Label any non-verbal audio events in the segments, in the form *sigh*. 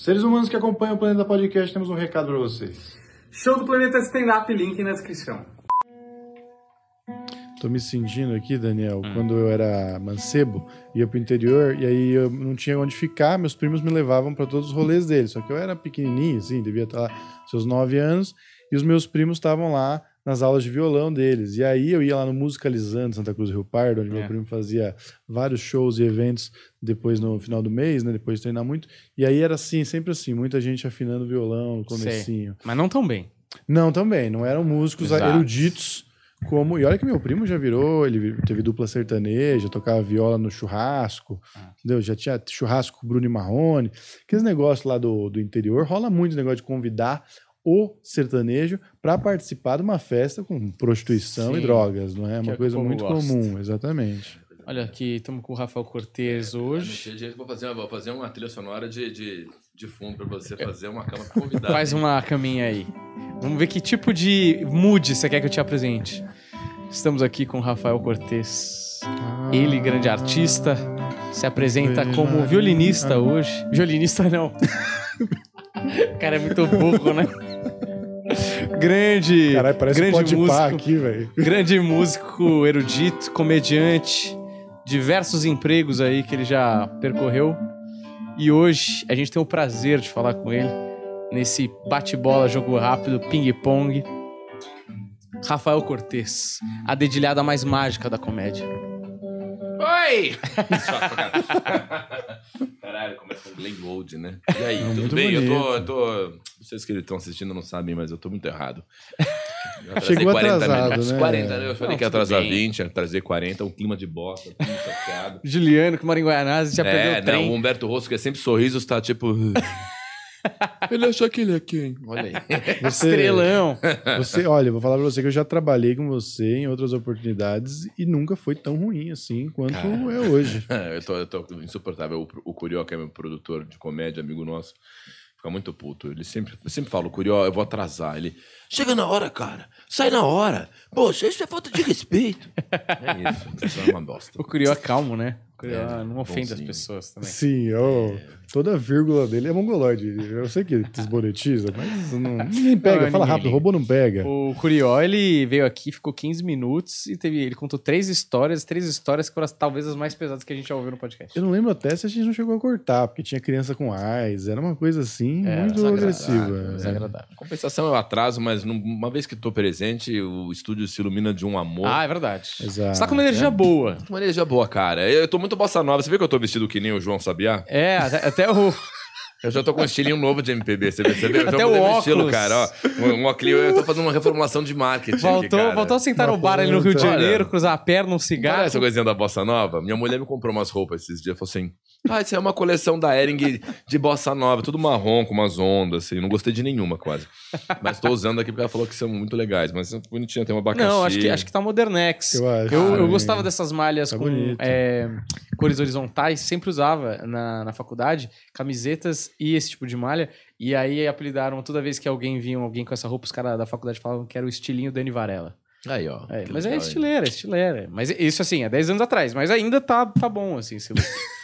Seres humanos que acompanham o Planeta Podcast, temos um recado para vocês. Show do Planeta Stand-Up, link na descrição. Tô me sentindo aqui, Daniel, quando eu era mancebo, ia pro interior e aí eu não tinha onde ficar, meus primos me levavam para todos os rolês deles. Só que eu era pequenininho, assim, devia estar lá seus nove anos, e os meus primos estavam lá nas aulas de violão deles. E aí eu ia lá no Musicalizando Santa Cruz do Rio Pardo, onde É. meu primo fazia vários shows e eventos depois no final do mês, né, depois de treinar muito. E aí era assim, sempre assim, muita gente afinando violão no comecinho. Mas não tão bem. Não, também. Não eram músicos Exato. eruditos como. E olha que meu primo já virou, ele teve dupla sertaneja, tocava viola no churrasco, Ah. entendeu? Já tinha churrasco com Bruno e Marrone. Aqueles negócios lá do, do interior, rola muito esse negócio de convidar o sertanejo para participar de uma festa com prostituição Sim. e drogas, não é? Uma é que coisa muito gosta. comum, exatamente. Olha aqui, estamos com o Rafael Cortez hoje. Gente, vou fazer, vou fazer uma trilha sonora de, de, de fundo pra você fazer uma cama convidar. Faz uma caminha aí. Vamos ver que tipo de mood você quer que eu te apresente. Estamos aqui com o Rafael Cortez. Ele, grande artista, se apresenta como violinista hoje. Violinista não. *laughs* o cara é muito burro, né? Grande, Caralho, parece grande músico, aqui, velho. grande músico, erudito, comediante, diversos empregos aí que ele já percorreu. E hoje a gente tem o prazer de falar com ele nesse bate-bola, jogo rápido, ping-pong. Rafael Cortez, a dedilhada mais mágica da comédia. Oi! *laughs* Caralho, começa com Glenn Gold, né? E aí, tudo muito bem? Eu tô, eu tô. Vocês que estão assistindo não sabem, mas eu tô muito errado. Eu Chegou atrasado, minutos. né? 40, né? Eu falei Não, que ia tudo atrasar bem. 20, ia trazer 40, um clima de bosta, tudo chateado. Juliano, que mora em Guaianazes, já perdeu é, o trem. não, o Humberto Rosso, que é sempre sorriso, tá tipo. *laughs* ele achou que ele é quem? Olha aí. *laughs* Você, Estrelão. Você, olha, eu vou falar pra você que eu já trabalhei com você em outras oportunidades e nunca foi tão ruim assim quanto Cara. é hoje. *laughs* eu, tô, eu tô insuportável. O, o Curió, que é meu produtor de comédia, amigo nosso, fica muito puto. Ele sempre, eu sempre fala, Curió, eu vou atrasar. Ele, chega na hora, cara. Sai na hora. Poxa, isso é falta de respeito. *laughs* é isso. Isso é uma bosta. O Curió é calmo, né? O Curió É, não ofende as bonzinho. pessoas também. Sim, ó, toda vírgula dele é mongoloide. Eu sei que desmonetiza, mas não, ninguém pega. Não, Fala ninguém rápido, liga. o robô não pega. O Curió, ele veio aqui, ficou 15 minutos e teve, ele contou três histórias, três histórias que foram as- talvez as mais pesadas que a gente já ouviu no podcast. Eu não lembro até se a gente não chegou a cortar, porque tinha criança com AIDS, era uma coisa assim, É, muito agressiva. Desagradável. Compensação eu atraso, mas num- uma vez que tô presente, o estúdio se ilumina de um amor. Ah, é verdade. Exato. Você tá com uma energia boa. Uma energia boa, cara. Eu tô muito bossa nova. Você viu que eu tô vestido que nem o João Sabiá? É, até, até o. *laughs* Eu já tô com um estilinho novo de MPB, você percebeu? Eu tô Até o meu estilo, óculos. cara. Ó, um, um óculos, eu tô fazendo uma reformulação de marketing. aqui, Voltou, cara. voltou a sentar no bar ali no Rio de Olha, Janeiro, cruzar a perna, um cigarro. Parece a coisinha da Bossa Nova? Minha mulher me comprou umas roupas esses dias. Falou assim: Ah, isso é uma coleção da Ering de Bossa Nova, tudo marrom, com umas ondas, assim. Não gostei de nenhuma, quase. Mas tô usando aqui porque ela falou que são muito legais. Mas bonitinha, tem uma abacaxi. Não, acho que, acho que tá modernex. Eu acho. Eu, eu gostava dessas malhas Tá com é, cores horizontais, sempre usava na, na faculdade, camisetas e esse tipo de malha. E aí apelidaram, toda vez que alguém vinha, alguém com essa roupa, os caras da faculdade falavam que era o estilinho Dani Varela. Aí, ó. É, mas é legal, hein? estileira, é estileira. Mas isso assim, é 10 anos atrás, mas ainda tá, tá bom, assim. esse look. *laughs*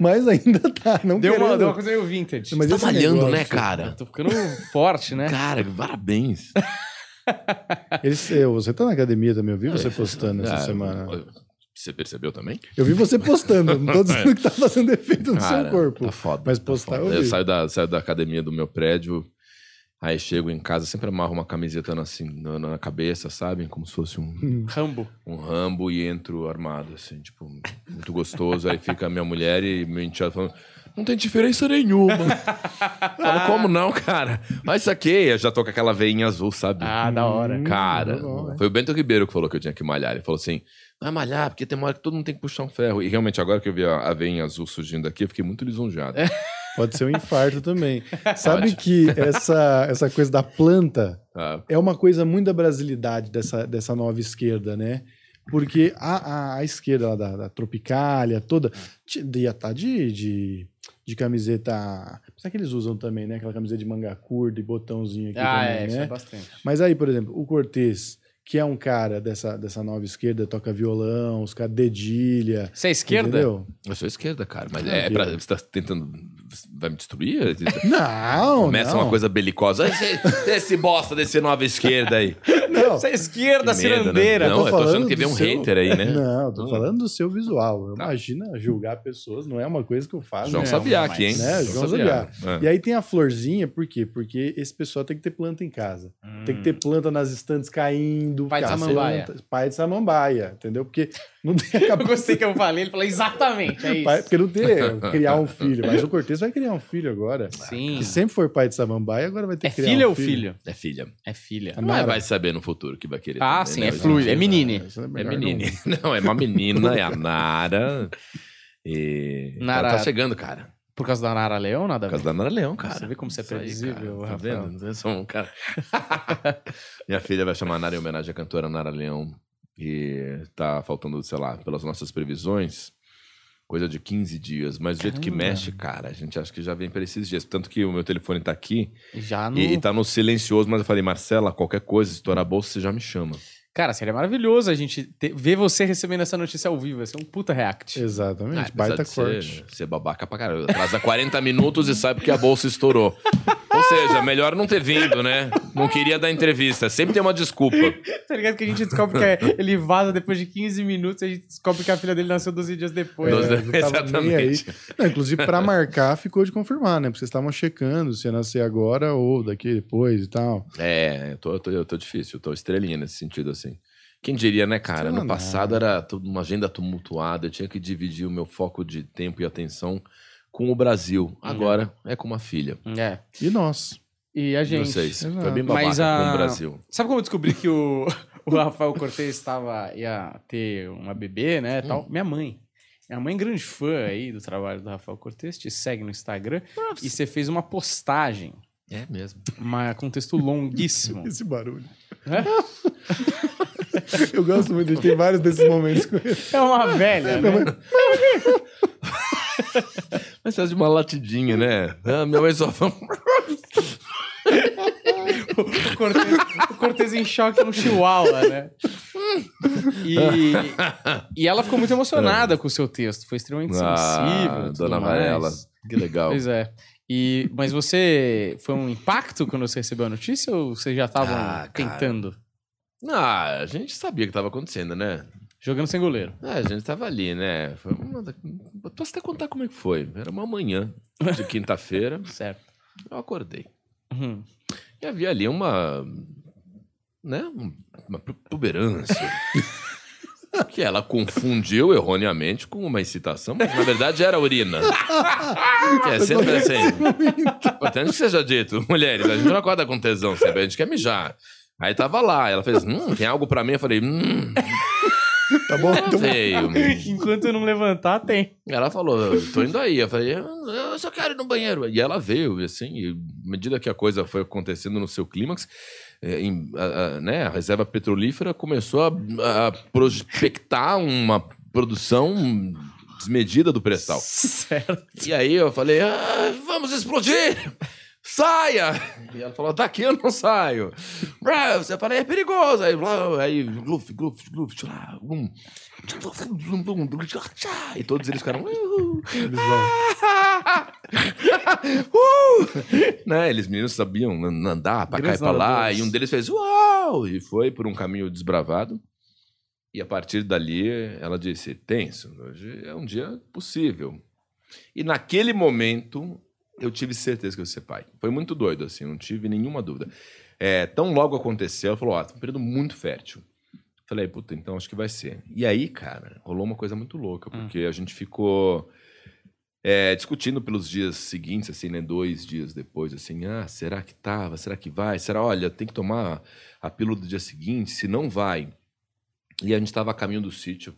Mas ainda tá, não deu, uma, deu uma coisa meio vintage. Mas Tá malhando, negócio- né, cara? Tô ficando forte, né? Cara, parabéns. *laughs* Eles- eu- você tá na academia também, eu vi você postando essa Ah, semana. Você percebeu também? Eu vi você postando, não tô dizendo *laughs* que tá fazendo efeito no Cara, seu corpo. Tá foda. Mas tá postar foda. eu eu vi. saio da, saio da academia do meu prédio, aí chego em casa, sempre amarro uma camiseta na- assim, na, na cabeça, sabe? Como se fosse um, Rambo. um rambo e entro armado, assim, tipo, muito gostoso. Aí fica a minha mulher e meu enteado falando. Não tem diferença nenhuma. *laughs* Falo, como não, cara? Mas saquei, eu já tô com aquela veinha azul, sabe? Ah, da hora. Cara, legal, né? foi o Bento Ribeiro que falou que eu tinha que malhar. Ele falou assim: vai malhar, porque tem uma hora que todo mundo tem que puxar um ferro. E realmente, agora que eu vi a, a veinha azul surgindo aqui, eu fiquei muito lisonjeado. *laughs* Pode ser um infarto também. *laughs* Sabe que essa, essa coisa da planta Ah, é uma coisa muito da brasilidade dessa, dessa nova esquerda, né? Porque a, a, a esquerda lá da, da Tropicália toda ia estar de, de, de camiseta. Será que eles usam também, né? Aquela camiseta de manga curta e botãozinho aqui Ah, também, é, isso né? é bastante. Mas aí, por exemplo, o Cortez, que é um cara dessa, dessa nova esquerda, toca violão, os caras dedilha. Você é esquerda? Entendeu? eu sou esquerda, cara. Mas Ah, é viu? pra, você tá tentando vai me destruir? *laughs* Não, Começa não. uma coisa belicosa. Esse, esse bosta desse nova esquerda aí. *laughs* Não, Essa esquerda Que medo, né? cirandeira. Não, eu tô achando falando que vem do um seu- hater aí, né? *laughs* Não, tô Hum. falando do seu visual. Tá. Imagina julgar pessoas, não é uma coisa que eu faço. João né? Sabiá aqui, hein? né? João Sabiá. É. E aí tem a florzinha, por quê? Porque esse pessoal tem que ter planta em casa. Tem que ter planta nas estantes caindo. Hum. Pai de samambaia. Pai de samambaia, entendeu? Porque não tem Eu gostei que eu falei, ele falou exatamente, é isso. Pai- porque não tem criar um filho. Mas o Cortez vai criar um filho agora. Sim. Que sempre foi pai de samambaia, agora vai ter É que criar filha um ou filho? É filha. É filha. A Mas vai saber no futuro que vai querer. Ah, também, sim, né? é fluido, é menine. É melhor menine. *laughs* Não, é uma menina, é a *laughs* Nara. E... Nara- Ela tá chegando, cara. Por causa da Nara Leão, nada a Por causa ver? da Nara Leão, cara. Você vê como você é Isso aí, previsível, cara. Tá vendo? Eu sou um cara. *laughs* Minha filha vai chamar Nara em homenagem à cantora Nara Leão. E tá faltando, sei lá, pelas nossas previsões, coisa de 15 dias. Mas do jeito que mexe, cara, a gente acha que já vem para esses dias. Tanto que o meu telefone tá aqui Já no... e, e tá no silencioso, mas eu falei, Marcela, qualquer coisa, estourar a bolsa, você já me chama. Cara, seria maravilhoso a gente ter- ver você recebendo essa notícia ao vivo. Vai ser um puta react. Exatamente, Ah, baita corte. Ser, ser babaca pra caralho. Atrasa 40 minutos e sabe que a bolsa estourou. Ou seja, melhor não ter vindo, né? Não queria dar entrevista. Sempre tem uma desculpa. Tá ligado que a gente descobre que é- ele vaza depois de 15 minutos e a gente descobre que a filha dele nasceu 12 dias depois. Doze- É, não tava nem aí. Exatamente. Não, inclusive, pra marcar, ficou de confirmar, né? Porque vocês estavam checando se ia nascer agora ou daqui depois e tal. É, eu tô, eu tô, eu tô difícil, eu tô estrelinha nesse sentido, assim. Quem diria, né, cara? No passado era tudo uma agenda tumultuada, eu tinha que dividir o meu foco de tempo e atenção com o Brasil. Agora é com uma filha. É. E nós. E a gente. Vocês. Foi Exato. bem babaca Mas a- com o Brasil. Sabe como eu descobri que o, *laughs* o Rafael Cortez estava, ia ter uma bebê, né? Hum. Tal? Minha mãe. Minha mãe é grande fã aí do trabalho do Rafael Cortez, te segue no Instagram. E você fez uma postagem, É mesmo. uma, com um texto longuíssimo. *laughs* Esse barulho. É? *laughs* Eu gosto muito, a gente tem vários desses momentos com ele. É uma velha, né? Mas faz de uma latidinha, né? Ah, minha mãe só fala. O Cortez, o Cortez em choque é um chihuahua, né? E, e ela ficou muito emocionada com o seu texto. Foi extremamente sensível. Ah, tudo dona. Varela. Que legal. Pois é. E, mas você. Foi um impacto quando você recebeu a notícia ou vocês já estavam Ah, cara. tentando? Ah, a gente sabia o que estava acontecendo, né? Jogando sem goleiro. É, a gente tava ali, né? Foi uma... Posso até contar como é que foi. Era uma manhã de *laughs* quinta-feira. Certo. Eu acordei. Uhum. E havia ali uma. Né? um- Uma protuberância. *laughs* que ela confundiu erroneamente com uma excitação, mas na verdade era urina. que é sempre assim. Importante que seja dito. Mulheres, a gente não acorda com tesão sempre, a gente quer mijar. Aí tava lá, ela fez, hum, tem algo pra mim? Eu falei, hum, *laughs* Tá bom? Veio. *laughs* Enquanto eu não levantar, tem. Ela falou, tô indo aí. Eu falei, eu só quero ir no banheiro. E ela veio, e assim, e à medida que a coisa foi acontecendo no seu clímax, eh, em- a, a- né, a reserva petrolífera começou a, a prospectar uma produção desmedida do pré-sal. *laughs* Certo. E aí eu falei, "Ah, vamos explodir! Saia! E ela falou, daqui eu não saio. Você falei, é perigoso. Aí, aí gluf, gluf, gluf. E todos eles ficaram... Vão. *laughs* Uh! né? Eles meninos sabiam an- andar pra cá e pra lá. E um deles fez uau! E foi por um caminho desbravado. E a partir dali, ela disse: tenso, hoje é um dia possível. E naquele momento, eu tive certeza que eu ia ser pai. Foi muito doido, assim, não tive nenhuma dúvida. É, tão logo aconteceu, ela falou: ó, tá um período muito fértil. Falei, puta, então acho que vai ser. E aí, cara, rolou uma coisa muito louca, porque a gente ficou é, discutindo pelos dias seguintes, assim, né? Dois dias depois, assim, ah, será que tava? Será que vai? Será, olha, tem que tomar a pílula do dia seguinte, se não vai. E a gente tava a caminho do sítio,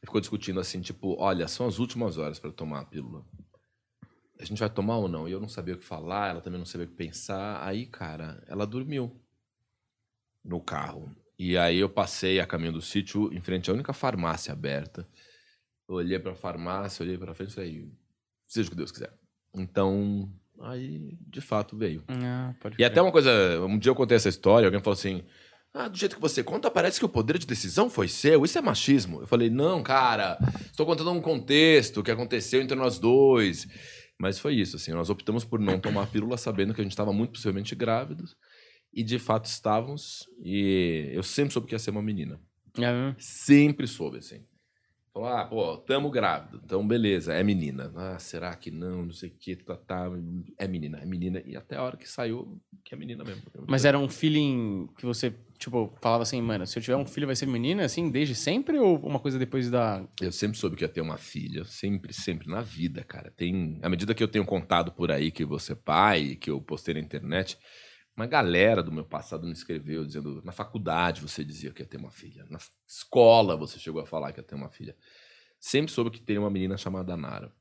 ficou discutindo assim, tipo, olha, são as últimas horas para tomar a pílula. A gente vai tomar ou não? E eu não sabia o que falar, ela também não sabia o que pensar. Aí, cara, ela dormiu no carro. E aí eu passei a caminho do sítio em frente à única farmácia aberta. Eu olhei pra farmácia, olhei pra frente e falei, seja o que Deus quiser. Então, aí, de fato, veio. Ah, E até uma coisa, um dia eu contei essa história, alguém falou assim: Ah, do jeito que você conta, parece que o poder de decisão foi seu. Isso é machismo. Eu falei, não, cara, estou contando um contexto que aconteceu entre nós dois. Mas foi isso, assim, nós optamos por não tomar a pílula sabendo que a gente estava muito possivelmente grávidos e de fato estávamos e eu sempre soube que ia ser uma menina. É, Sempre soube, assim. Falou, ah, pô, tamo grávido, então beleza, é menina. Ah, será que não, não sei o que, tá, tá, é menina, é menina. E até a hora que saiu, que é menina mesmo. Mas era um feeling que você, tipo, falava assim, mano, se eu tiver um filho vai ser menina, assim, desde sempre? Ou uma coisa depois da. Eu sempre soube que ia ter uma filha, sempre, sempre, na vida, cara. Tem, à medida que eu tenho contado por aí que você é pai, que eu postei na internet, uma galera do meu passado me escreveu dizendo, na faculdade você dizia que ia ter uma filha, na escola você chegou a falar que ia ter uma filha. Sempre soube que teria uma menina chamada Nara.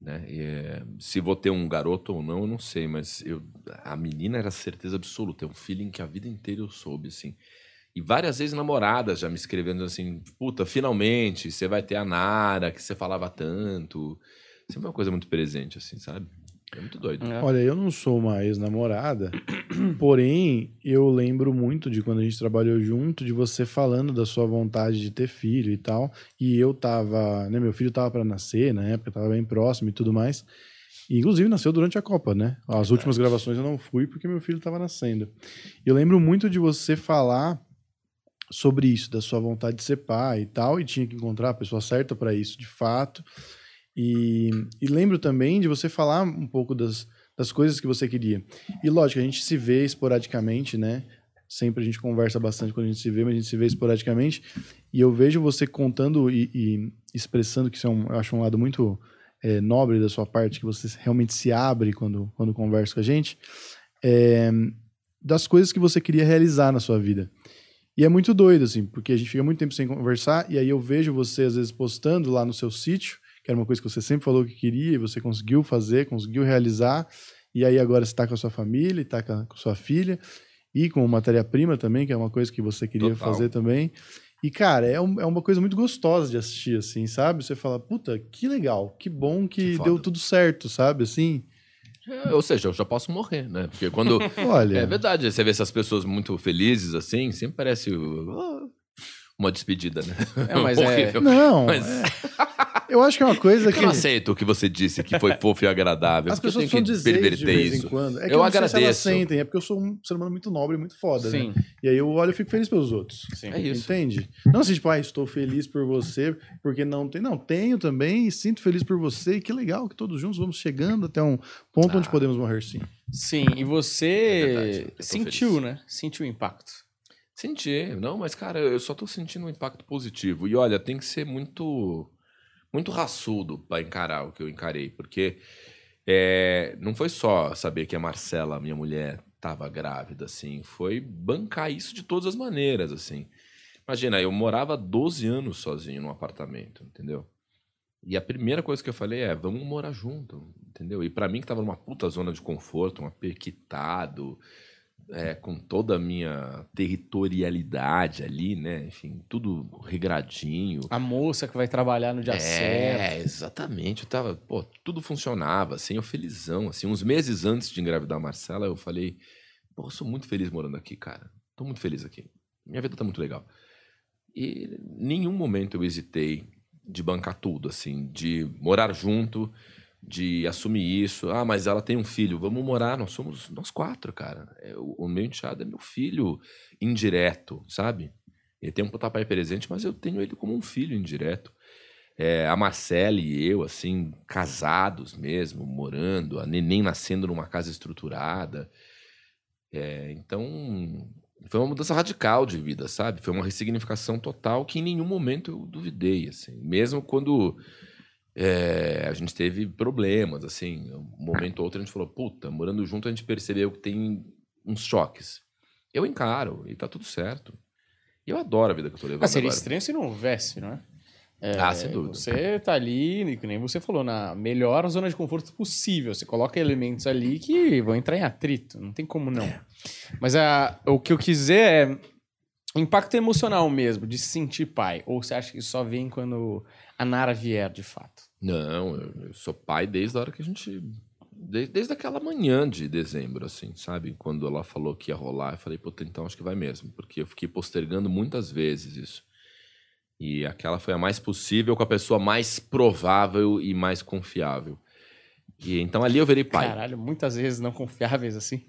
Né? E, é, se vou ter um garoto ou não, eu não sei, mas eu, a menina era certeza absoluta, é um feeling que a vida inteira eu soube, assim. E várias vezes namoradas já me escrevendo assim, puta, finalmente, você vai ter a Nara, que você falava tanto. Sempre uma coisa muito presente, assim, sabe? É muito doido. É. Olha, eu não sou uma ex-namorada, *clears throat* porém, eu lembro muito de quando a gente trabalhou junto, de você falando da sua vontade de ter filho e tal. E eu tava, né, meu filho tava para nascer na época, tava bem próximo e tudo mais. E, inclusive nasceu durante a Copa, né? As últimas gravações eu não fui porque meu filho tava nascendo. Eu lembro muito de você falar sobre isso, da sua vontade de ser pai e tal, e tinha que encontrar a pessoa certa para isso, de fato. E, e lembro também de você falar um pouco das, das coisas que você queria. E lógico, a gente se vê esporadicamente, né? Sempre a gente conversa bastante quando a gente se vê, mas a gente se vê esporadicamente. E eu vejo você contando e, e expressando que isso é um, eu acho um lado muito é, nobre da sua parte, que você realmente se abre quando, quando conversa com a gente, é, das coisas que você queria realizar na sua vida. E é muito doido, assim, porque a gente fica muito tempo sem conversar, e aí eu vejo você, às vezes, postando lá no seu sítio, que era uma coisa que você sempre falou que queria, e você conseguiu fazer, conseguiu realizar, e aí agora você está com a sua família, está com a sua filha, e com matéria-prima também, que é uma coisa que você queria Total. fazer também. E, cara, é, um- é uma coisa muito gostosa de assistir, assim, sabe? Você fala, puta, que legal, que bom que, Que deu tudo certo, sabe? Assim, É, ou seja, eu já posso morrer, né? Porque quando. *laughs* olha. É verdade, você vê essas pessoas muito felizes assim, sempre parece uh, uma despedida, né? É, mas *laughs* é- Horrível. Não, Mas- é. eu acho que é uma coisa que. Eu não aceito o que você disse que foi fofo e agradável. As porque eu pessoas precisam que dizer isso de vez isso. em quando. É que Eu eu, não sei se elas agradeço. sentem, é porque eu sou um ser humano muito nobre, muito foda, Sim, né? E aí eu olho e fico feliz pelos outros. sim. É isso. Entende? Não assim, tipo, ah, estou feliz por você, porque não tem. Não, tenho também e sinto feliz por você. E que legal que todos juntos vamos chegando até um ponto onde Ah. podemos morrer sim. Sim, e É você tô sentiu, feliz. né? Sentiu o impacto. Senti, não, mas cara, eu só tô sentindo um impacto positivo. E olha, tem que ser muito muito raçudo pra encarar o que eu encarei, porque é, não foi só saber que a Marcela, minha mulher, tava grávida, assim, foi bancar isso de todas as maneiras, assim. Imagina, eu morava 12 anos sozinho num apartamento, entendeu? E a primeira coisa que eu falei é, vamos morar junto, entendeu? E pra mim que tava numa puta zona de conforto, um aperquitado, é, com toda a minha territorialidade ali, né? Enfim, tudo regradinho. A moça que vai trabalhar no dia é, certo. exatamente. Eu tava, pô, tudo funcionava, assim, eu felizão, assim. Uns meses antes de engravidar a Marcela, eu falei, pô, eu sou muito feliz morando aqui, cara. Tô muito feliz aqui. Minha vida tá muito legal. E em nenhum momento eu hesitei de bancar tudo, assim, de morar junto, de assumir isso. Ah, mas ela tem um filho, vamos morar, nós somos nós quatro, cara. É, o, o meu enteado é meu filho indireto, sabe? Ele tem um papai presente, mas eu tenho ele como um filho indireto. É, a Marcela e eu, assim, casados mesmo, morando, a neném nascendo numa casa estruturada. É, então, foi uma mudança radical de vida, sabe? Foi uma ressignificação total que em nenhum momento eu duvidei, assim. Mesmo quando é, a gente teve problemas, assim, um momento ou outro a gente falou, puta, morando junto a gente percebeu que tem uns choques. Eu encaro e tá tudo certo. E eu adoro a vida que eu tô levando Mas seria agora. estranho se não houvesse, não é? É, Ah, sem dúvida. Você tá ali, que nem você falou, na melhor zona de conforto possível. Você coloca elementos ali que vão entrar em atrito. Não tem como não. Mas a, o que eu quiser é impacto emocional mesmo, de se sentir pai. Ou você acha que só vem quando a Nara vier, de fato? Não, eu, sou pai desde a hora que a gente. Desde, desde aquela manhã de dezembro, assim, sabe? Quando ela falou que ia rolar, eu falei, puta, então acho que vai mesmo. Porque eu fiquei postergando muitas vezes isso. E aquela foi a mais possível com a pessoa mais provável e mais confiável. E então ali eu virei pai. Caralho, muitas vezes não confiáveis assim.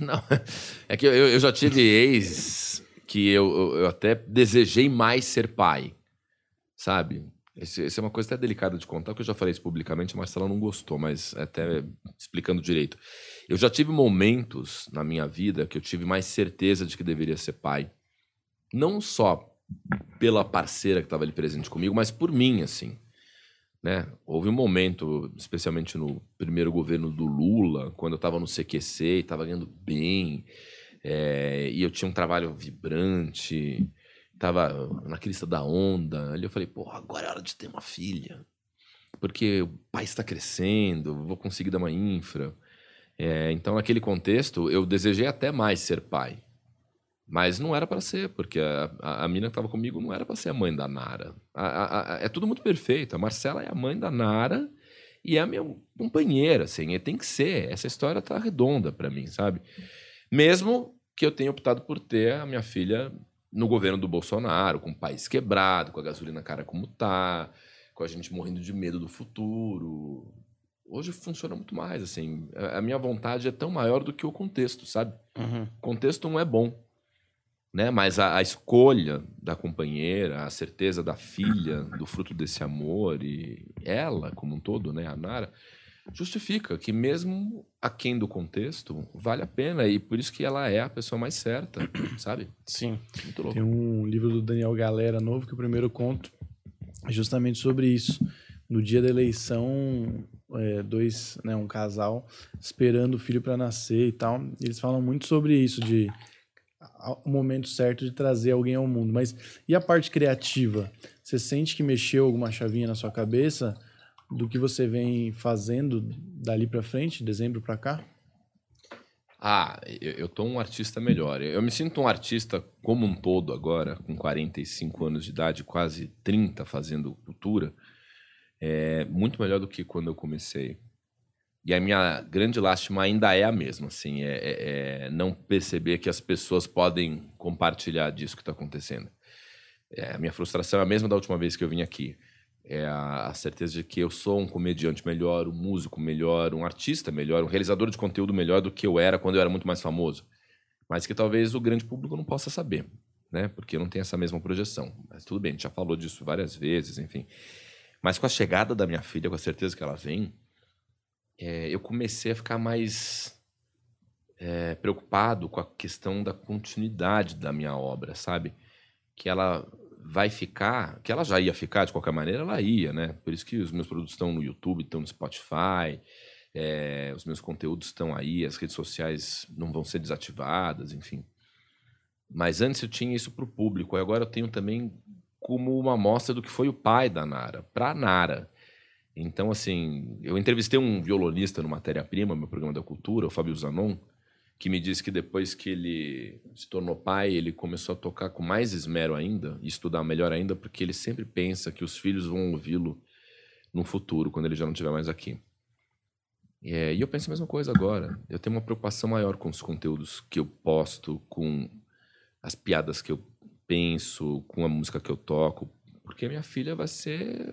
Não, *laughs* é que eu, eu já tive ex que eu, eu até desejei mais ser pai, sabe? Isso é uma coisa até delicada de contar, porque eu já falei isso publicamente, a Marcela não gostou, mas até explicando direito. Eu já tive momentos na minha vida que eu tive mais certeza de que deveria ser pai. Não só pela parceira que estava ali presente comigo, mas por mim, assim. Né? Houve um momento, especialmente no primeiro governo do Lula, quando eu estava no CQC e estava ganhando bem, é, e eu tinha um trabalho vibrante, estava na crista da onda. Ali eu falei, pô, agora é hora de ter uma filha, porque o país está crescendo, vou conseguir dar uma infra. É, então, naquele contexto, eu desejei até mais ser pai. Mas não era para ser, porque a, a, a mina que estava comigo não era para ser a mãe da Nara. A, a, é tudo muito perfeito. A Marcela é a mãe da Nara e é a minha companheira, assim. E tem que ser. Essa história tá redonda para mim, sabe? Mesmo que eu tenha optado por ter a minha filha no governo do Bolsonaro, com o país quebrado, com a gasolina cara como tá, com a gente morrendo de medo do futuro. Hoje funciona muito mais, assim. A minha vontade é tão maior do que o contexto, sabe? Uhum. O contexto não é bom né? Mas a, a, escolha da companheira, a certeza da filha, do fruto desse amor e ela como um todo, né, a Nara, justifica que mesmo aquém do contexto vale a pena e por isso que ela é a pessoa mais certa, *clears throat* sabe? Sim. Muito louco. Tem um livro do Daniel Galera novo que o primeiro conto é justamente sobre isso. No dia da eleição, é, dois, né, um casal esperando o filho para nascer e tal. E eles falam muito sobre isso de o momento certo de trazer alguém ao mundo. Mas e a parte criativa? Você sente que mexeu alguma chavinha na sua cabeça do que você vem fazendo dali para frente, dezembro para cá? Ah, eu, eu tô um artista melhor. Eu me sinto um artista como um todo agora, com 45 anos de idade, quase 30 fazendo cultura, é muito melhor do que quando eu comecei. E a minha grande lástima ainda é a mesma, assim, é, é, é não perceber que as pessoas podem compartilhar disso que está acontecendo. É, a minha frustração é a mesma da última vez que eu vim aqui. É a, certeza de que eu sou um comediante melhor, um músico melhor, um artista melhor, um realizador de conteúdo melhor do que eu era quando eu era muito mais famoso. Mas que talvez o grande público não possa saber, né? Porque não tem essa mesma projeção. Mas tudo bem, a gente já falou disso várias vezes, enfim. Mas com a chegada da minha filha, com a certeza que ela vem, é, eu comecei a ficar mais é, preocupado com a questão da continuidade da minha obra, sabe? Que ela vai ficar, que ela já ia ficar de qualquer maneira, ela ia, né? Por isso que os meus produtos estão no YouTube, estão no Spotify, é, os meus conteúdos estão aí, as redes sociais não vão ser desativadas, enfim. Mas antes eu tinha isso para o público, agora eu tenho também como uma amostra do que foi o pai da Nara, para Nara. Então, assim, eu entrevistei um violonista no Matéria Prima, meu programa da cultura, o Fábio Zanon, que me disse que depois que ele se tornou pai, ele começou a tocar com mais esmero ainda, e estudar melhor ainda, porque ele sempre pensa que os filhos vão ouvi-lo no futuro, quando ele já não estiver mais aqui. É, e eu penso a mesma coisa agora. Eu tenho uma preocupação maior com os conteúdos que eu posto, com as piadas que eu penso, com a música que eu toco, porque minha filha vai ser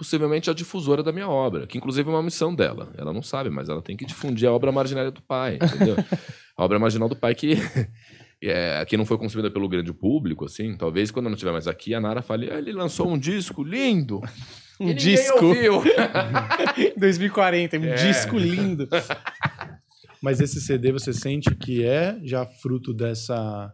possivelmente a difusora da minha obra, que inclusive é uma missão dela. Ela não sabe, mas ela tem que difundir a obra marginária do pai, entendeu? a obra marginal do pai que, *laughs* é, que não foi consumida pelo grande público, assim. Talvez quando eu não estiver mais aqui, a Nara fale, ah, ele lançou um disco lindo. *laughs* Um disco. Ouviu. *laughs* 2040, um é. disco lindo. Mas esse CD você sente que é já fruto dessa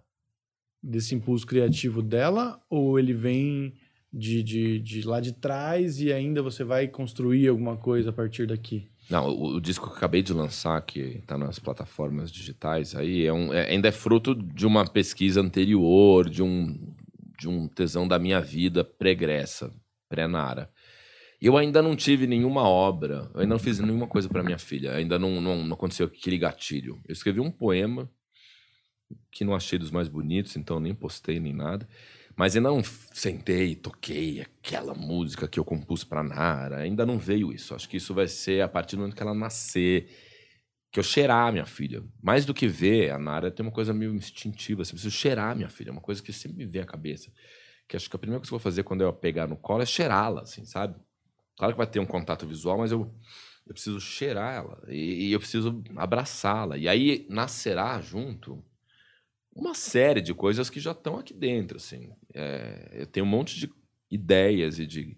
desse impulso criativo dela ou ele vem de, de, de lá de trás e ainda você vai construir alguma coisa a partir daqui? Não, o, o disco que eu acabei de lançar, que está nas plataformas digitais, aí é um, é, ainda é fruto de uma pesquisa anterior, de um, de um tesão da minha vida pregressa, pré-Nara. Eu ainda não tive nenhuma obra, eu ainda não fiz nenhuma coisa para minha filha, ainda não, não, não aconteceu aquele gatilho. Eu escrevi um poema que não achei dos mais bonitos, então nem postei nem nada. Mas ainda não sentei toquei aquela música que eu compus para Nara. Ainda não veio isso. Acho que isso vai ser a partir do momento que ela nascer, que eu cheirar minha filha. Mais do que ver, a Nara tem uma coisa meio instintiva. Assim, preciso cheirar minha filha. É uma coisa que sempre me vem à cabeça. Que acho que a primeira coisa que eu vou fazer quando eu pegar no colo é cheirá-la, assim, sabe? Claro que vai ter um contato visual, mas eu eu preciso cheirar ela e, e eu preciso abraçá-la. E aí nascerá junto uma série de coisas que já estão aqui dentro. Assim. É, eu tenho um monte de ideias e de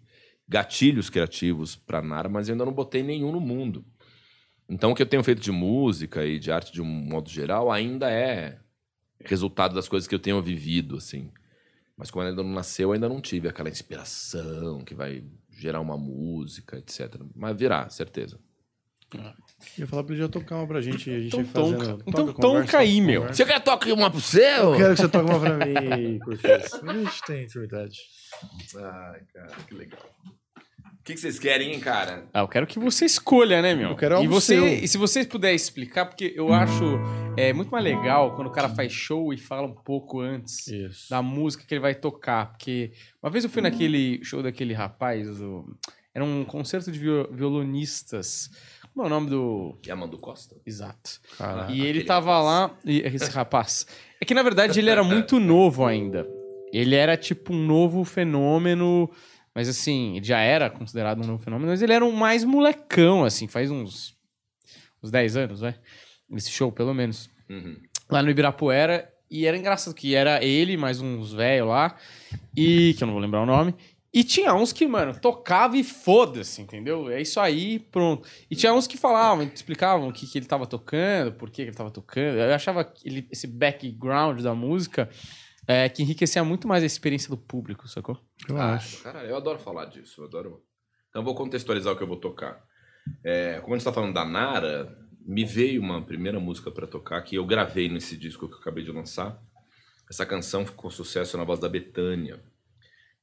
gatilhos criativos para Nara, mas eu ainda não botei nenhum no mundo. Então, o que eu tenho feito de música e de arte de um modo geral ainda é resultado das coisas que eu tenho vivido, assim. Mas quando ainda não nasceu, ainda não tive aquela inspiração que vai gerar uma música, etc. Mas virá, certeza. Eu ia falar pra ele já tocar uma pra gente. A gente Então fazendo, tonca. toca, Então conversa, tonca aí, meu. conversa. Você quer tocar uma pro seu? Eu quero que você toque uma pra mim, Curtis. A gente tem intimidade. Ai, cara, que legal. O que, que vocês querem, hein, cara? Ah, eu quero que você escolha, né, meu? Eu quero e algo você, seu. E se vocês puderem explicar, porque eu acho é, muito mais legal quando o cara faz show e fala um pouco antes Isso. da música que ele vai tocar. Porque uma vez eu fui naquele show daquele rapaz, o- era um concerto de viol- violonistas. Como é o nome do. Yamando Costa? Exato. Caraca. E ele tava rapaz. lá, e esse rapaz. É que na verdade ele era muito *laughs* novo ainda. Ele era tipo um novo fenômeno, mas assim, ele já era considerado um novo fenômeno, mas ele era um mais molecão, assim, faz uns, uns 10 anos, vai. Esse show, pelo menos. Uhum. Lá no Ibirapuera. E era engraçado que era ele, mais uns velhos lá, e que eu não vou lembrar o nome. E tinha uns que, mano, tocava e foda-se, entendeu? É isso aí, pronto. E tinha uns que falavam, explicavam o que, que ele tava tocando, por que, que ele tava tocando. Eu achava que ele, esse background da música é, que enriquecia muito mais a experiência do público, sacou? Eu Ah, acho. Cara, eu adoro falar disso. Eu adoro. Então, eu vou contextualizar o que eu vou tocar. É, como a gente está falando da Nara, me veio uma primeira música para tocar que eu gravei nesse disco que eu acabei de lançar. Essa canção ficou sucesso na voz da Betânia.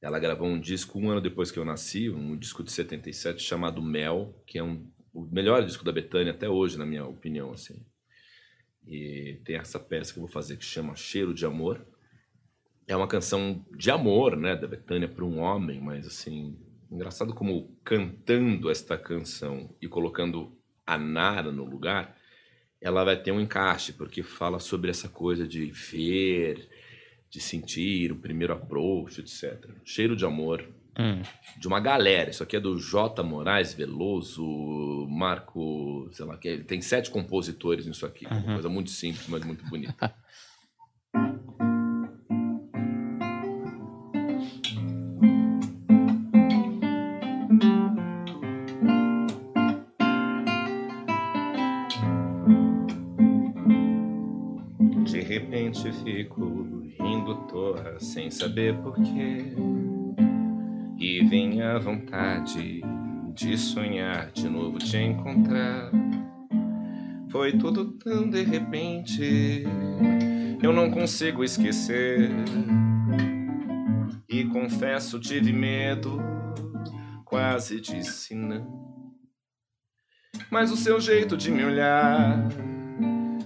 Ela gravou um disco um ano depois que eu nasci, um disco de 77 chamado Mel, que é um, o melhor disco da Betânia até hoje, na minha opinião. Assim. E tem essa peça que eu vou fazer que chama Cheiro de Amor. É uma canção de amor, né, da Betânia para um homem, mas assim, engraçado como cantando esta canção e colocando a Nara no lugar, ela vai ter um encaixe, porque fala sobre essa coisa de ver, de sentir, o primeiro approach, etc. Cheiro de amor, de uma galera. Isso aqui é do J. Moraes Veloso, Marco, sei lá, que tem sete compositores nisso aqui. Uma coisa muito simples, mas muito bonita. *laughs* De repente fico sem saber porquê. E vem a vontade de sonhar de novo te encontrar. Foi tudo tão de repente, eu não consigo esquecer. E confesso, tive medo, quase disse não. Mas o seu jeito de me olhar,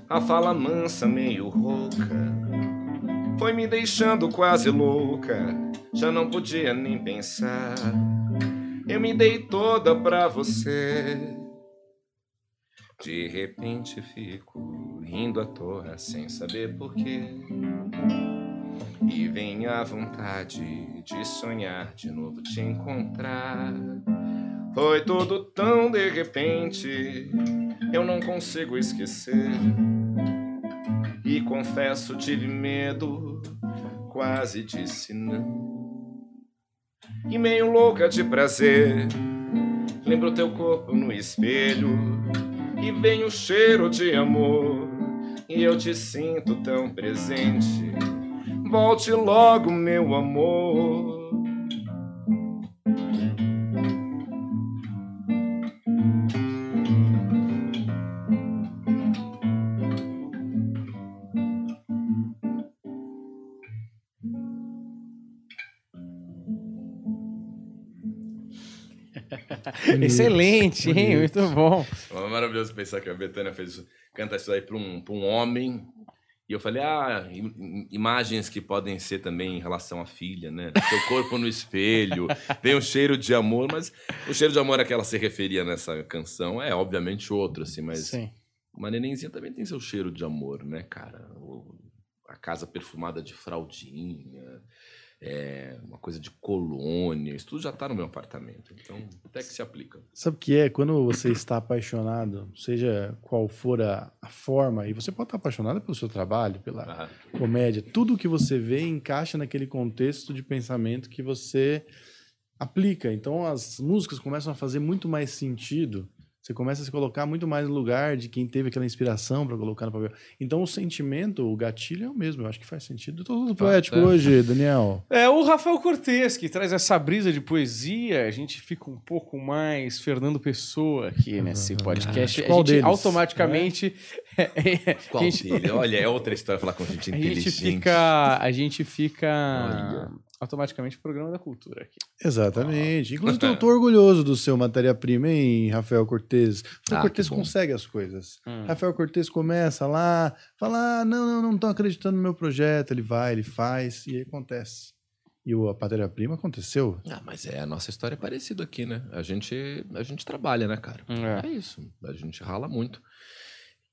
a fala mansa, meio rouca, foi me deixando quase louca. Já não podia nem pensar. Eu me dei toda pra você. De repente fico rindo à toa sem saber porquê. E vem a vontade de sonhar de novo te encontrar. Foi tudo tão de repente, eu não consigo esquecer. E confesso, tive medo, quase disse não. E meio louca de prazer, lembro teu corpo no espelho. E vem o cheiro de amor, e eu te sinto tão presente. Volte logo, meu amor. *laughs* Excelente, hein? Muito bom. É maravilhoso pensar que a Betânia fez isso, canta isso aí para um, pra um homem. E eu falei, ah, im- im- imagens que podem ser também em relação à filha, né? Seu corpo no espelho, *laughs* vem um cheiro de amor, mas o cheiro de amor a que ela se referia nessa canção é obviamente outro, assim, mas Sim. uma nenenzinha também tem seu cheiro de amor, né, cara? A casa perfumada de fraldinha, é, uma coisa de colônia. Isso tudo já está no meu apartamento. Então, até que se aplica. Sabe o que é? Quando você está apaixonado, seja qual for a, a forma, e você pode estar apaixonado pelo seu trabalho, pela Ah, comédia, tudo que você vê encaixa naquele contexto de pensamento que você aplica. Então as músicas começam a fazer muito mais sentido. Você começa a se colocar muito mais no lugar de quem teve aquela inspiração para colocar no papel. Então o sentimento, o gatilho é o mesmo. Eu acho que faz sentido. Tô todo poético é. hoje, Daniel. É o Rafael Cortez que traz essa brisa de poesia. A gente fica um pouco mais Fernando Pessoa aqui nesse podcast. Qual a gente deles? automaticamente. *laughs* Qual a gente, dele? Olha, é outra história falar com gente a inteligente. gente fica. A gente fica Olha. Automaticamente programa da cultura aqui. Exatamente. Inclusive, eu tô orgulhoso do seu matéria-prima, hein, Rafael Cortez. Rafael Ah, Cortez consegue as coisas. Hum. Rafael Cortez começa lá, fala: ah, não, não, não estão acreditando no meu projeto. Ele vai, ele faz, e aí acontece. E o- a matéria-prima aconteceu. Ah, mas é, a nossa história é parecida aqui, né? A gente, a gente trabalha, né, cara? É. É isso. A gente rala muito.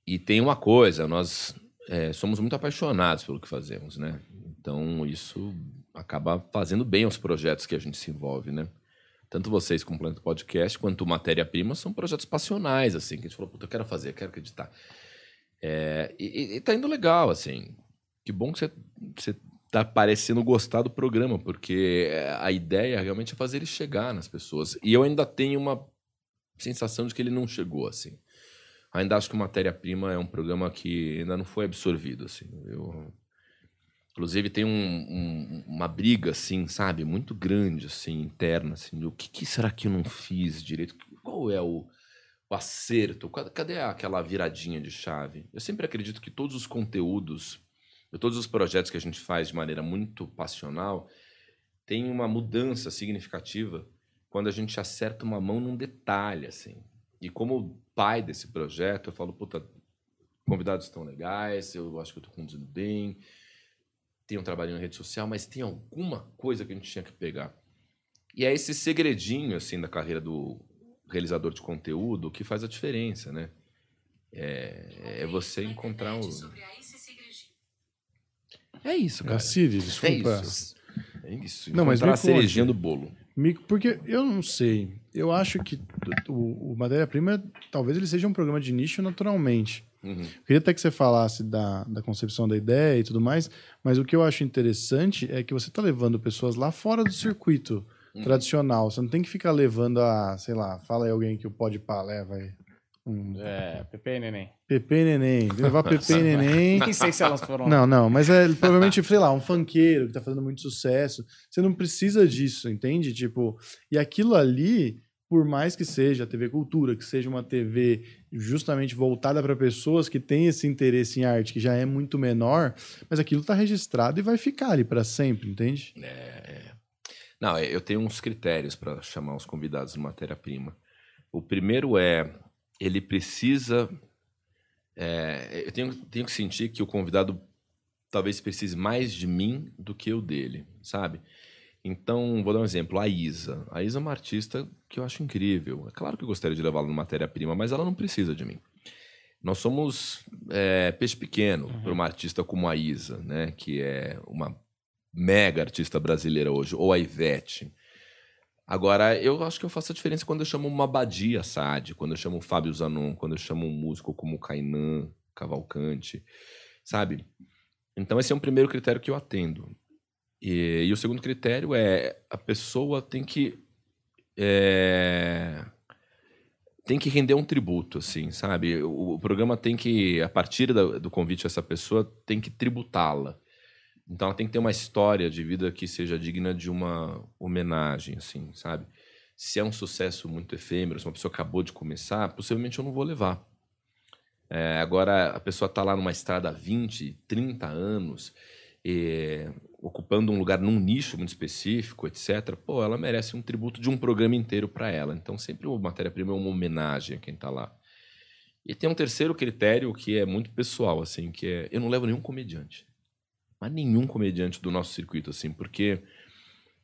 E tem uma coisa, nós é, somos muito apaixonados pelo que fazemos, né? Então isso acaba fazendo bem aos projetos que a gente se envolve, né? Tanto vocês com o Planeta Podcast quanto o Matéria-Prima são projetos passionais, assim, que a gente falou, puta, eu quero fazer, eu quero acreditar. É, e, e- tá indo legal, assim. Que bom que você, você tá parecendo gostar do programa, porque é, a ideia realmente é fazer ele chegar nas pessoas. E eu ainda tenho uma sensação de que ele não chegou, assim. Ainda acho que o Matéria-Prima é um programa que ainda não foi absorvido, assim. Eu, inclusive, tem um- um- uma briga, assim, sabe? Muito grande, assim, interna, assim. Do que, que será que eu não fiz direito? Qual é o, o acerto? Cadê aquela viradinha de chave? Eu sempre acredito que todos os conteúdos, todos os projetos que a gente faz de maneira muito passional, tem uma mudança significativa quando a gente acerta uma mão num detalhe, assim. E como pai desse projeto, eu falo, puta, convidados estão legais, eu acho que eu tô conduzindo bem, tem um trabalho na rede social, mas tem alguma coisa que a gente tinha que pegar. E é esse segredinho, assim, da carreira do realizador de conteúdo que faz a diferença, né? É, é você encontrar o... É isso, cara. É desculpa. isso. É isso. Não, mas me a cerejinha do bolo. Porque eu não sei. Eu acho que o, o Matéria-Prima, talvez ele seja um programa de nicho naturalmente. Uhum. Eu queria até que você falasse da, da concepção da ideia e tudo mais, mas o que eu acho interessante é que você está levando pessoas lá fora do circuito Uhum. tradicional. Você não tem que ficar levando a, sei lá, fala aí alguém que o Pode Pá leva aí. Um É, Pepe e Neném. Pepe e Neném. Levar Pepe e Neném. Nem sei se elas foram. Não, não, mas é provavelmente, sei lá, um funkeiro que tá fazendo muito sucesso. Você não precisa disso, entende? Tipo, e aquilo ali, por mais que seja a TV Cultura, que seja uma TV justamente voltada para pessoas que têm esse interesse em arte, que já é muito menor, mas aquilo tá registrado e vai ficar ali para sempre, entende? Não, é, eu tenho uns critérios para chamar os convidados de matéria-prima. O primeiro é, ele precisa. é, eu tenho, tenho que sentir que o convidado talvez precise mais de mim do que eu dele, sabe? Então, vou dar um exemplo. A Isa. A Isa é uma artista que eu acho incrível. É claro que eu gostaria de levá-la no matéria-prima, mas ela não precisa de mim. Nós somos é, peixe pequeno para uma artista como a Isa, né? Que é uma mega artista brasileira hoje, ou a Ivete. Agora, eu acho que eu faço a diferença quando eu chamo uma Badia Assad, quando eu chamo o Fábio Zanon, quando eu chamo um músico como Kainan Cavalcante, sabe? Então, esse é um primeiro critério que eu atendo. E, e o segundo critério é a pessoa tem que. é, tem que render um tributo, assim, sabe? O, o programa tem que, a partir da- do convite dessa pessoa, tem que tributá-la. Então ela tem que ter uma história de vida que seja digna de uma homenagem, assim, sabe? Se é um sucesso muito efêmero, se uma pessoa acabou de começar, possivelmente eu não vou levar. É, agora, a pessoa está lá numa estrada há 20, 30 anos, eh, ocupando um lugar num nicho muito específico, etc. Pô, ela merece um tributo de um programa inteiro para ela. Então, sempre o matéria-prima é uma homenagem a quem está lá. E tem um terceiro critério que é muito pessoal, assim, que é eu não levo nenhum comediante. Mas nenhum comediante do nosso circuito, assim, porque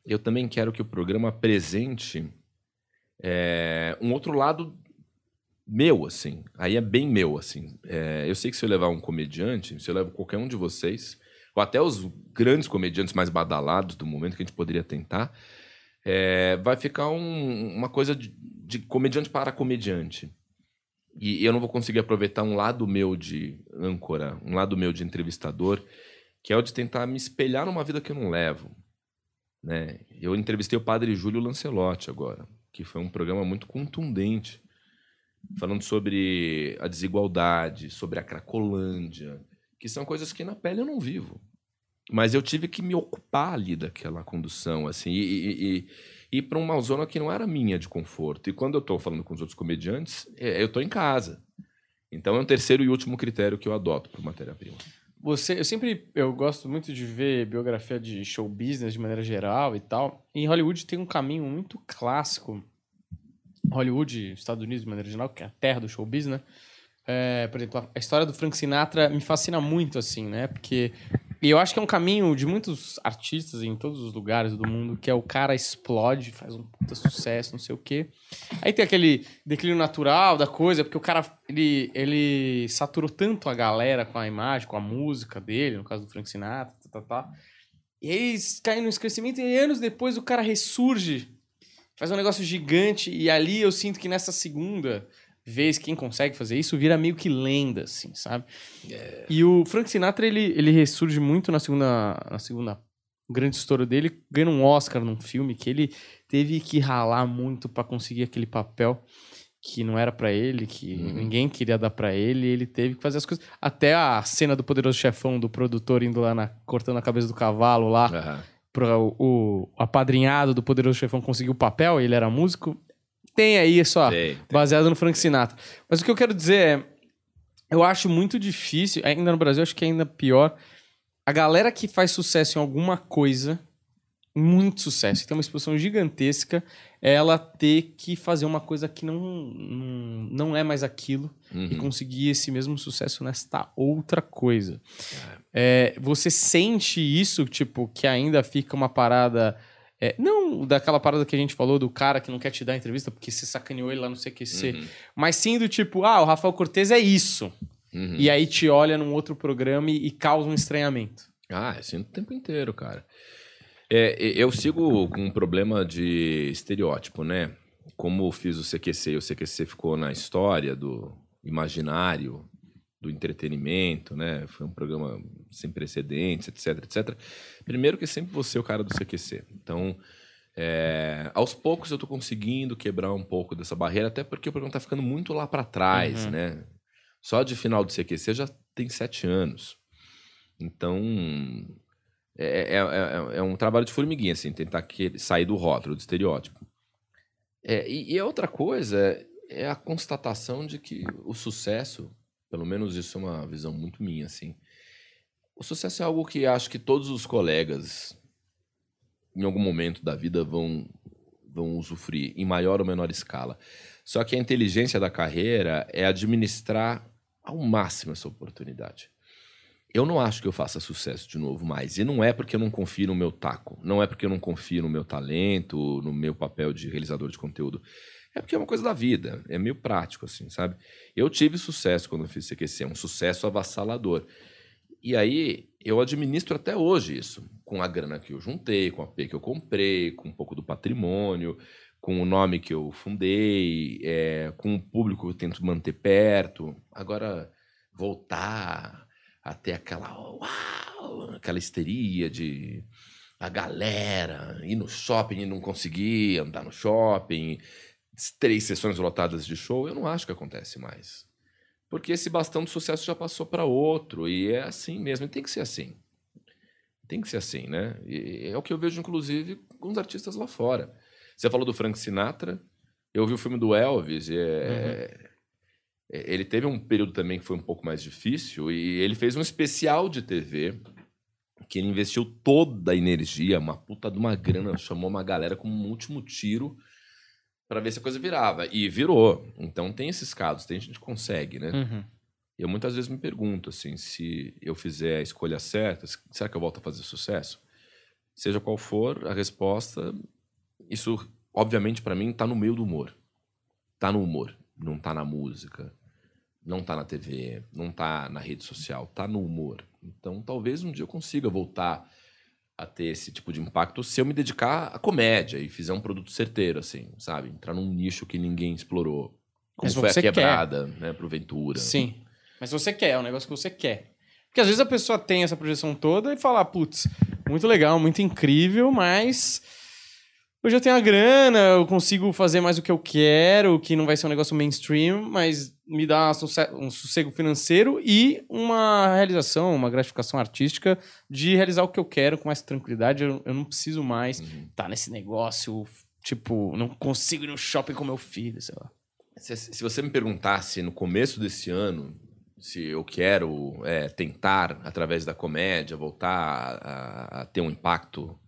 eu também quero que o programa apresente é, um outro lado meu, assim. Aí é bem meu, assim. É, eu sei que se eu levar um comediante, se eu levo qualquer um de vocês, ou até os grandes comediantes mais badalados do momento que a gente poderia tentar, é, vai ficar um, uma coisa de, de, comediante para comediante. E eu não vou conseguir aproveitar um lado meu de âncora, um lado meu de entrevistador, que é o de tentar me espelhar numa vida que eu não levo. Né? Eu entrevistei o padre Júlio Lancelotti agora, que foi um programa muito contundente, falando sobre a desigualdade, sobre a Cracolândia, que são coisas que na pele eu não vivo. Mas eu tive que me ocupar ali daquela condução, assim, e, e, ir para uma zona que não era minha de conforto. E quando eu estou falando com os outros comediantes, é, eu estou em casa. Então é um terceiro e último critério que eu adoto para matéria-prima. Você, eu sempre eu gosto muito de ver biografia de show business de maneira geral e tal. E em Hollywood tem um caminho muito clássico. Hollywood, Estados Unidos de maneira geral, que é a terra do show business, né? É, por exemplo, a história do Frank Sinatra me fascina muito, assim, né? Porque eu acho que é um caminho de muitos artistas em todos os lugares do mundo, que é o cara explode, faz um puta sucesso, não sei o quê. Aí tem aquele declínio natural da coisa, porque o cara, ele, ele saturou tanto a galera com a imagem, com a música dele, no caso do Frank Sinatra, tá, tá, tá. E aí cai no esquecimento e anos depois o cara ressurge, faz um negócio gigante, e ali eu sinto que nessa segunda vez quem consegue fazer isso vira meio que lenda, assim, sabe? Yeah. E o Frank Sinatra, ele, ele ressurge muito na segunda, na segunda grande estouro dele, ganhando um Oscar num filme que ele teve que ralar muito para conseguir aquele papel que não era para ele, que uhum. ninguém queria dar para ele, ele teve que fazer as coisas. Até a cena do poderoso chefão do produtor indo lá na, cortando a cabeça do cavalo lá, uhum. para o, o apadrinhado do poderoso chefão conseguir o papel, ele era músico, tem aí só, tem, tem. baseado no Frank Sinatra. Mas o que eu quero dizer é, eu acho muito difícil, ainda no Brasil, acho que é ainda pior, a galera que faz sucesso em alguma coisa, muito sucesso, tem uma exposição gigantesca, ela ter que fazer uma coisa que não, não, não é mais aquilo uhum. e conseguir esse mesmo sucesso nesta outra coisa. É. É, você sente isso, tipo, que ainda fica uma parada é, não daquela parada que a gente falou do cara que não quer te dar entrevista porque você sacaneou ele lá no CQC, uhum. mas sim do tipo, ah, o Rafael Cortez é isso. Uhum. E aí te olha num outro programa e, e causa um estranhamento. Ah, é assim o tempo inteiro, cara. É, eu sigo com um problema de estereótipo, né? Como fiz o CQC, e o CQC ficou na história do imaginário do entretenimento, né? Foi um programa sem precedentes, etc, etc. Primeiro que sempre você é o cara do CQC. Então, é, aos poucos eu estou conseguindo quebrar um pouco dessa barreira, até porque o programa está ficando muito lá para trás, uhum. né? Só de final do CQC já tem sete anos. Então, é, é, é, é um trabalho de formiguinha, assim, tentar que, sair do rótulo, do estereótipo. É, e, e a outra coisa é a constatação de que o sucesso pelo menos isso é uma visão muito minha, assim. O sucesso é algo que acho que todos os colegas, em algum momento da vida, vão, vão usufruir, em maior ou menor escala. Só que a inteligência da carreira é administrar ao máximo essa oportunidade. Eu não acho que eu faça sucesso de novo mais. E não é porque eu não confio no meu taco. Não é porque eu não confio no meu talento, no meu papel de realizador de conteúdo. É porque é uma coisa da vida, é meio prático, assim, sabe? Eu tive sucesso quando eu fiz CQC, um sucesso avassalador. E aí eu administro até hoje isso, com a grana que eu juntei, com a P que eu comprei, com um pouco do patrimônio, com o nome que eu fundei, é, com o público que eu tento manter perto. Agora, voltar a ter aquela, uau, aquela histeria de a galera ir no shopping e não conseguir andar no shopping, três sessões lotadas de show, eu não acho que acontece mais. Porque esse bastão de sucesso já passou para outro, e é assim mesmo, e tem que ser assim. Tem que ser assim, né? E é o que eu vejo, inclusive, com os artistas lá fora. Você falou do Frank Sinatra, eu vi o filme do Elvis, e é... uhum. ele teve um período também que foi um pouco mais difícil, e ele fez um especial de TV que ele investiu toda a energia, uma puta de uma grana, chamou uma galera como um último tiro para ver se a coisa virava. E virou. Então tem esses casos, tem gente que consegue, né? Uhum. Eu muitas vezes me pergunto assim, se eu fizer a escolha certa, será que eu volto a fazer sucesso? Seja qual for a resposta, isso obviamente para mim tá no meio do humor. Tá no humor, não tá na música, não tá na TV, não tá na rede social, tá no humor. Então, talvez um dia eu consiga voltar a ter esse tipo de impacto se eu me dedicar à comédia e fizer um produto certeiro, assim, sabe? Entrar num nicho que ninguém explorou. Como Mas foi a quebrada, né? Pro Ventura. Sim. Mas você quer, é um negócio que você quer. Porque às vezes a pessoa tem essa projeção toda e fala, "Ah, putz, muito legal, muito incrível, mas hoje eu tenho a grana, eu consigo fazer mais o que eu quero, que não vai ser um negócio mainstream, mas me dá um sossego financeiro e uma realização, uma gratificação artística de realizar o que eu quero com mais tranquilidade. Eu, eu não preciso mais Uhum. estar nesse negócio, tipo, não consigo ir no shopping com meu filho, sei lá. Se, se você me perguntasse no começo desse ano se eu quero é, tentar, através da comédia, voltar a, a ter um impacto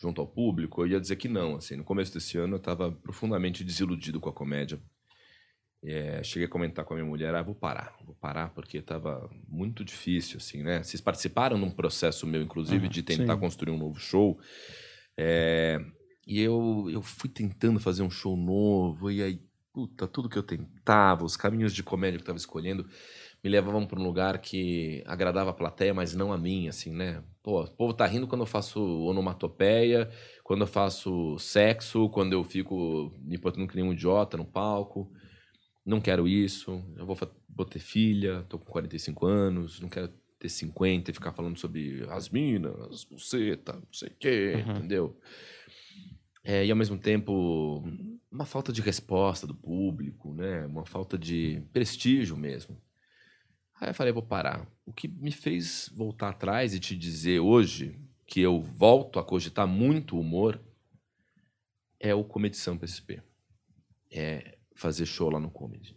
junto ao público, eu ia dizer que não. Assim, no começo desse ano eu estava profundamente desiludido com a comédia. É, cheguei a comentar com a minha mulher, ah, vou parar, vou parar porque estava muito difícil, assim, né? Vocês participaram num processo meu, inclusive, Uhum, de tentar sim. construir um novo show. É, e eu, eu fui tentando fazer um show novo, e aí, puta, tudo que eu tentava, os caminhos de comédia que eu estava escolhendo, me levavam para um lugar que agradava a plateia, mas não a mim, assim, né? Pô, o povo tá rindo quando eu faço onomatopeia, quando eu faço sexo, quando eu fico me botando que nem um idiota no palco. Não quero isso, eu vou, vou ter filha, tô com 45 anos, não quero ter 50 e ficar falando sobre as minas, as bucetas, não sei o quê, Uhum. entendeu? É, e ao mesmo tempo, uma falta de resposta do público, né? Uma falta de prestígio mesmo. Aí eu falei, vou parar. O que me fez voltar atrás e te dizer hoje que eu volto a cogitar muito o humor é o Comedição PSP. É fazer show lá no Comedy.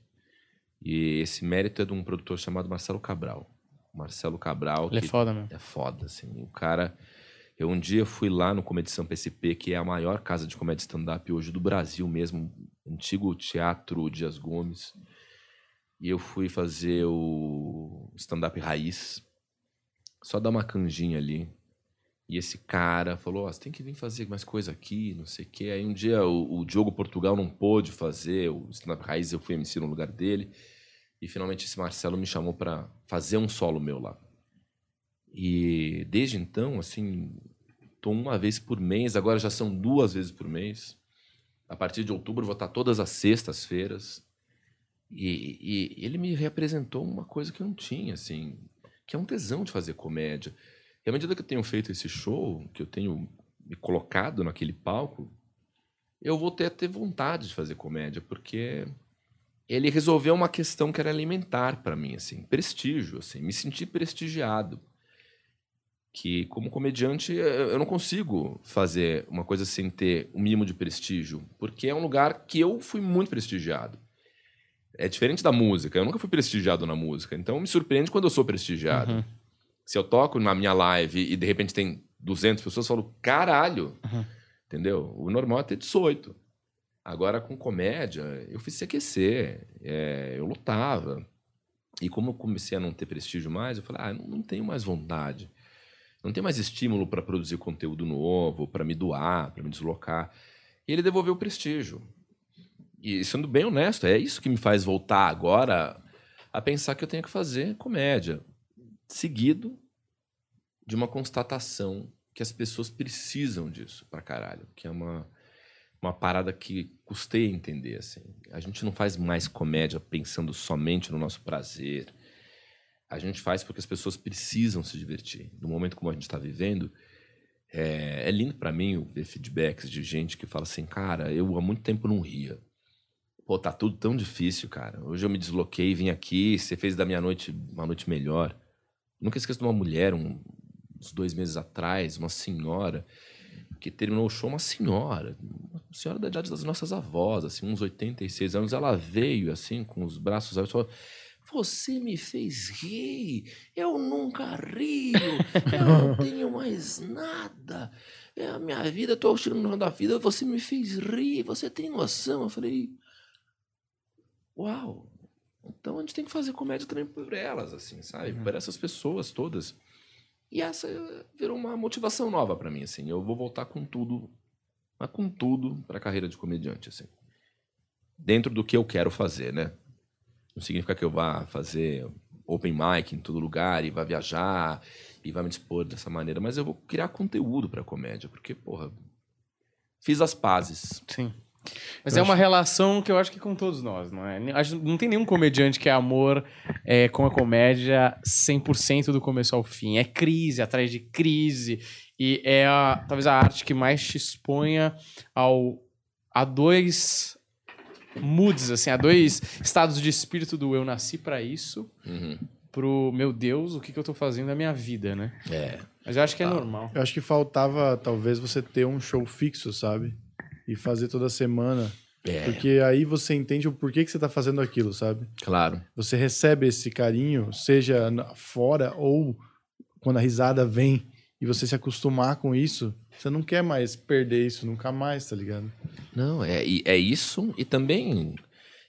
E esse mérito é de um produtor chamado Marcelo Cabral. Marcelo Cabral, Ele é foda mesmo. é foda, assim. O cara. Eu um dia fui lá no Comedição PSP, que é a maior casa de comédia stand-up hoje do Brasil mesmo, antigo Teatro Dias Gomes. E eu fui fazer o stand-up raiz. Só dar uma canjinha ali. E esse cara falou: Ó, você tem que vir fazer mais coisa aqui, não sei o quê. Aí um dia o, o Diogo Portugal não pôde fazer o stand-up raiz, eu fui MC no lugar dele. E finalmente esse Marcelo me chamou pra fazer um solo meu lá. E desde então, assim, tô uma vez por mês, agora já são duas vezes por mês. A partir de outubro vou estar todas as sextas-feiras. E, e ele me representou uma coisa que eu não tinha, assim, que é um tesão de fazer comédia. E à medida que eu tenho feito esse show, que eu tenho me colocado naquele palco, eu vou ter a ter vontade de fazer comédia, porque ele resolveu uma questão que era alimentar para mim, assim, prestígio, assim, me sentir prestigiado. Que como comediante eu não consigo fazer uma coisa sem ter o mínimo de prestígio, porque é um lugar que eu fui muito prestigiado. É diferente da música, eu nunca fui prestigiado na música, então me surpreende quando eu sou prestigiado. Uhum. Se eu toco na minha live e de repente tem 200 pessoas, eu falo, caralho, Uhum. entendeu? O normal é ter 18. Agora, com comédia, eu fiz se aquecer, é, eu lutava. E como eu comecei a não ter prestígio mais, eu falei, ah, não, não tenho mais vontade. Não tenho mais estímulo para produzir conteúdo novo, para me doar, para me deslocar. E ele devolveu o prestígio. E sendo bem honesto, é isso que me faz voltar agora a pensar que eu tenho que fazer comédia. Seguido de uma constatação que as pessoas precisam disso pra caralho. Que é uma, uma parada que custei a entender, assim. A gente não faz mais comédia pensando somente no nosso prazer. A gente faz porque as pessoas precisam se divertir. No momento como a gente está vivendo, é, é lindo pra mim ver feedbacks de gente que fala assim, cara, eu há muito tempo não ria. Pô, tá tudo tão difícil, cara. Hoje eu me desloquei, vim aqui, você fez da minha noite uma noite melhor. Nunca esqueço de uma mulher, um- uns dois meses atrás, uma senhora, que terminou o show, uma senhora, uma senhora da idade das nossas avós, assim, uns 86 anos. Ela veio, assim, com os braços abertos, falou, você me fez rir, eu nunca rio, eu não *laughs* tenho mais nada. É a minha vida, eu tô tirando da vida, você me fez rir, você tem noção? Eu falei, uau, então a gente tem que fazer comédia também por elas, assim, sabe? Uhum. Por essas pessoas todas. E essa virou uma motivação nova pra mim, assim. Eu vou voltar com tudo, mas com tudo pra carreira de comediante, assim. Dentro do que eu quero fazer, né? Não significa que eu vá fazer open mic em todo lugar e vai viajar e vai me dispor dessa maneira, mas eu vou criar conteúdo pra comédia, porque, porra, fiz as pazes. Sim. Mas é uma relação que eu acho que com todos nós, não é? Acho- Não tem nenhum comediante que é amor é, com a comédia 100% do começo ao fim. É crise atrás de crise. E é a, talvez a arte que mais te exponha ao, a dois moods, assim, a dois estados de espírito do eu nasci pra isso, Uhum. pro meu Deus, o que, que eu tô fazendo na minha vida, né? É. Mas eu acho que é normal. Eu acho que faltava, talvez, você ter um show fixo, sabe? E fazer toda semana. É, Porque aí você entende o porquê que você tá fazendo aquilo, sabe? claro. Você recebe esse carinho, seja fora ou quando a risada vem e você se acostumar com isso, você não quer mais perder isso nunca mais, tá ligado? Não, é, e- é isso e também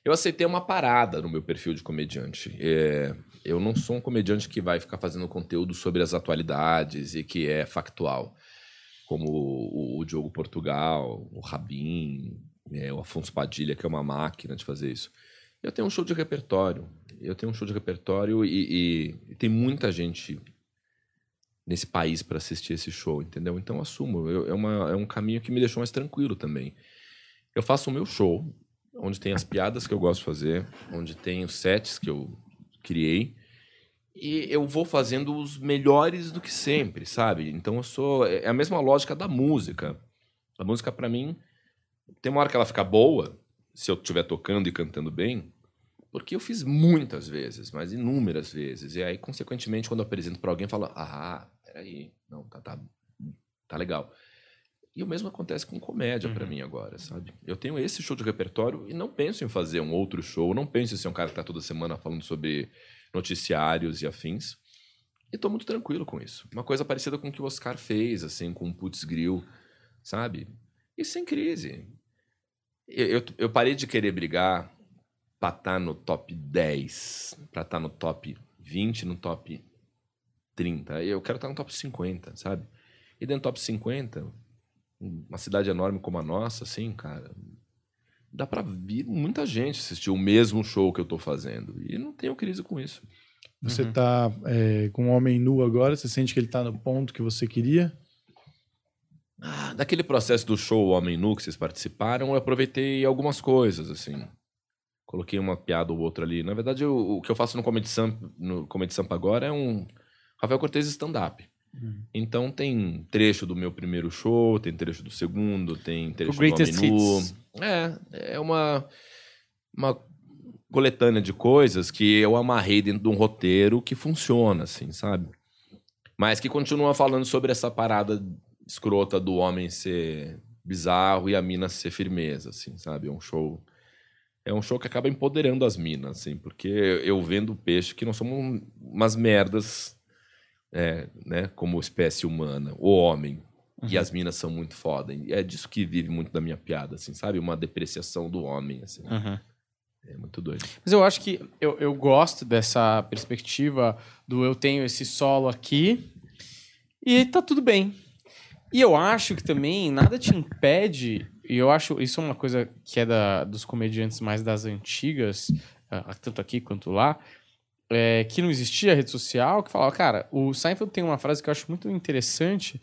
eu aceitei uma parada no meu perfil de comediante. É, eu não sou um comediante que vai ficar fazendo conteúdo sobre as atualidades e que é factual, como o, o Diogo Portugal, o Rabin, é, o Afonso Padilha, que é uma máquina de fazer isso. Eu tenho um show de repertório. Eu tenho um show de repertório e, e- e tem muita gente nesse país para assistir esse show, entendeu? Então assumo. Eu- é, uma- é um caminho que me deixou mais tranquilo também. Eu faço o meu show, onde tem as piadas que eu gosto de fazer, onde tem os sets que eu criei. E eu vou fazendo os melhores do que sempre, sabe? Então eu sou. É a mesma lógica da música. A música, pra mim, tem uma hora que ela fica boa, se eu estiver tocando e cantando bem, porque eu fiz muitas vezes, mas inúmeras vezes. E aí, consequentemente, quando eu apresento pra alguém, fala: Ah, peraí, não, tá, tá, tá legal. E o mesmo acontece com comédia pra mim agora, sabe? Eu tenho esse show de repertório e não penso em fazer um outro show, não penso em ser um cara que tá toda semana falando sobre noticiários e afins. E tô muito tranquilo com isso. Uma coisa parecida com o que o Oscar fez, assim, com o Putz Grill, sabe? E sem crise. Eu, eu, eu parei de querer brigar pra estar no top 10, pra estar no top 20, no top 30. Eu quero estar no top 50, sabe? E dentro do top 50, uma cidade enorme como a nossa, assim, cara, dá pra vir muita gente assistir o mesmo show que eu tô fazendo. E não tenho crise com isso. Você Uhum. tá é, com um homem nu agora, você sente que ele tá no ponto que você queria? Ah, daquele processo do show Homem Nu que vocês participaram, eu aproveitei algumas coisas, assim. Coloquei uma piada ou outra ali. Na verdade, eu- o que eu faço no Comedy Sampa, no Comedy Sampa agora é um Rafael Cortez stand-up. Então tem trecho do meu primeiro show, tem trecho do segundo, tem trecho do Greatest Homem Nu. Hits. É, é uma, uma coletânea de coisas que eu amarrei dentro de um roteiro que funciona, assim, sabe? Mas que continua falando sobre essa parada escrota do homem ser bizarro e a mina ser firmeza, assim, sabe? É um show. É um show que acaba empoderando as minas, assim, porque eu vendo peixe que nós somos umas merdas, é, né, como espécie humana, o homem. E as minas são muito foda. E é disso que vive muito da minha piada, assim, sabe? Uma depreciação do homem, assim. Uhum. É muito doido. Mas eu acho que eu, eu gosto dessa perspectiva do eu tenho esse solo aqui e tá tudo bem. E eu acho que também nada te impede, e eu acho isso é uma coisa que é da, dos comediantes mais das antigas, ah, tanto aqui quanto lá, é, que não existia rede social, que falava, cara, o Seinfeld tem uma frase que eu acho muito interessante,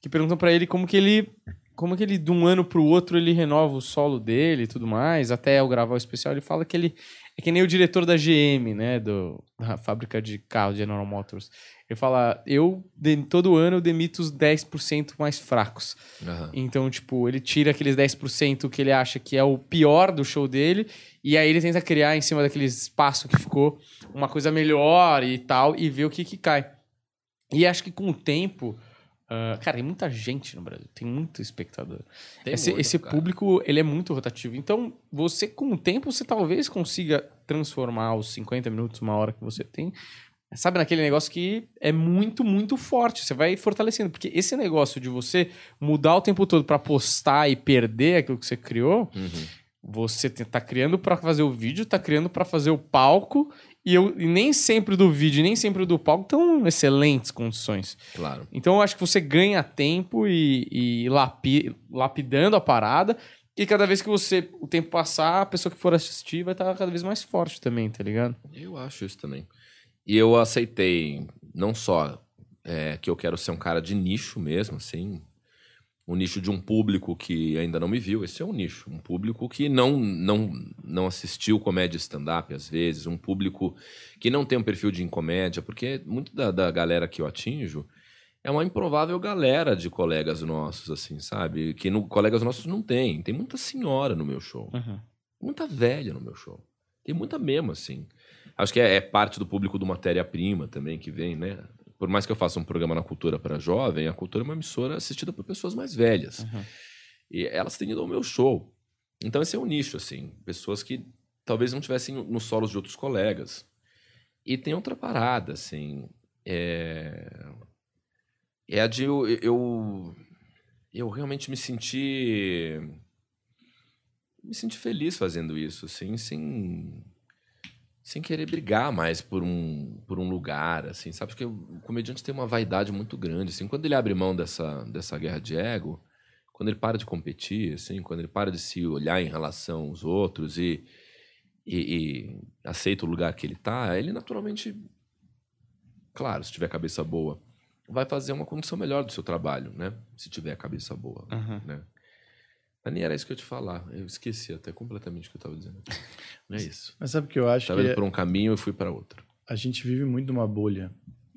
que perguntam pra ele como que ele como que ele de um ano pro outro ele renova o solo dele e tudo mais, até eu gravar o especial, ele fala que ele é que nem o diretor da GM, né, do, da fábrica de carros General Motors. Ele fala, eu de- todo ano eu demito os 10% mais fracos. Aham. Então, tipo, ele tira aqueles 10% que ele acha que é o pior do show dele, e aí ele tenta criar em cima daquele espaço que ficou uma coisa melhor e tal, e ver o que que cai. E acho que com o tempo. Ah, cara, tem muita gente no Brasil, tem muito espectador. Tem esse muito, esse público, ele é muito rotativo. Então, você, com o tempo, você talvez consiga transformar os 50 minutos, uma hora que você tem, sabe, naquele negócio que é muito, muito forte. Você vai fortalecendo. Porque esse negócio de você mudar o tempo todo pra postar e perder aquilo que você criou, Uhum. você tá criando pra fazer o vídeo, tá criando pra fazer o palco, e, eu, e nem sempre do vídeo, nem sempre do palco estão excelentes condições. Claro. Então eu acho que você ganha tempo e, e lapi- lapidando a parada. E cada vez que você o tempo passar, a pessoa que for assistir vai estar cada vez mais forte também, tá ligado? Eu acho isso também. E eu aceitei não só é, que eu quero ser um cara de nicho mesmo, assim, um nicho de um público que ainda não me viu. Esse é um nicho, um público que não não não assistiu comédia stand-up às vezes, um público que não tem um perfil de comédia, porque muito da, da galera que eu atinjo é uma improvável galera de colegas nossos, assim, sabe? Que no, colegas nossos não tem. Tem muita senhora no meu show. Uhum. Muita velha no meu show. Tem muita mesmo, assim. Acho que é, é parte do público do Matéria-Prima também que vem, né? Por mais que eu faça um programa na cultura para jovem, a cultura é uma emissora assistida por pessoas mais velhas. Uhum. E elas têm ido ao meu show. Então esse é um nicho, assim. Pessoas que talvez não tivessem nos solos de outros colegas. E tem outra parada, assim. É é a de eu, eu, eu realmente me senti me senti feliz fazendo isso, assim, sem sem querer brigar mais por um por um lugar, assim, sabe? Porque o comediante tem uma vaidade muito grande, assim, quando ele abre mão dessa dessa guerra de ego, quando ele para de competir, assim, quando ele para de se olhar em relação aos outros e e, e aceita o lugar que ele tá, ele naturalmente, claro, se tiver cabeça boa, vai fazer uma condição melhor do seu trabalho, né? Se tiver a cabeça boa, Uhum. né? Mas nem era isso que eu ia te falar. Eu esqueci até completamente o que eu estava dizendo. Não é isso. Mas sabe o que eu acho? Estava que indo por um caminho e fui para outro. a gente vive muito numa bolha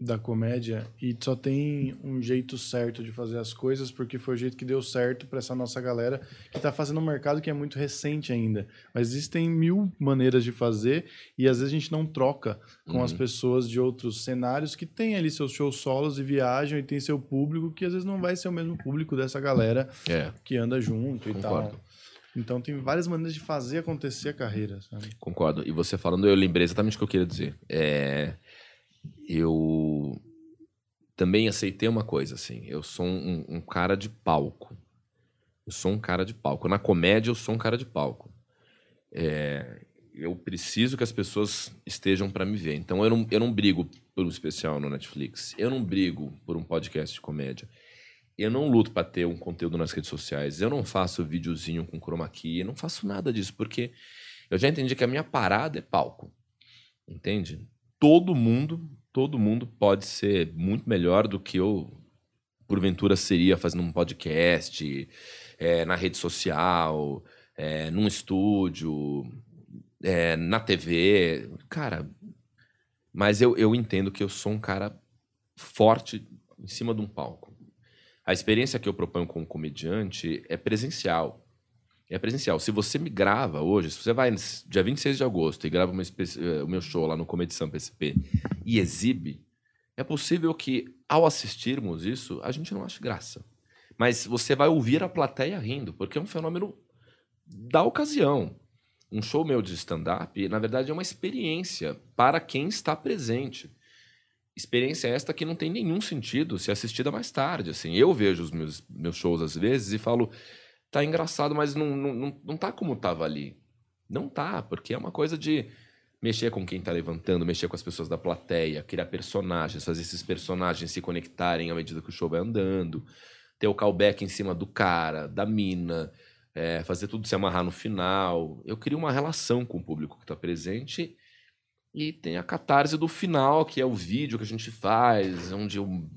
da comédia e só tem um jeito certo de fazer as coisas porque foi o jeito que deu certo para essa nossa galera que tá fazendo um mercado que é muito recente ainda. Mas existem mil maneiras de fazer e às vezes a gente não troca com as Uhum. pessoas de outros cenários que têm ali seus shows solos e viajam e tem seu público que às vezes não vai ser o mesmo público dessa galera É, que anda junto e Concordo. tal. Então tem várias maneiras de fazer acontecer a carreira, sabe? concordo. E você falando, eu lembrei exatamente o que eu queria dizer. É, eu também aceitei uma coisa, assim. Eu sou um, um cara de palco. Eu sou um cara de palco. Na comédia, eu sou um cara de palco. É, eu preciso que as pessoas estejam para me ver. Então, eu não, eu não brigo por um especial no Netflix. Eu não brigo por um podcast de comédia. Eu não luto para ter um conteúdo nas redes sociais. Eu não faço videozinho com chroma key. Eu não faço nada disso, porque eu já entendi que a minha parada é palco. Entende? Todo mundo, todo mundo pode ser muito melhor do que eu, porventura, seria fazendo um podcast, é, na rede social, é, num estúdio, é, na TV. Cara, mas eu, eu entendo que eu sou um cara forte em cima de um palco. A experiência que eu proponho como comediante é presencial. É presencial. Se você me grava hoje, se você vai dia 26 de agosto e grava eh, o meu show lá no Sampa PSP e exibe, é possível que, ao assistirmos isso, a gente não ache graça. Mas você vai ouvir a plateia rindo, porque é um fenômeno da ocasião. Um show meu de stand-up, na verdade, é uma experiência para quem está presente. Experiência esta que não tem nenhum sentido se assistida mais tarde. Assim, eu vejo os meus, meus shows às vezes e falo, tá engraçado, mas não, não, não, tá como tava ali. Não tá, porque é uma coisa de mexer com quem tá levantando, mexer com as pessoas da plateia, criar personagens, fazer esses personagens se conectarem à medida que o show vai andando, ter o callback em cima do cara, da mina, é, fazer tudo se amarrar no final. Eu crio uma relação com o público que está presente e tem a catarse do final, que é o vídeo que a gente faz, onde eu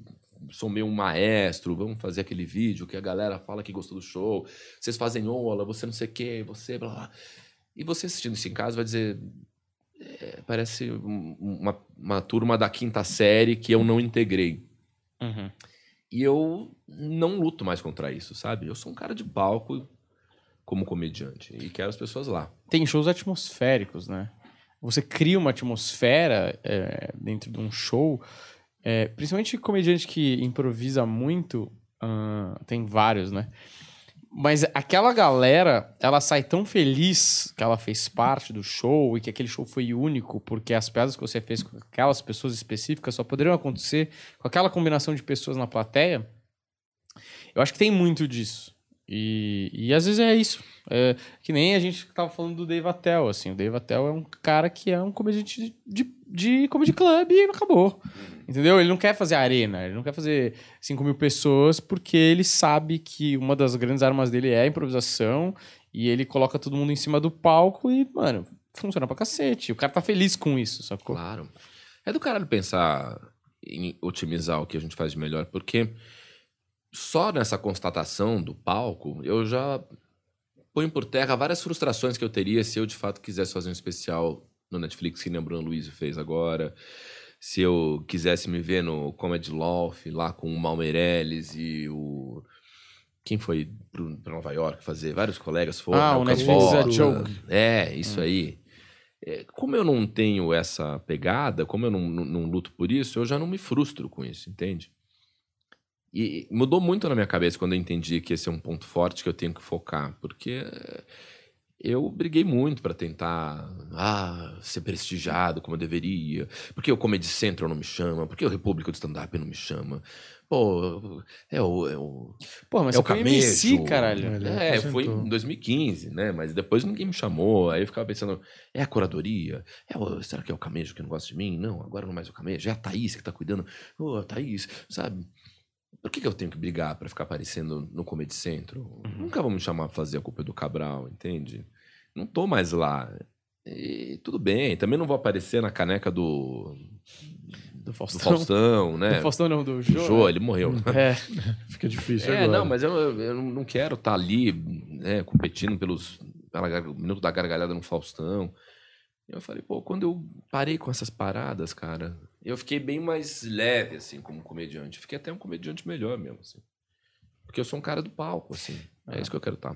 sou meio um maestro, vamos fazer aquele vídeo que a galera fala que gostou do show, vocês fazem ola, você não sei o quê, você blá blá. E você assistindo isso em casa vai dizer, é, parece um- uma, uma turma da quinta série que eu não integrei. Uhum. E eu não luto mais contra isso, sabe? Eu sou um cara de palco como comediante e quero as pessoas lá. Tem shows atmosféricos, né? Você cria uma atmosfera é, dentro de um show. É, principalmente comediante que improvisa muito, tem vários, né? Mas aquela galera, ela sai tão feliz que ela fez parte do show e que aquele show foi único, porque as piadas que você fez com aquelas pessoas específicas só poderiam acontecer com aquela combinação de pessoas na plateia. Eu acho que tem muito disso. E, e às vezes é isso. É, que nem a gente tava falando do Dave Attell, assim. O Dave Attell é um cara que é um comediante de, de, de comedy club e acabou. Entendeu? Ele não quer fazer arena, ele não quer fazer 5 mil pessoas, porque ele sabe que uma das grandes armas dele é a improvisação, e ele coloca todo mundo em cima do palco e, mano, funciona pra cacete. O cara tá feliz com isso, sacou? Claro. É do caralho pensar em otimizar o que a gente faz de melhor, porque só nessa constatação do palco, eu já ponho por terra várias frustrações que eu teria se eu de fato quisesse fazer um especial no Netflix, que nem o Bruno Luiz fez agora. Se eu quisesse me ver no Comedy Loft, lá com o Mal Meirelles e o. Quem foi para Nova York fazer? Vários colegas foram. Ah, né? o Netflix é joke. É, isso aí. É, como eu não tenho essa pegada, como eu não, não, não luto por isso, eu já não me frustro com isso, entende? E mudou muito na minha cabeça quando eu entendi que esse é um ponto forte que eu tenho que focar, porque eu briguei muito para tentar ah, ser prestigiado como eu deveria, porque o Comedy Central não me chama, porque o República do Stand-Up não me chama. Pô, é o, é o, Pô, mas é você o camejo. MC, caralho. É, aposentou. foi em 2015, né? Mas depois ninguém me chamou. Aí eu ficava pensando, é a curadoria? É o- será que é o Camejo que não gosta de mim? Não, agora não é mais o Camejo. É a Thaís que tá cuidando. Ô, a Thaís, sabe? Por que, que eu tenho que brigar pra ficar aparecendo no Comedy Centro? Nunca vão me chamar pra fazer a culpa do Cabral, entende? Não tô mais lá. E tudo bem, também não vou aparecer na caneca do, Do do Faustão. Faustão, né? Do Faustão não, do Jô. Jô, né? ele morreu. É. *laughs* Fica difícil É, agora. não, mas eu, eu não- quero estar ali, né, competindo pelos pela minuto da gargalhada no Faustão. Eu falei, pô, quando eu parei com essas paradas, cara, eu fiquei bem mais leve, assim, como comediante. Fiquei até um comediante melhor mesmo, assim. Porque eu sou um cara do palco, assim. É isso que eu quero estar.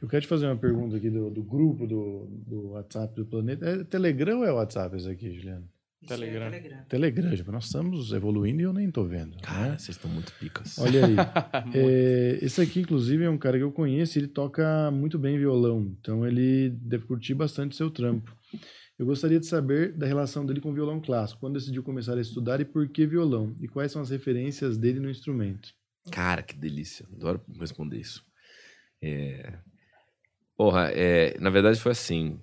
Eu quero te fazer uma pergunta aqui do, do grupo do, do WhatsApp do Planeta. É Telegram ou é WhatsApp esse aqui, Juliano? Isso é Telegram. Telegram. Telegram, tipo, nós estamos evoluindo e eu nem tô vendo. Cara, né? vocês estão muito picas. Olha aí. *laughs* É, esse aqui, inclusive, é um cara que eu conheço, ele toca muito bem violão, então ele deve curtir bastante seu trampo. Eu gostaria de saber da relação dele com o violão clássico, quando decidiu começar a estudar e por que violão, e quais são as referências dele no instrumento. Cara, que delícia. Adoro responder isso. É... Porra, é... na verdade foi assim.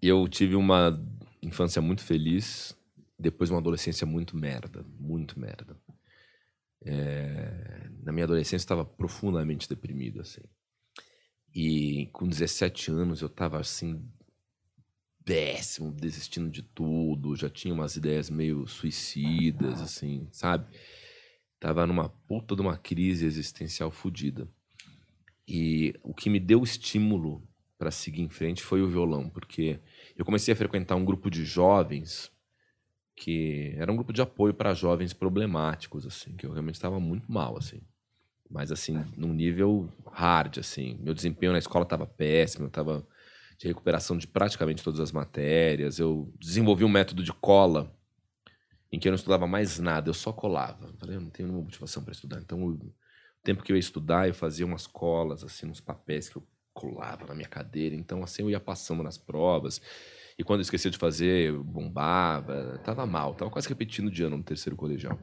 Eu tive uma infância muito feliz, depois uma adolescência muito merda. Muito merda. É... Na minha adolescência estava profundamente deprimido, assim. E com 17 anos eu estava assim, péssimo, desistindo de tudo, já tinha umas ideias meio suicidas, assim, sabe? Tava numa puta de uma crise existencial fodida. E o que me deu estímulo para seguir em frente foi o violão, porque eu comecei a frequentar um grupo de jovens que era um grupo de apoio para jovens problemáticos, assim, que eu realmente estava muito mal, assim. Mas, assim, num nível hard, assim. Meu desempenho na escola estava péssimo, eu estava de recuperação de praticamente todas as matérias. Eu desenvolvi um método de cola em que eu não estudava mais nada, eu só colava. Eu falei, eu não tenho nenhuma motivação para estudar. Então, o tempo que eu ia estudar, eu fazia umas colas, assim, nos papéis que eu colava na minha cadeira. Então, assim, eu ia passando nas provas. E quando eu esquecia de fazer, eu bombava. Tava mal, tava quase repetindo de ano no terceiro colegial.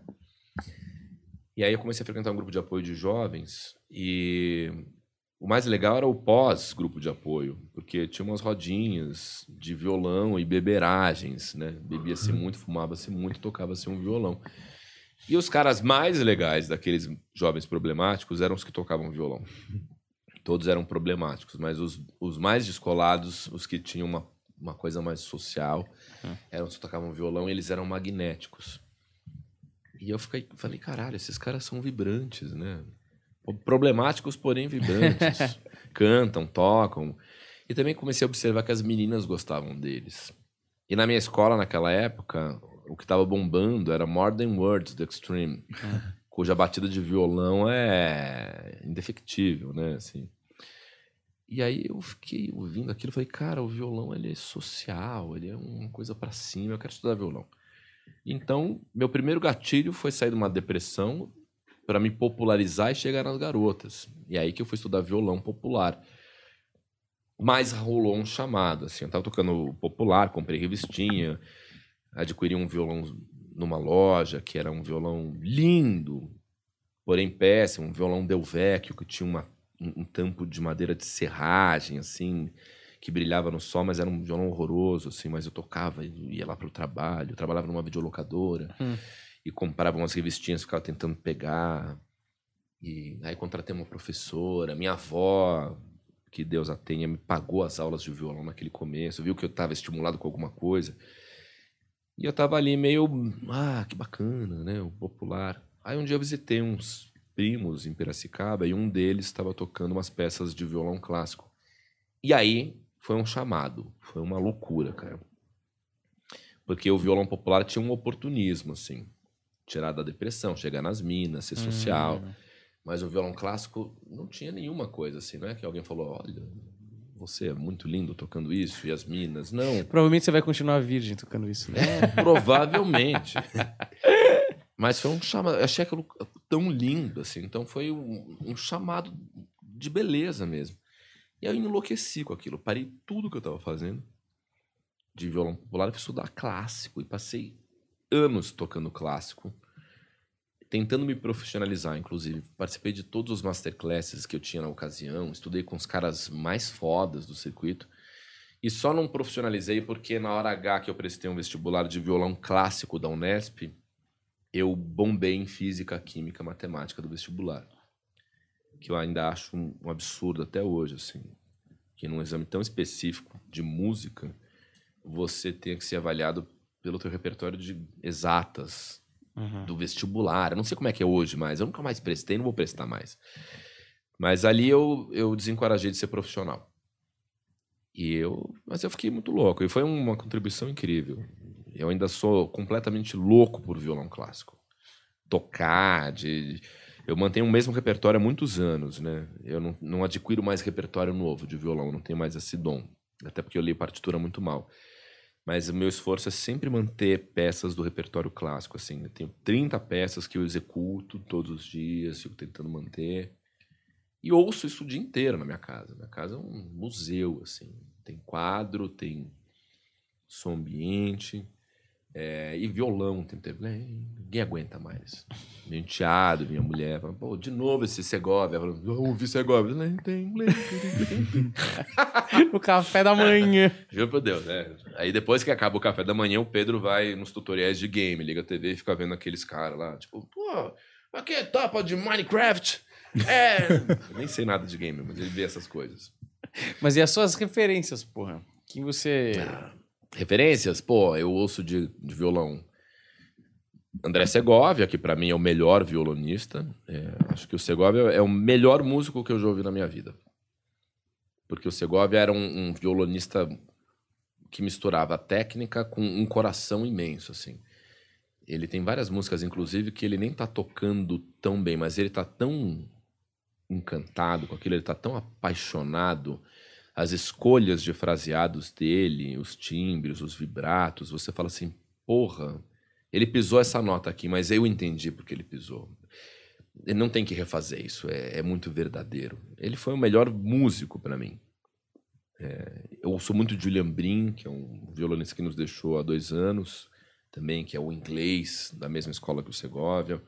E aí eu comecei a frequentar um grupo de apoio de jovens e o mais legal era o pós-grupo de apoio, porque tinha umas rodinhas de violão e beberagens, né? Bebia-se muito, fumava-se muito, tocava-se um violão. E os caras mais legais daqueles jovens problemáticos eram os que tocavam violão. Todos eram problemáticos, mas os, os mais descolados, os que tinham uma, uma coisa mais social, eram os que tocavam violão e eles eram magnéticos. E eu fiquei, falei, caralho, esses caras são vibrantes, né? Problemáticos, porém vibrantes. *laughs* Cantam, tocam. E também comecei a observar que as meninas gostavam deles. E na minha escola, naquela época, o que estava bombando era More Than Words, do Extreme, cuja batida de violão é indefectível, né? Assim. E aí eu fiquei ouvindo aquilo e falei, cara, o violão ele é social, ele é uma coisa pra cima, eu quero estudar violão. Então, meu primeiro gatilho foi sair de uma depressão para me popularizar e chegar nas garotas. E aí que eu fui estudar violão popular. Mas rolou um chamado, assim, eu tava tocando popular, comprei revistinha, adquiri um violão numa loja, que era um violão lindo, porém péssimo, um violão Del Vecchio, que tinha uma, um, tampo de madeira de serragem, assim, que brilhava no sol, mas era um violão horroroso, assim, mas eu tocava ia lá pro trabalho, eu trabalhava numa videolocadora Hum. E comprava umas revistinhas, ficava tentando pegar. E aí contratei uma professora, minha avó, que Deus a tenha, me pagou as aulas de violão naquele começo, viu que eu estava estimulado com alguma coisa. E eu tava ali meio, ah, que bacana, né? O popular. Aí um dia eu visitei uns primos em Piracicaba e um deles estava tocando umas peças de violão clássico. E aí foi um chamado, foi uma loucura, cara. Porque o violão popular tinha um oportunismo, assim. Tirar da depressão, chegar nas minas, ser social. Hum. Mas o violão clássico não tinha nenhuma coisa assim, não é que alguém falou, olha, você é muito lindo tocando isso e as minas. Não, Provavelmente você vai continuar virgem tocando isso. Né? é, provavelmente. *laughs* Mas foi um chamado, achei aquilo tão lindo assim, então foi um, um chamado de beleza mesmo. E aí eu enlouqueci com aquilo, parei tudo que eu estava fazendo de violão popular e fui estudar clássico e passei anos tocando clássico tentando me profissionalizar, inclusive. Participei de todos os masterclasses que eu tinha na ocasião, estudei com os caras mais fodas do circuito. E só não profissionalizei porque na hora H que eu prestei um vestibular de violão clássico da Unesp, eu bombei em física, química, matemática do vestibular. Que eu ainda acho um, absurdo até hoje, assim. Que num exame tão específico de música, você tenha que ser avaliado pelo teu repertório de exatas, Uhum. do vestibular. Eu não sei como é que é hoje, mas eu nunca mais prestei, não vou prestar mais. Mas ali eu, eu desencorajei de ser profissional. E eu, mas eu fiquei muito louco. E foi uma contribuição incrível. Eu ainda sou completamente louco por violão clássico. Tocar, de, eu mantenho o mesmo repertório há muitos anos, né? Eu não, não adquiro mais repertório novo de violão, não tenho mais esse dom. Até porque eu li partitura muito mal. Mas o meu esforço é sempre manter peças do repertório clássico, assim. Eu tenho 30 peças que eu executo todos os dias, fico tentando manter. E ouço isso o dia inteiro na minha casa. Minha casa é um museu, assim. Tem quadro, tem som ambiente, é, e violão. Ninguém aguenta mais. Meu enteado, minha mulher, fala, pô, de novo esse Segovia. Fala, Eu ouvi Segovia. No *laughs* café da manhã. Juro por Deus, né? Aí depois que acaba o café da manhã, o Pedro vai nos tutoriais de game, liga a TV e fica vendo aqueles caras lá, tipo, pô, aqui é tapa de Minecraft. É. Eu nem sei nada de game, mas ele vê essas coisas. Mas e as suas referências, porra? Quem você. Referências? Pô, eu ouço de, de violão André Segovia, que pra mim é o melhor violonista. É, acho que o Segovia é o melhor músico que eu já ouvi na minha vida. Porque o Segovia era um, um violonista que misturava técnica com um coração imenso, assim. Ele tem várias músicas, inclusive, que ele nem tá tocando tão bem, mas ele tá tão encantado com aquilo, ele tá tão apaixonado. As escolhas de fraseados dele, os timbres, os vibratos, você fala assim, porra, ele pisou essa nota aqui, mas eu entendi porque ele pisou. Ele não tem que refazer isso, é, é muito verdadeiro. Ele foi o melhor músico para mim. É, eu ouço muito Julian Brin, que é um violonista que nos deixou há dois anos, também, que é o inglês, da mesma escola que o Segovia.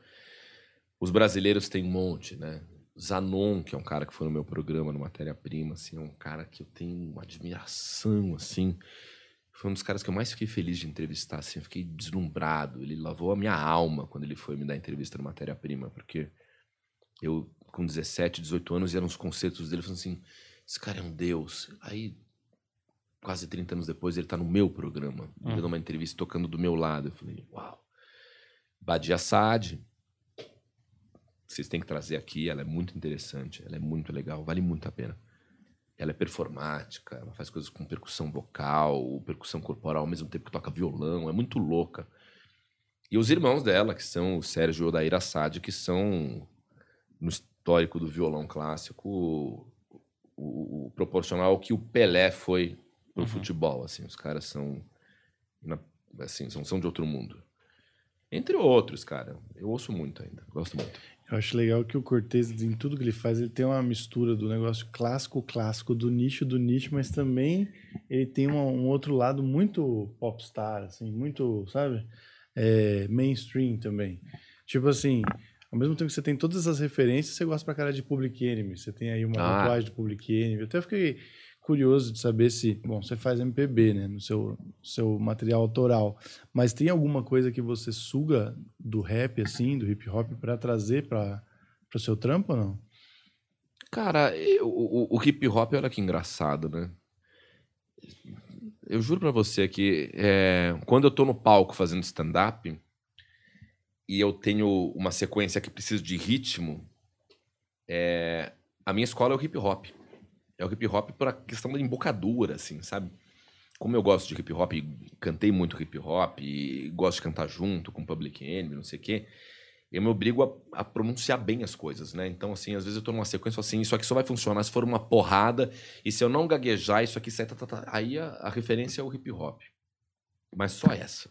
Os brasileiros têm um monte, né? Zanon, que é um cara que foi no meu programa no Matéria Prima, assim, é um cara que eu tenho uma admiração, assim. Foi um dos caras que eu mais fiquei feliz de entrevistar, assim, eu fiquei deslumbrado. Ele lavou a minha alma quando ele foi me dar entrevista no Matéria Prima, porque eu, com 17, 18 anos, eram os concertos dele, falando assim, esse cara é um deus. Aí, quase 30 anos depois, ele tá no meu programa, Uhum. dando uma entrevista, tocando do meu lado. Eu falei, uau. Badia Saad, vocês têm que trazer aqui, ela é muito interessante, ela é muito legal, vale muito a pena. Ela é performática, ela faz coisas com percussão vocal, percussão corporal, ao mesmo tempo que toca violão, é muito louca. E os irmãos dela, que são o Sérgio e o Odair Assad, que são, no histórico do violão clássico, o, o- proporcional ao que o Pelé foi pro Uhum. futebol. Assim, os caras são, assim, são, são de outro mundo. Entre outros, cara. Eu ouço muito ainda, gosto muito. Eu acho legal que o Cortez, em tudo que ele faz, ele tem uma mistura do negócio clássico, clássico, do nicho, do nicho, mas também ele tem um, um outro lado muito popstar, assim, muito, sabe? É, mainstream também. Tipo assim, ao mesmo tempo que você tem todas essas referências, você gosta pra cara de Public Enemy. Você tem aí uma Ah. tatuagem de Public Enemy. Eu até fiquei curioso de saber se, bom, você faz MPB, né, no seu, seu material autoral, mas tem alguma coisa que você suga do rap, assim, do hip hop, pra trazer para o seu trampo ou não? Cara, eu- o, o hip hop, olha que engraçado, né? eu juro pra você que é, quando eu tô no palco fazendo stand-up e eu tenho uma sequência que precisa de ritmo, é, a minha escola é o hip hop. É o hip hop por a questão da embocadura, assim, sabe? Como eu gosto de hip hop, cantei muito hip hop, gosto de cantar junto com Public Enemy, não sei o quê, eu me obrigo a, a, pronunciar bem as coisas, né? Então, assim, às vezes eu tô numa sequência assim, isso aqui só vai funcionar se for uma porrada, e se eu não gaguejar, isso aqui sai, tá, tá, tá. aí a, a referência é o hip hop. Mas só essa.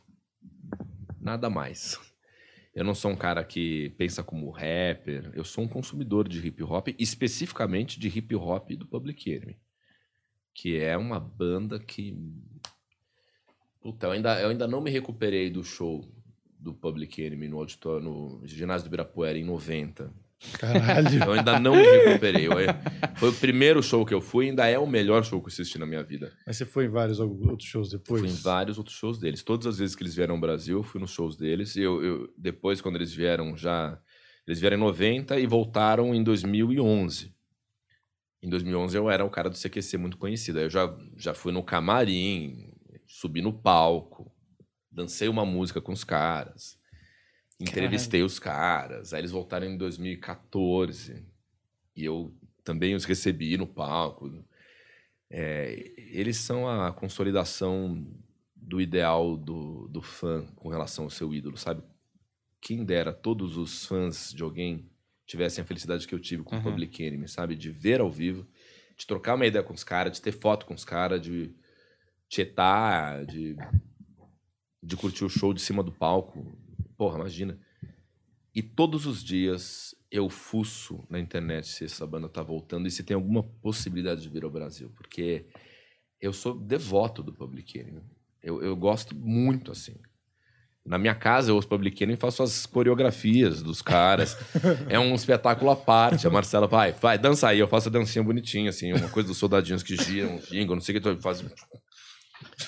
Nada mais. Eu não sou um cara que pensa como rapper, eu sou um consumidor de hip hop, especificamente de hip hop do Public Enemy, que é uma banda que Puta, eu ainda, eu ainda não me recuperei do show do Public Enemy no auditório, no ginásio do Ibirapuera em 90. Caralho. Eu ainda não me recuperei. Eu, foi o primeiro show que eu fui, ainda é o melhor show que eu assisti na minha vida. Mas você foi em vários outros shows depois? Fui em vários outros shows deles. Todas as vezes que eles vieram ao Brasil, eu fui nos shows deles. E eu, eu, depois, quando eles vieram já. Eles vieram em 90 e voltaram em 2011. Em 2011 eu era o cara do CQC muito conhecido. Aí eu já, já fui no camarim, subi no palco, dancei uma música com os caras. Entrevistei Caralho. os caras. Aí eles voltaram em 2014. E eu também os recebi no palco. É, eles são a consolidação do ideal do, do fã com relação ao seu ídolo, sabe? Quem dera todos os fãs de alguém tivessem a felicidade que eu tive com o uhum. Public Enemy, sabe? De ver ao vivo, de trocar uma ideia com os caras, de ter foto com os caras, de tietar, de, de curtir o show de cima do palco. Porra, imagina. E todos os dias eu fuço na internet se essa banda tá voltando e se tem alguma possibilidade de vir ao Brasil. Porque eu sou devoto do Public Enemy. Eu, eu gosto muito, assim. Na minha casa, eu ouço Public Enemy e faço as coreografias dos caras. é um espetáculo à parte. A Marcela vai, vai, dança aí. Eu faço a dancinha bonitinha, assim. Uma coisa dos soldadinhos que giram, gingam, não sei o que. Faz...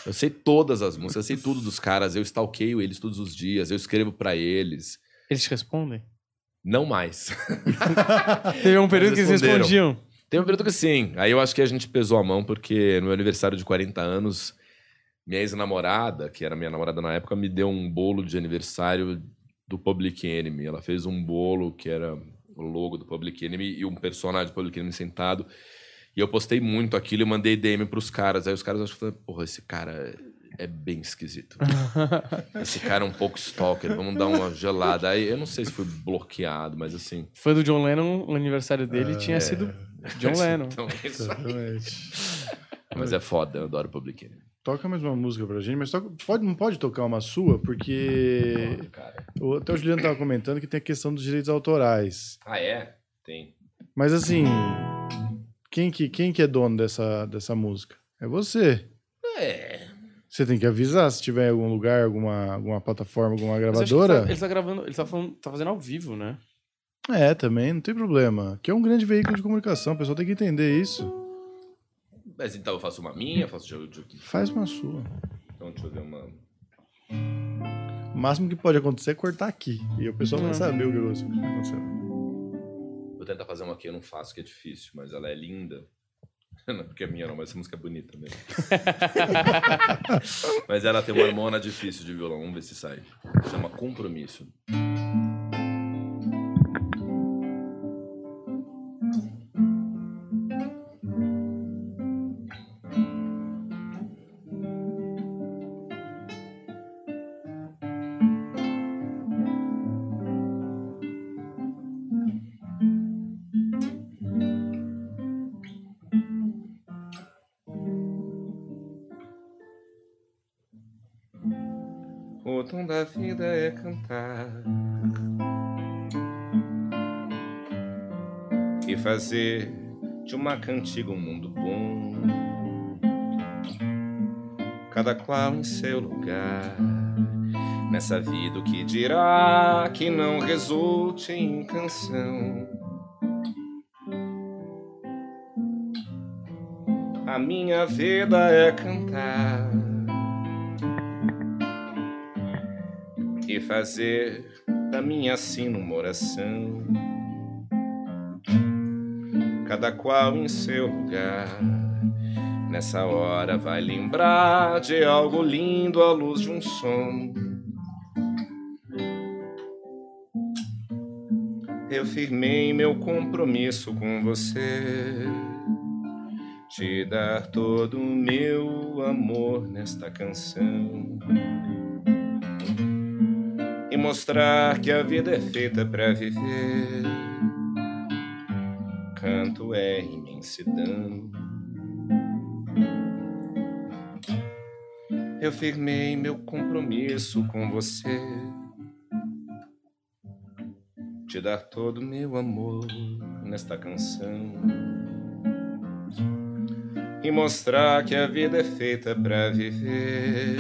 Eu sei todas as músicas, eu sei tudo dos caras, eu stalkeio eles todos os dias, eu escrevo para eles. Eles te respondem? Não mais. *laughs* Teve um período que eles respondiam. Teve um período que sim. Aí eu acho que a gente pesou a mão, porque no meu aniversário de 40 anos, minha ex-namorada, que era minha namorada na época, me deu um bolo de aniversário do Public Enemy. Ela fez um bolo que era o logo do Public Enemy e um personagem do Public Enemy sentado. E eu postei muito aquilo e mandei DM pros caras. Aí os caras acham que, porra, esse cara é bem esquisito. *laughs* esse cara é um pouco stalker, vamos dar uma gelada. Aí eu não sei se foi bloqueado, mas assim. Foi do John Lennon, o aniversário dele tinha é... sido *laughs* John Lennon. então, é isso *laughs* mas é foda, eu adoro Public Enemy. Toca mais uma música pra gente, mas toca, pode, não pode tocar uma sua, porque. Oh, até o Juliano tava comentando que tem a questão dos direitos autorais. Ah, é? Tem. Mas assim, quem que, quem que é dono dessa, dessa música? É você. É. Você tem que avisar se tiver em algum lugar, alguma, alguma plataforma, alguma gravadora. Ele está tá gravando, ele tá, falando, tá fazendo ao vivo, né? É, também, não tem problema. Que é um grande veículo de comunicação, o pessoal tem que entender isso. Mas então eu faço uma minha, faço de... Faz uma sua. Então deixa eu ver uma. O máximo que pode acontecer é cortar aqui. E o pessoal vai saber o que aconteceu. Vou tentar fazer uma aqui, eu não faço, que é difícil, mas ela é linda. *laughs* Não porque é minha, não, mas essa música é bonita mesmo. *laughs* mas ela tem uma harmona difícil de violão, vamos ver se sai. Chama Compromisso. Da vida é cantar e fazer de uma cantiga um mundo bom, cada qual em seu lugar. Nessa vida, o que dirá que não resulte em canção? A minha vida é cantar fazer da minha sina uma oração. Cada qual em seu lugar, Nessa hora vai lembrar de algo lindo à luz de um som. Eu firmei meu compromisso com você, te dar todo o meu amor nesta canção mostrar que a vida é feita para viver. Canto é imensidão. Eu firmei meu compromisso com você, te dar todo meu amor nesta canção e mostrar que a vida é feita para viver.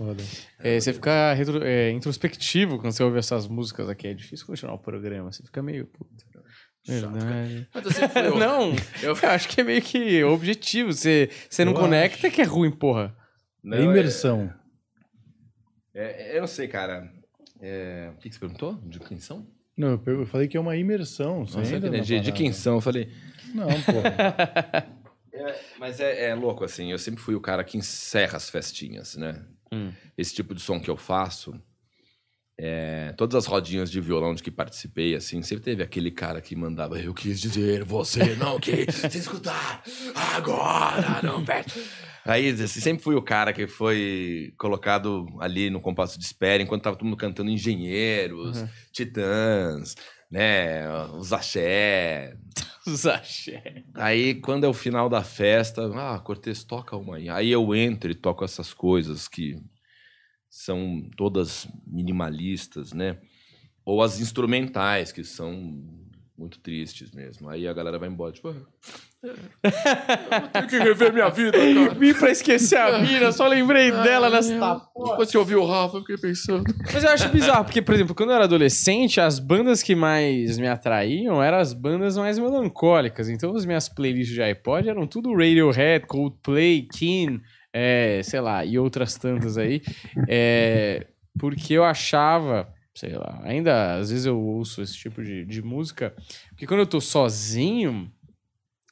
Foda. É, você fica retro- é, introspectivo quando você ouve essas músicas aqui. É difícil continuar o programa. Você fica meio. Puta. Verdade. Mas eu sempre fui *laughs* Não, eu *laughs* acho que é meio que objetivo. Você, você não Eu conecta que é ruim, porra. Não, é imersão. É, é, eu não sei, cara. É, o que, que você perguntou? De quem são? Não, eu falei que é uma imersão. Você Nossa, entra de, de quem são? Eu falei. Não, pô. *laughs* É, mas é, é louco, assim. Eu sempre fui o cara que encerra as festinhas, né? Hum. Esse tipo de som que eu faço. é, todas as rodinhas de violão de que participei, assim, sempre teve aquele cara que mandava eu quis dizer, você não *laughs* quis se escutar agora, não perde. Aí assim, sempre fui o cara que foi colocado ali no compasso de espera enquanto tava todo mundo cantando Engenheiros, Uhum. Titãs, né, os axé, Os axé. Aí, quando é o final da festa, ah, Cortez, toca uma aí. Aí eu entro e toco essas coisas que são todas minimalistas, né? Ou as instrumentais, que são muito tristes mesmo. Aí a galera vai embora, tipo... "Ah, Eu tenho que rever minha vida, *laughs* cara. Vim pra esquecer a mina, só lembrei dela nessa Depois que eu ouvi o Rafa, eu fiquei pensando... Mas eu acho bizarro, porque, por exemplo, quando eu era adolescente, as bandas que mais me atraíam eram as bandas mais melancólicas. Então, as minhas playlists de iPod eram tudo Radiohead, Coldplay, Keen, é, sei lá, e outras tantas aí. É, porque eu achava, sei lá, ainda às vezes eu ouço esse tipo de, de música, porque quando eu tô sozinho,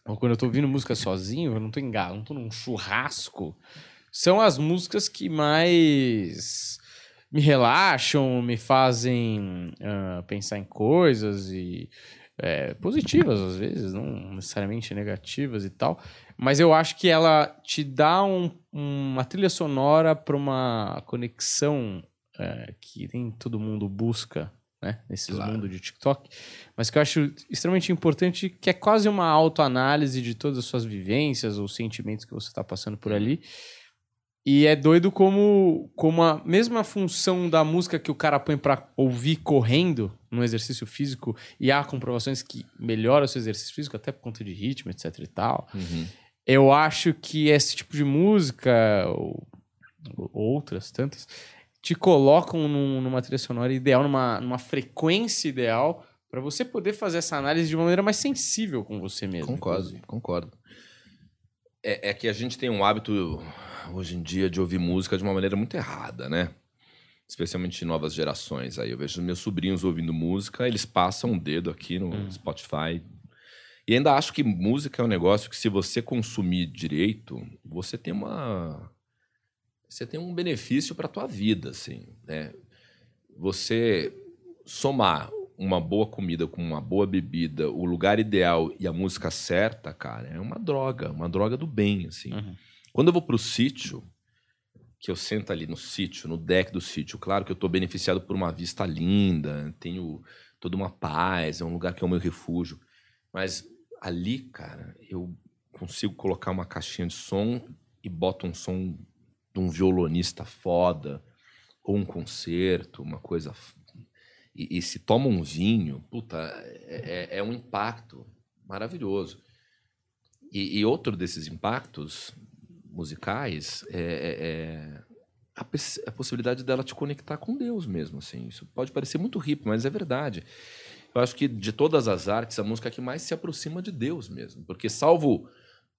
ou quando eu tô ouvindo música sozinho, eu não tô em galo, não tô num churrasco, são as músicas que mais me relaxam, me fazem ah, pensar em coisas e é, positivas às vezes, não necessariamente negativas e tal. Mas eu acho que ela te dá um- uma trilha sonora para uma conexão é, que nem todo mundo busca, né? Nesse Claro. mundo de TikTok. Mas que eu acho extremamente importante, que é quase uma autoanálise de todas as suas vivências ou sentimentos que você está passando por ali. E é doido como, como a mesma função da música que o cara põe pra ouvir correndo no exercício físico, e há comprovações que melhora o seu exercício físico, até por conta de ritmo, etc e tal. Eu acho que esse tipo de música, ou, ou outras tantas, te colocam num- numa trilha sonora ideal, numa, numa frequência ideal, pra você poder fazer essa análise de uma maneira mais sensível com você mesmo. Concordo, inclusive. concordo. É, é que a gente tem um hábito, hoje em dia, de ouvir música de uma maneira muito errada, né? Especialmente novas gerações. Aí eu vejo meus sobrinhos ouvindo música, eles passam o dedo aqui no Hum. Spotify. E ainda acho que música é um negócio que, se você consumir direito, você tem uma. Você tem um benefício para tua vida, assim, né? Você somar uma boa comida com uma boa bebida, o lugar ideal e a música certa, cara, é uma droga, uma droga do bem, assim. Uhum. Quando eu vou pro sítio, que eu sento ali no sítio, no deck do sítio, claro que eu tô beneficiado por uma vista linda, tenho toda uma paz, é um lugar que é o meu refúgio. Mas ali, cara, eu consigo colocar uma caixinha de som e boto um som de um violonista foda, ou um concerto, uma coisa e, e se toma um vinho, puta, é, é- é um impacto maravilhoso. E, e outro desses impactos musicais é, é- é a, a possibilidade dela te conectar com Deus mesmo, assim. Isso pode parecer muito hippie, mas é verdade. Eu acho que de todas as artes, a música que mais se aproxima de Deus mesmo. Porque salvo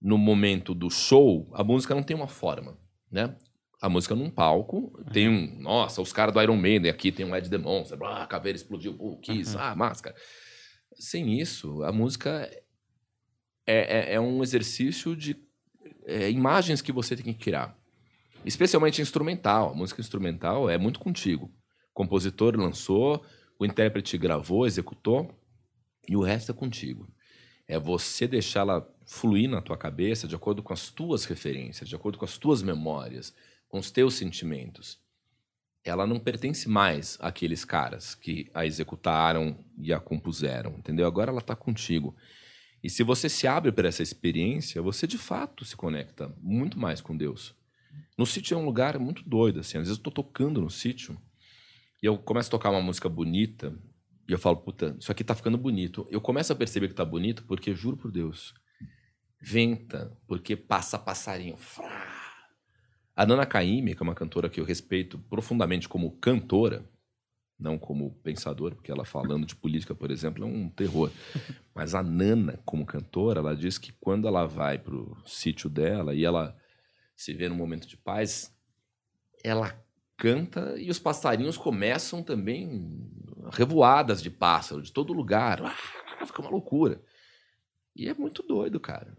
no momento do show, a música não tem uma forma, né? A música num palco tem um... Nossa, os caras do Iron Maiden aqui tem um Ed The Monster, a caveira explodiu, uh, Kiss, ah, máscara. Sem isso, a música é, é, é um exercício de é, imagens que você tem que criar. Especialmente instrumental. A música instrumental é muito contigo. O compositor lançou, o intérprete gravou, executou, e o resto é contigo. É você deixá-la fluir na tua cabeça de acordo com as tuas referências, de acordo com as tuas memórias, com os teus sentimentos. Ela não pertence mais àqueles caras que a executaram e a compuseram, entendeu? Agora ela está contigo. E se você se abre para essa experiência, você de fato se conecta muito mais com Deus. No sítio é um lugar muito doido, assim. Às vezes eu tô tocando no sítio e eu começo a tocar uma música bonita e eu falo, puta, isso aqui tá ficando bonito. Eu começo a perceber que tá bonito porque, juro por Deus, venta, porque passa passarinho. Frá. A Nana Caymmi, que é uma cantora que eu respeito profundamente como cantora, não como pensador, porque ela falando de política, por exemplo, é um terror. *laughs* Mas a Nana, como cantora, ela diz que quando ela vai pro sítio dela e ela se vê num momento de paz, ela canta e os passarinhos começam também revoadas de pássaro de todo lugar. Ah, fica uma loucura. E é muito doido, cara.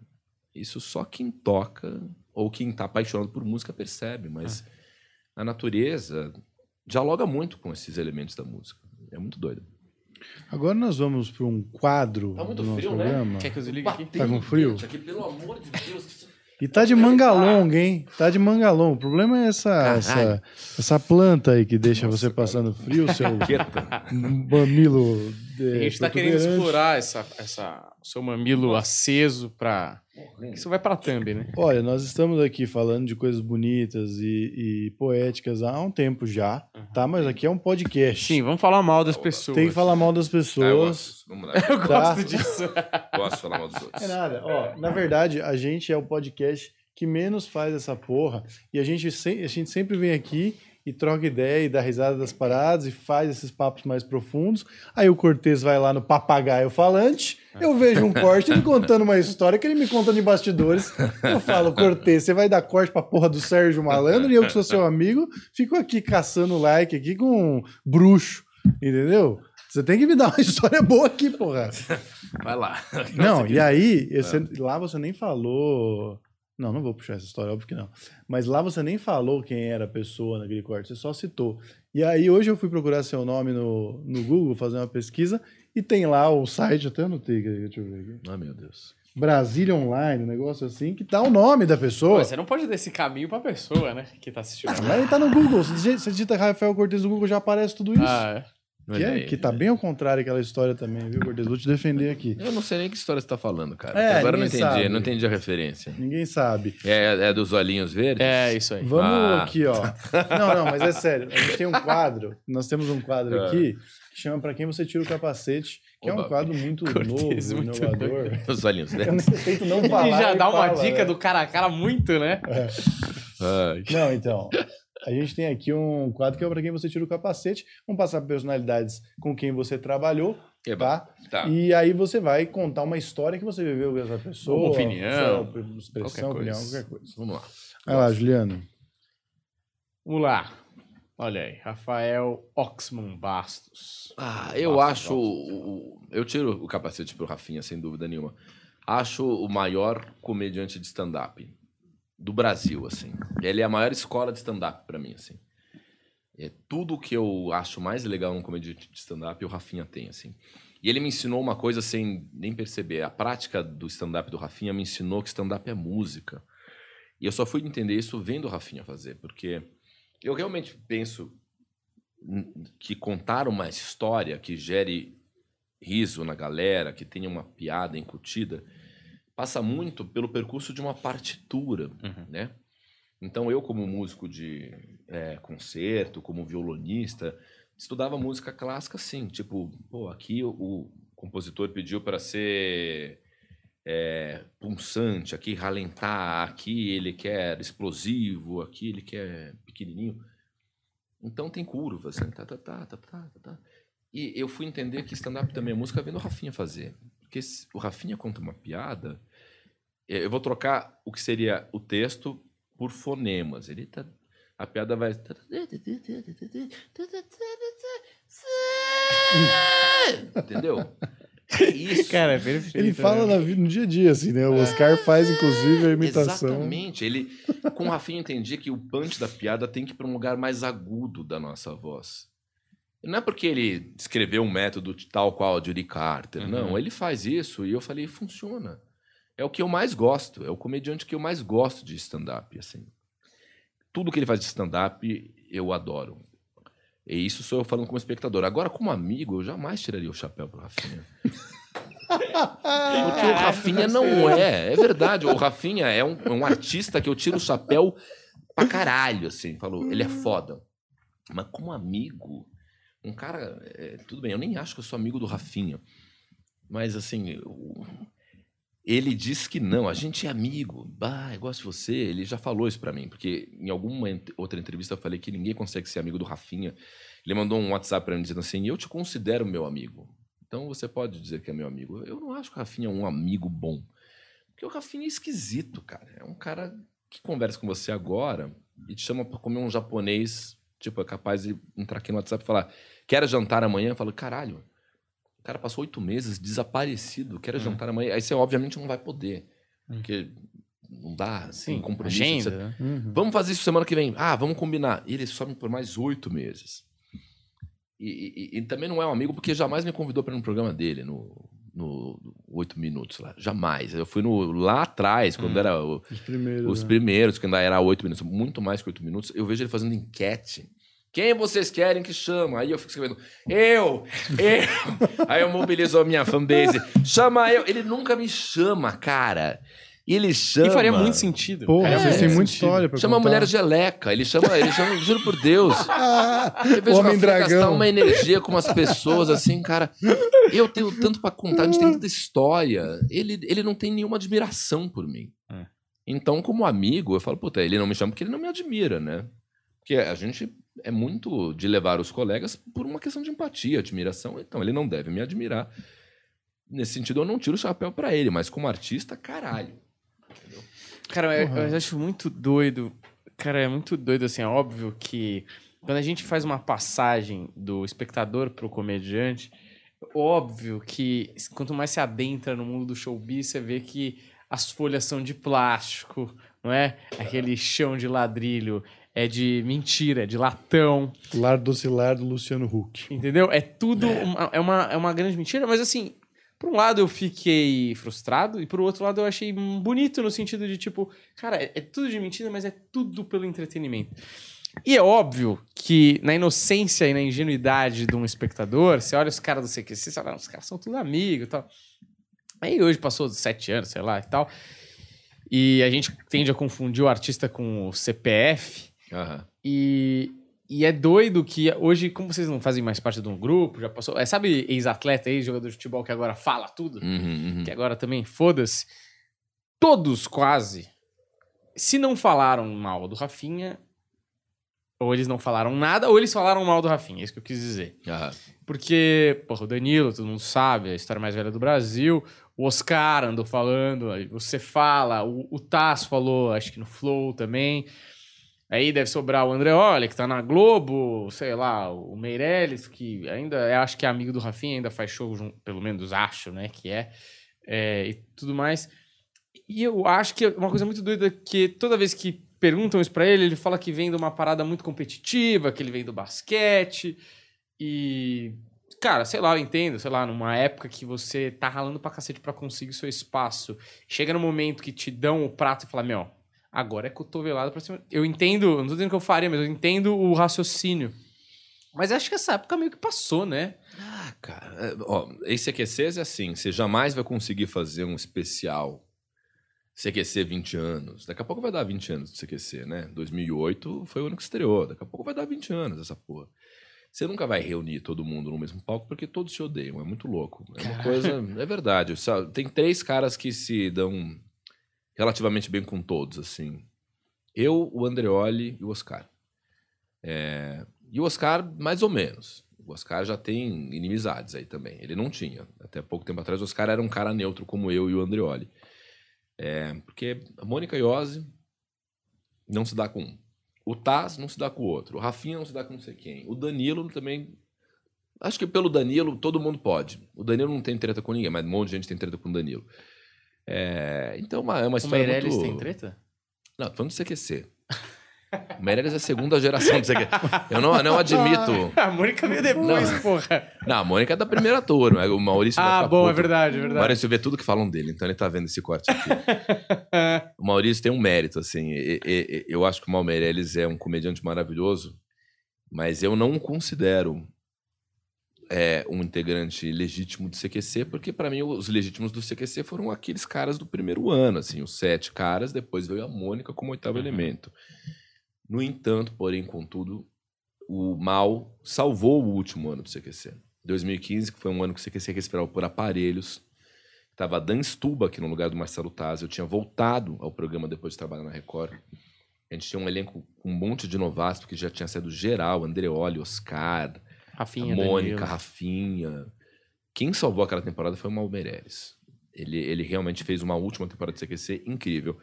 Isso só quem toca ou quem tá apaixonado por música percebe, mas a natureza dialoga muito com esses elementos da música. É muito doido. Agora nós vamos para um quadro Tá muito do nosso frio, né? programa. Quer que eu desligue aqui? Tá com frio? Aqui, pelo amor de Deus. E tá de manga longa, hein? Tá de manga longa. O problema é essa, essa, essa planta aí que deixa você passando frio, seu *laughs* mamilo. A gente tá querendo explorar essa, essa, o seu mamilo aceso pra. Isso vai pra thumb, né? *laughs* Olha, nós estamos aqui falando de coisas bonitas e, e poéticas há um tempo já, tá? Mas aqui é um podcast. Sim, vamos falar mal das pessoas. Tem que falar mal das Tá, eu pessoas. gosto. Vamos lá. *laughs* Eu Tá. gosto disso. *laughs* Gosto de falar mal dos outros. É nada. Ó, na verdade, a gente é o podcast que menos faz essa porra. E a gente, se- a gente sempre vem aqui e troca ideia e dá risada das paradas e faz esses papos mais profundos. Aí o Cortez vai lá no papagaio falante. Eu vejo um corte ele contando uma história que ele me conta de bastidores. Eu falo, Cortez, você vai dar corte pra porra do Sérgio Malandro e eu que sou seu amigo, fico aqui caçando like aqui com um bruxo. Entendeu? Você tem que me dar uma *laughs* história boa aqui, porra. Vai lá. Não, e aí, você- lá você nem falou. Não, não vou puxar essa história, óbvio que não. Mas lá você nem falou quem era a pessoa naquele corte, você só citou. E aí, hoje eu fui procurar seu nome no, no Google, fazer uma pesquisa, e tem lá o site, até anotei, aqui, deixa eu ver aqui. Ai, meu Deus. Brasília Online, um negócio assim, que dá o nome da pessoa. Pô, você não pode dar esse caminho pra pessoa, né? Que tá assistindo. Ah, mas ele tá no Google. Você digita- Você digita Rafael Cortez no Google, já aparece tudo isso. Ah, é. Que, é- que tá bem ao contrário aquela história também, viu, Cortez? Vou te defender aqui. Eu não sei nem que história você tá falando, cara. É, Agora eu não entendi, sabe. eu não entendi a referência. Ninguém sabe. É, é dos olhinhos verdes? É, isso aí. Vamos Ah. aqui, ó. Não, não, mas é sério. A gente tem um quadro, nós temos um quadro Ah. aqui que chama Pra Quem Você Tira o Capacete, que é um Oba. quadro muito Cortez, novo, muito inovador. *laughs* Os olhinhos Eu verdes. nem tento não falar. Ele já dá uma fala, dica né? do cara a cara muito, né? Ai. Não, então. A gente tem aqui um quadro que é Pra Quem Você Tira o Capacete. Vamos passar personalidades com quem você trabalhou, Eba. tá? Tá. E aí você vai contar uma história que você viveu com essa pessoa. Uma opinião. sua Expressão, Qualquer opinião, coisa. qualquer coisa. Vamos lá. Vai lá, Juliano. Vamos lá. Olha aí, Rafael Oxman Bastos. Ah, eu Nossa, acho. o- o- Eu tiro o capacete pro Rafinha, sem dúvida nenhuma. Acho o maior comediante de stand-up do Brasil, assim. Ele é a maior escola de stand-up pra mim, assim. É tudo que eu acho mais legal num comediante de stand-up, o Rafinha tem, assim. E ele me ensinou uma coisa sem nem perceber. A prática do stand-up do Rafinha me ensinou que stand-up é música. E eu só fui entender isso vendo o Rafinha fazer, porque eu realmente penso que contar uma história que gere riso na galera, que tenha uma piada incutida, passa muito pelo percurso de uma partitura, Uhum. né? Então eu como músico de é, concerto, como violonista, estudava música clássica, sim. Tipo, pô, aqui o, o compositor pediu para ser é, punçante, aqui ralentar, aqui ele quer explosivo, aqui ele quer pequenininho. Então tem curvas, né? tá, tá, tá, tá, tá, tá, tá. E eu fui entender que stand-up também é música vendo o Rafinha fazer. Porque o Rafinha conta uma piada, é, eu vou trocar o que seria o texto por fonemas. Ele tá. A piada vai. Entendeu? É isso. *laughs* Cara, é perfeito. Ele fala né? na vida- no dia a dia, assim, né? O Oscar faz, inclusive, a imitação. Exatamente. Ele, com o Rafinha, eu entendi que o punch da piada tem que ir para um lugar mais agudo da nossa voz. Não é porque ele escreveu um método tal qual o Judy Carter. Uhum. Não, ele faz isso e eu falei, funciona. É o que eu mais gosto. É o comediante que eu mais gosto de stand-up, assim. Tudo que ele faz de stand-up, eu adoro. E isso sou eu falando como espectador. Agora, como amigo, eu jamais tiraria o chapéu pro Rafinha. Porque o Rafinha não *laughs* é. É verdade. O Rafinha é um, é um artista que eu tiro o chapéu pra caralho, assim. Falou, ele é foda. Mas como amigo, um cara. é, tudo bem, eu nem acho que eu sou amigo do Rafinha. Mas assim, eu- ele disse que não, a gente é amigo. Bah, eu gosto de você. Ele já falou isso pra mim, porque em alguma outra entrevista eu falei que ninguém consegue ser amigo do Rafinha. Ele mandou um WhatsApp pra mim dizendo assim: Eu te considero meu amigo. Então você pode dizer que é meu amigo. Eu não acho que o Rafinha é um amigo bom. Porque o Rafinha é esquisito, cara. É um cara que conversa com você agora e te chama pra comer um japonês. Tipo, é capaz de entrar aqui no WhatsApp e falar: Quer jantar amanhã? Eu falo: Caralho, o cara passou oito meses desaparecido, quer Hum. jantar amanhã. Aí você, obviamente, não vai poder. Porque não dá, Sim, tem compromisso. agenda. Você- né? Uhum. Vamos fazer isso semana que vem. Ah, vamos combinar. E ele some por mais oito meses. E, e- e também não é um amigo porque jamais me convidou para ir no programa dele, no, no Oito Minutos lá. Jamais. Eu fui no, lá atrás, quando Hum. era o- Os primeiros. os né? primeiros, que ainda era oito minutos, muito mais que oito minutos. Eu vejo ele fazendo enquete. Quem vocês querem que chama? Aí eu fico escrevendo, eu, eu. *laughs* Aí eu mobilizo a minha fanbase. Chama eu. Ele nunca me chama, cara. Ele chama. E faria muito sentido. Porra, Faria vocês muita história pra Chama a mulher geleca. Ele chama, ele chama, juro por Deus. *laughs* Eu vejo Homem o Rafinha gastar dragão. uma energia com as pessoas, assim, cara. Eu tenho tanto pra contar, a gente tem tanta história. Ele, ele não tem nenhuma admiração por mim. É. Então, como amigo, eu falo, puta, ele não me chama porque ele não me admira, né? Porque a gente é muito de levar os colegas por uma questão de empatia, admiração. Então, ele não deve me admirar. Nesse sentido, eu não tiro o chapéu pra ele, mas como artista, caralho. Cara, eu, eu acho muito doido. Cara, é muito doido, assim, é óbvio que quando a gente faz uma passagem do espectador pro comediante, óbvio que quanto mais se adentra no mundo do showbiz, você vê que as folhas são de plástico, não é? Aquele chão de ladrilho é de mentira, é de latão. Lar docilar do Luciano Huck. Entendeu? É tudo Uma, é, uma, é uma grande mentira, mas assim, por um lado eu fiquei frustrado e por outro lado eu achei bonito no sentido de tipo, cara, é, é tudo de mentira, mas é tudo pelo entretenimento. E é óbvio que na inocência e na ingenuidade de um espectador, você olha os caras do CQC, você fala, "Ah, os caras são tudo amigos e tal. Aí hoje passou sete anos, sei lá e tal. E a gente tende a confundir o artista com o CPF. Aham. E, e é doido que hoje, como vocês não fazem mais parte de um grupo, já passou. É, sabe, ex-atleta, ex-jogador de futebol que agora fala tudo? Uhum, uhum. Que agora também, foda-se. Todos quase, se não falaram mal do Rafinha, ou eles não falaram nada, ou eles falaram mal do Rafinha, é isso que eu quis dizer. Aham. Porque, porra, o Danilo, todo mundo sabe, a história mais velha do Brasil. O Oscar andou falando, aí você fala, o, o falou, acho que no Flow também. Aí deve sobrar o Andreoli, que tá na Globo, sei lá, o Meirelles, que ainda é, acho que é amigo do Rafinha, ainda faz show, pelo menos acho, né, que é, é, e tudo mais. E eu acho que é uma coisa muito doida que toda vez que perguntam isso pra ele, ele fala que vem de uma parada muito competitiva, que ele vem do basquete. E, cara, sei lá, eu entendo, sei lá, numa época que você tá ralando pra cacete pra conseguir seu espaço, chega no momento que te dão o prato e fala, meu, agora é cotovelado pra cima. Eu entendo, não tô dizendo que eu faria, mas eu entendo o raciocínio. Mas acho que essa época meio que passou, né? Ah, cara, é, ó, esse CQCs é assim, você jamais vai conseguir fazer um especial CQC 20 anos. Daqui a pouco vai dar 20 anos do CQC, né? 2008 foi o ano que estreou, daqui a pouco vai dar 20 anos essa porra. Você nunca vai reunir todo mundo no mesmo palco porque todos se odeiam. É muito louco. É uma coisa. É verdade. Tem três caras que se dão relativamente bem com todos, assim. Eu, o Andreoli e o Oscar. É... E o Oscar, mais ou menos. O Oscar já tem inimizades aí também. Ele não tinha. Até pouco tempo atrás, o Oscar era um cara neutro como eu e o Andreoli. É... Porque a Mônica Iose não se dá com um. O Taz não se dá com o outro. O Rafinha não se dá com não sei quem. O Danilo também. Acho que pelo Danilo todo mundo pode. O Danilo não tem treta com ninguém, mas um monte de gente tem treta com o Danilo. É, então é uma história. O Meirelles muito... tem treta? Não, tô falando do CQC. O Meirelles é a segunda geração do CQC. Eu não, não admito. *laughs* a Mônica veio depois, Não. porra. Não, a Mônica é da primeira turma. O Maurício. Ah, bom, é puto. verdade, é O verdade. Maurício vê tudo que falam dele, então ele tá vendo esse corte aqui. *laughs* o Maurício tem um mérito, assim. E- e- e- Eu acho que o Mal Meirelles é um comediante maravilhoso, mas eu não o considero é, um integrante legítimo do CQC, porque para mim os legítimos do CQC foram aqueles caras do primeiro ano, assim, os sete caras, depois veio a Mônica como oitavo Uhum. elemento. No entanto, porém, contudo, o Mal salvou o último ano do CQC. 2015, que foi um ano que o CQC respirava por aparelhos. Tava Dan Stuba aqui no lugar do Marcelo Taz. Eu tinha voltado ao programa depois de trabalhar na Record. A gente tinha um elenco com um monte de novatos, porque já tinha sido geral, Andreoli, Oscar, Rafinha, Mônica, Danilo. Rafinha. Quem salvou aquela temporada foi o Meirelles. Ele, ele realmente fez uma última temporada do CQC incrível.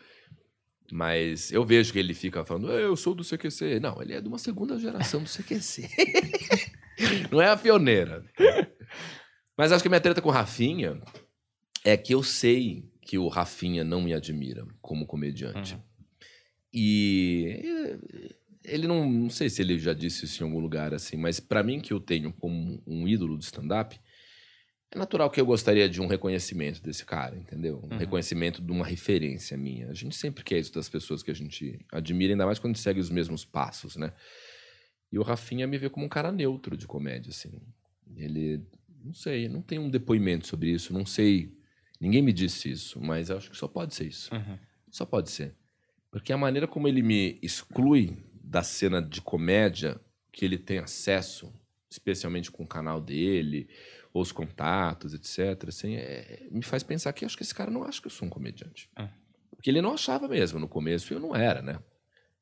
Mas eu vejo que ele fica falando, "É, eu sou do CQC. Não, ele é de uma segunda geração do CQC. *laughs* Não é a pioneira. Mas acho que a minha treta com o Rafinha é que eu sei que o Rafinha não me admira como comediante. Uhum. E ele não, não sei se ele já disse isso em algum lugar assim, mas pra mim que eu tenho como um ídolo do stand-up, é natural que eu gostaria de um reconhecimento desse cara, entendeu? Um Uhum. reconhecimento de uma referência minha. A gente sempre quer isso das pessoas que a gente admira, ainda mais quando a gente segue os mesmos passos, né? E o Rafinha me vê como um cara neutro de comédia, assim. Ele, não sei, não tem um depoimento sobre isso, não sei. Ninguém me disse isso, mas eu acho que só pode ser isso. Uhum. Só pode ser. Porque a maneira como ele me exclui da cena de comédia que ele tem acesso, especialmente com o canal dele, ou os contatos, etc., assim, é- me faz pensar que acho que esse cara não acha que eu sou um comediante. Ah. Porque ele não achava mesmo. No começo eu não era, né?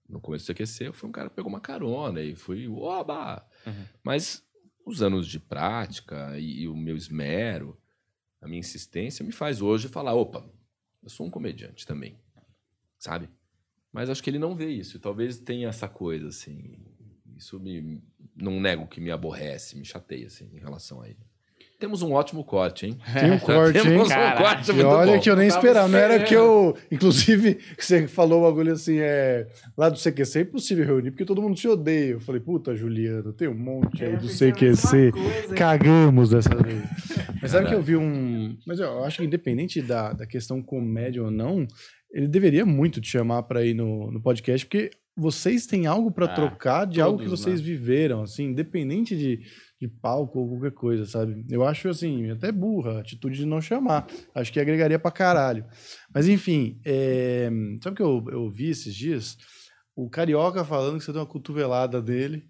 No começo do CQC eu fui um cara que pegou uma carona e fui, oba! Uhum. Mas os anos de prática e, e o meu esmero, a minha insistência, me faz hoje falar: opa, eu sou um comediante também, sabe? Mas acho que ele não vê isso. Talvez tenha essa coisa, assim. Isso me. Não nego que me aborrece, me chateia, assim, em relação a ele. Temos um ótimo corte, hein? *laughs* Tem um corte, hein? Temos um Caralho. corte E muito olha bom. que eu nem Tava esperava. Não era que eu. Inclusive, que *laughs* você falou o bagulho assim, é. Lá do CQC é impossível reunir, porque todo mundo se odeia. Eu falei, puta, Juliano, tem um monte aí do CQC. Cagamos dessa vez. *laughs* Mas sabe que eu vi um. Mas eu acho que independente da, da questão comédia ou não, ele deveria muito te chamar pra ir no, no podcast, porque vocês têm algo pra Ah, trocar de algo que vocês né? viveram, assim, independente de, de palco ou qualquer coisa, sabe? Eu acho, assim, até burra a atitude de não chamar. Acho que agregaria pra caralho. Mas, enfim, é, sabe o que eu, eu vi esses dias? O Carioca falando que você deu uma cotovelada dele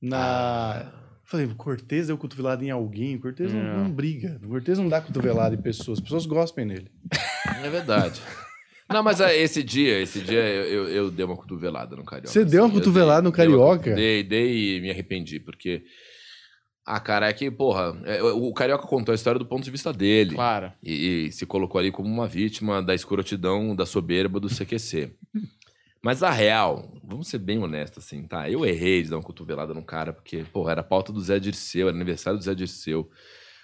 na. Falei, o Cortez deu cotovelada em alguém. O Cortez não, É. não briga. O Cortez não dá cotovelada em pessoas. As pessoas gospem nele. É verdade. Não, mas ah, esse dia, esse dia eu, eu, eu dei uma cotovelada no Carioca. Você deu uma assim, eu cotovelada no dei uma- Carioca? Dei, dei e me arrependi, porque... Ah, cara, é que, porra, é, o Carioca contou a história do ponto de vista dele. Claro. E, e se colocou ali como uma vítima da escrotidão, da soberba do CQC. *laughs* Mas a real, vamos ser bem honestos, assim, tá? Eu errei de dar uma cotovelada no cara, porque, porra, era pauta do Zé Dirceu, era aniversário do Zé Dirceu.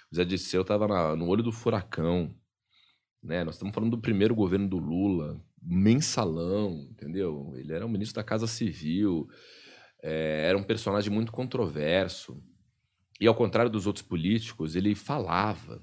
O Zé Dirceu tava na- no olho do furacão, né? Nós estamos falando do primeiro governo do Lula, mensalão, entendeu? Ele era um ministro da Casa Civil, é, era um personagem muito controverso. E ao contrário dos outros políticos, ele falava.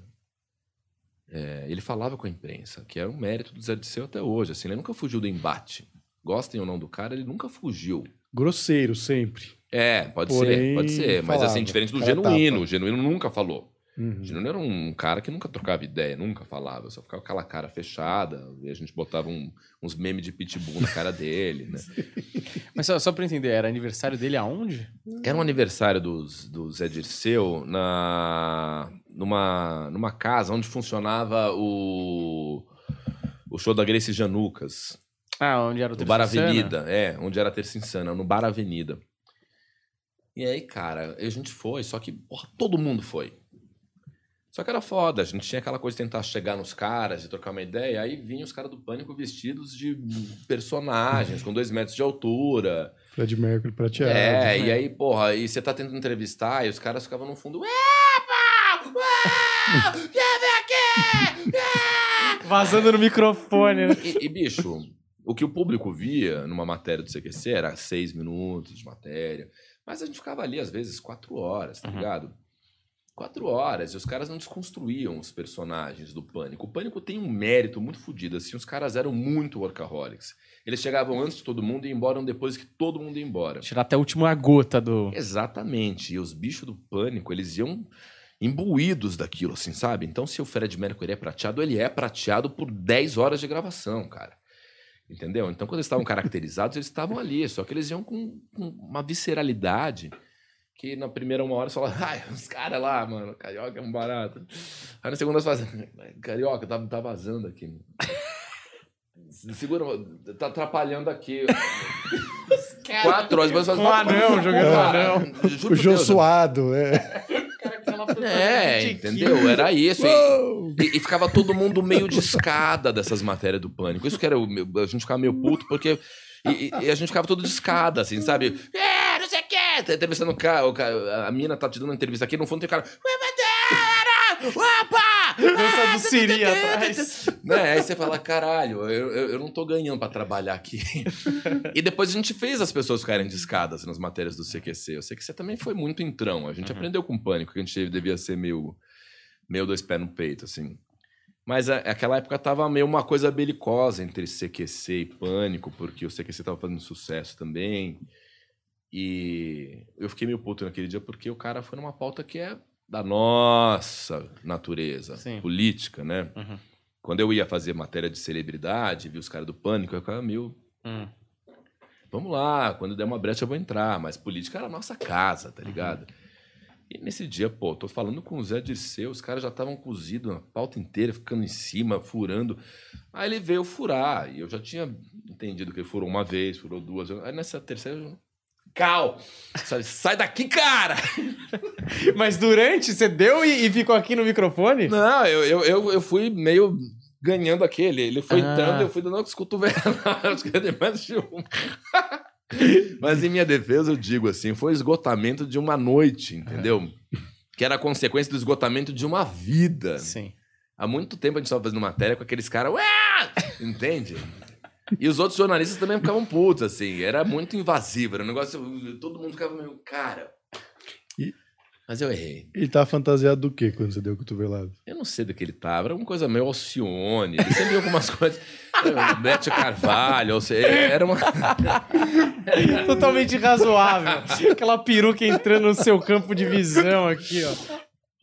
É, ele falava com a imprensa, que era um mérito do Zé Dirceu até hoje. Assim, ele nunca fugiu do embate. Gostem ou não do cara, ele nunca fugiu. Grosseiro, sempre. É, pode Porém, ser, pode ser. Mas falava. assim, diferente do genuíno. tapa. O genuíno nunca falou. Uhum. O Júnior era um cara que nunca trocava ideia, nunca falava, só ficava com aquela cara fechada, e a gente botava um- uns memes de pitbull na cara dele, né? *laughs* Mas só, só pra entender, era aniversário dele aonde? Era um aniversário dos, do Zé Dirceu na, numa, numa casa onde funcionava o, o show da Grace Janucas. Ah, onde era o No Bar Terça Insana? Avenida, é, onde era Terça Insana, no Bar Avenida. E aí, cara, a gente foi, só que, porra, todo mundo foi. Só que era foda, a gente tinha aquela coisa de tentar chegar nos caras e trocar uma ideia, aí vinham os caras do Pânico vestidos de personagens, com dois metros de altura. Fred Mercury prateado. É, e aí, porra, e você tá tentando entrevistar e os caras ficavam no fundo. Epa! Uau! Quer ver aqui? Vazando no microfone, né? E, e, bicho, o que o público via numa matéria do CQC era seis minutos de matéria. Mas a gente ficava ali, às vezes, quatro horas, tá Uhum. ligado? Quatro horas, e os caras não desconstruíam os personagens do Pânico. O Pânico tem um mérito muito fodido, assim, os caras eram muito workaholics. Eles chegavam antes de todo mundo e embora depois que todo mundo ia embora. Tirar até a última gota do. Exatamente. E os bichos do pânico, eles iam imbuídos daquilo, assim, sabe? Então, se o Fred Mercury é prateado, ele é prateado por 10 horas de gravação, cara. Entendeu? Então, quando eles estavam caracterizados, eles estavam ali, só que eles iam com, com uma visceralidade que na primeira uma hora você fala, *laughs* ai, os caras lá, mano, carioca é um barato. Aí na segunda você fala, carioca, tá, tá vazando aqui. Segura, tá atrapalhando aqui. Quatro horas, depois você Um anão, jogando juro O Jô Deus, suado, é. é, entendeu? Era isso. E, e- ficava todo mundo meio de escada dessas matérias do pânico. Isso que era o meu, a gente ficava meio puto, porque. E, e- e a gente ficava todo de escada, assim, sabe? É, o quê. Tá entrevistando o cara, o cara- a mina tá te dando uma entrevista aqui, no fundo tem o cara. "Ué, Madeira! Opa! *laughs* Dança do Siri atrás. Né? Aí você fala, caralho, eu, eu, eu não tô ganhando pra trabalhar aqui. *laughs* e depois a gente fez as pessoas ficarem de escadas nas matérias do CQC. O CQC também foi muito entrão. A gente Uhum. aprendeu com pânico, que a gente devia ser meio, meio dois pés no peito, assim. Mas a- aquela época tava meio uma coisa belicosa entre CQC e pânico, porque o CQC tava fazendo sucesso também. E eu fiquei meio puto naquele dia porque o cara foi numa pauta que é da nossa natureza Sim. política, né? Uhum. Quando eu ia fazer matéria de celebridade, vi os caras do pânico, eu ficava meio. Hum. Vamos lá, quando der uma brecha eu vou entrar. Mas política era a nossa casa, Uhum. tá ligado? E nesse dia, pô, tô falando com o Zé Dirceu, os caras já estavam cozidos na pauta inteira, ficando em cima, furando. Aí ele veio furar, e eu já tinha entendido que ele furou uma vez, furou duas. Aí nessa terceira, eu... Cal! Sabe, Sai daqui, cara! *laughs* Mas durante, você deu e, e ficou aqui no microfone? Não, eu, eu, eu, eu fui meio ganhando aquele. Ele foi Ah. entrando, eu fui dando as cotoveladas. *laughs* mais de um. Mas em minha defesa, eu digo assim, foi esgotamento de uma noite, entendeu? Que era a consequência do esgotamento de uma vida. Sim. Há muito tempo a gente estava fazendo matéria com aqueles caras! Entende? E os outros jornalistas também ficavam putos, assim. Era muito invasivo, era um negócio. Todo mundo ficava meio, cara. E- Mas eu errei. Ele tá fantasiado do quê quando você deu o cotovelado? Eu não sei do que ele tava, era uma coisa meio Alcione. Ele sempre algumas coisas. Bete Carvalho, ou seja, era uma. *laughs* Totalmente razoável. Aquela peruca entrando no seu campo de visão aqui, ó.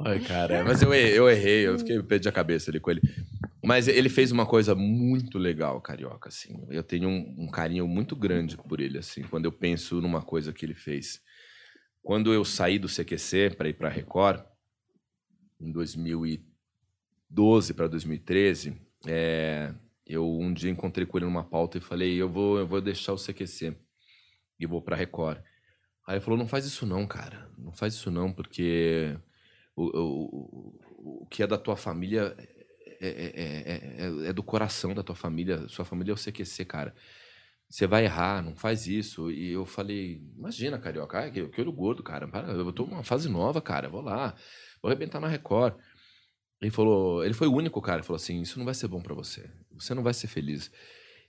Ai, cara, mas eu, errei, eu errei, eu fiquei perdi a cabeça ali com ele. Mas ele fez uma coisa muito legal, Carioca, assim. Eu tenho um, um carinho muito grande por ele, assim, quando eu penso numa coisa que ele fez. Quando eu saí do CQC para ir para Record, em 2012 para 2013, é, eu um dia encontrei com ele numa pauta e falei, eu vou, eu vou deixar o CQC e vou para Record. Aí ele falou, não faz isso não, cara. Não faz isso não, porque o, o, o- o que é da tua família é, é- é- é- é do coração da tua família. Sua família é o CQC, cara. Você vai errar, não faz isso. E eu falei, imagina, carioca, que, que olho gordo, cara. Para, eu tô numa fase nova, cara. Vou lá, vou arrebentar na Record. Ele falou, ele foi o único cara, falou assim: Isso não vai ser bom pra você. Você não vai ser feliz.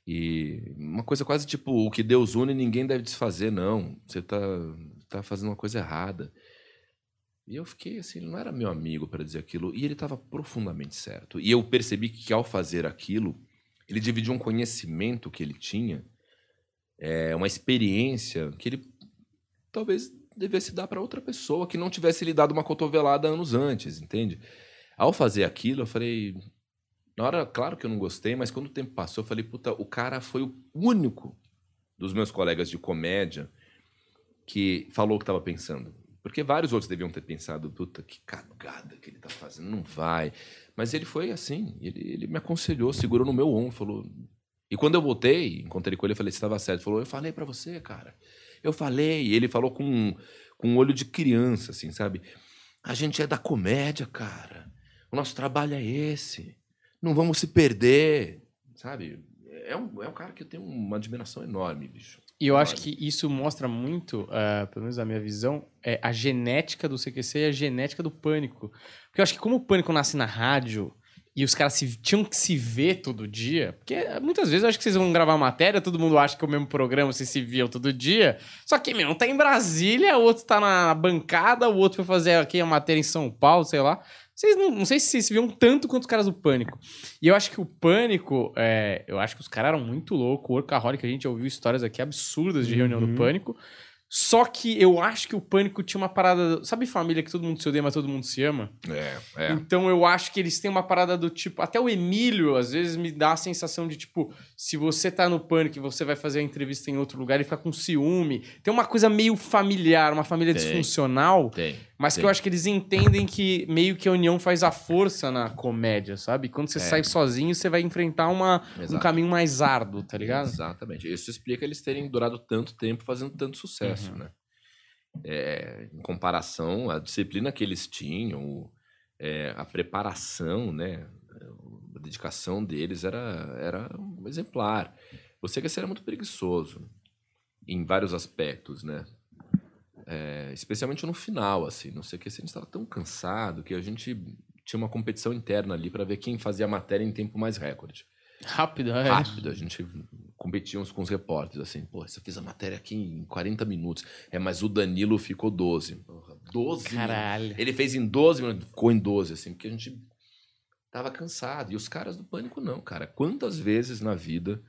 E uma coisa quase tipo: o que Deus une, ninguém deve desfazer, não. Você tá, tá fazendo uma coisa errada. E eu fiquei assim, ele não era meu amigo para dizer aquilo, e ele estava profundamente certo. E eu percebi que ao fazer aquilo, ele dividiu um conhecimento que ele tinha, é, uma experiência que ele talvez devesse dar para outra pessoa que não tivesse lhe dado uma cotovelada anos antes, entende? Ao fazer aquilo, eu falei. Na hora, claro que eu não gostei, mas quando o tempo passou, eu falei, puta, o cara foi o único dos meus colegas de comédia que falou o que estava pensando. Porque vários outros deviam ter pensado, puta, que cagada que ele tá fazendo, não vai. Mas ele foi assim, ele, ele me aconselhou, segurou no meu ombro, falou. E quando eu voltei, encontrei com ele, eu falei, você estava certo. Ele falou, eu falei para você, cara. Eu falei. E ele falou com, com um olho de criança, assim, sabe? A gente é da comédia, cara. O nosso trabalho é esse. Não vamos se perder, sabe? É um, é um cara que eu tenho uma admiração enorme, bicho. E eu acho que isso mostra muito, uh, pelo menos a minha visão, é a genética do CQC e a genética do pânico. Porque eu acho que como o pânico nasce na rádio e os caras se, tinham que se ver todo dia, porque muitas vezes eu acho que vocês vão gravar matéria, todo mundo acha que é o mesmo programa, vocês se viam todo dia. Só que, meu, um tá em Brasília, o outro tá na bancada, o outro foi fazer aqui a matéria em São Paulo, sei lá. Vocês não, não sei se vocês se viam tanto quanto os caras do Pânico. E eu acho que o Pânico, é, eu acho que os caras eram muito loucos. O Workaholic, a gente ouviu histórias aqui absurdas de reunião Uhum. do Pânico. Só que eu acho que o Pânico tinha uma parada. Sabe família que todo mundo se odeia, mas todo mundo se ama? É, é. Então eu acho que eles têm uma parada do tipo. Até o Emílio, às vezes, me dá a sensação de tipo, se você tá no pânico e você vai fazer a entrevista em outro lugar, ele fica com ciúme. Tem uma coisa meio familiar, uma família Tem. disfuncional, Tem. mas que tem. eu acho que eles entendem que meio que a união faz a força na comédia, sabe? Quando você É. sai sozinho, você vai enfrentar uma, um caminho mais árduo, tá ligado? Exatamente. Isso explica eles terem durado tanto tempo fazendo tanto sucesso, Uhum. Né? É, em comparação à disciplina que eles tinham, é, a preparação, né? A dedicação deles era, era um exemplar. Você que era muito preguiçoso em vários aspectos, né? É, especialmente no final, assim. Não sei o que, a gente estava tão cansado que a gente tinha uma competição interna ali para ver quem fazia a matéria em tempo mais recorde Rápido, é. rápido. A gente competia uns com os repórteres, assim, pô, você fez a matéria aqui em 40 minutos. É, mas o Danilo ficou 12. Porra, 12 minutos. Caralho. Ele fez em 12 minutos, ficou em 12, assim, porque a gente tava cansado. E os caras do Pânico não, cara. Quantas vezes na vida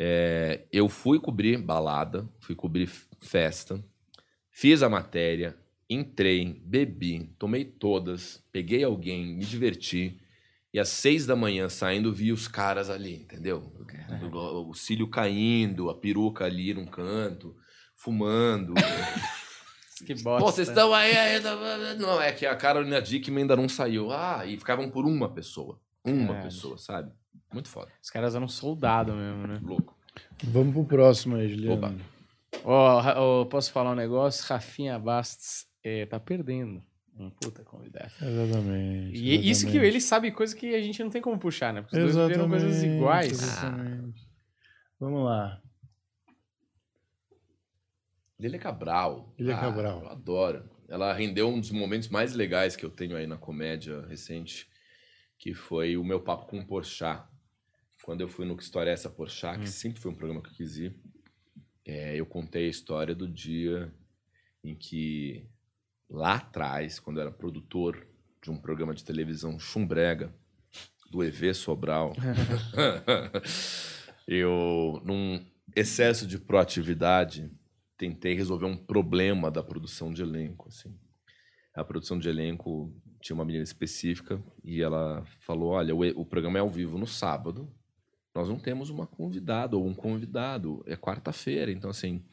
é, eu fui cobrir balada, fui cobrir festa, fiz a matéria, entrei, bebi, tomei todas, peguei alguém, me diverti. E às seis da manhã, saindo, vi os caras ali, entendeu? O, o cílio caindo, a peruca ali num canto, fumando. *laughs* Que Pô, bosta. vocês estão aí ainda. Não, é que a Carolina Dickman ainda não saiu. Ah, e ficavam por uma pessoa. Uma Caralho. pessoa, sabe? Muito foda. Os caras eram soldado mesmo, né? Louco. Vamos pro próximo aí, Juliano. Ó, Ra- ó, posso falar um negócio? Rafinha Bastos é, tá perdendo. Um puta convidado. Exatamente. E isso que exatamente. ele sabe coisa que a gente não tem como puxar, né? Porque os dois viram coisas Exatamente, iguais. Exatamente. Vamos lá. Lília Cabral. Lília Ah, Cabral. Eu adoro. Ela rendeu um dos momentos mais legais que eu tenho aí na comédia recente, que foi o meu papo com o Porchat. Quando eu fui no Que História é Essa Porchat, que sempre foi um programa que eu quis ir, é, eu contei a história do dia em que, lá atrás, quando eu era produtor de um programa de televisão chumbrega, do EV Sobral, *laughs* eu, num excesso de proatividade, tentei resolver um problema da produção de elenco, assim. A produção de elenco tinha uma menina específica e ela falou, olha, o, o programa é ao vivo no sábado, nós não temos uma convidada ou um convidado, é quarta-feira, então assim,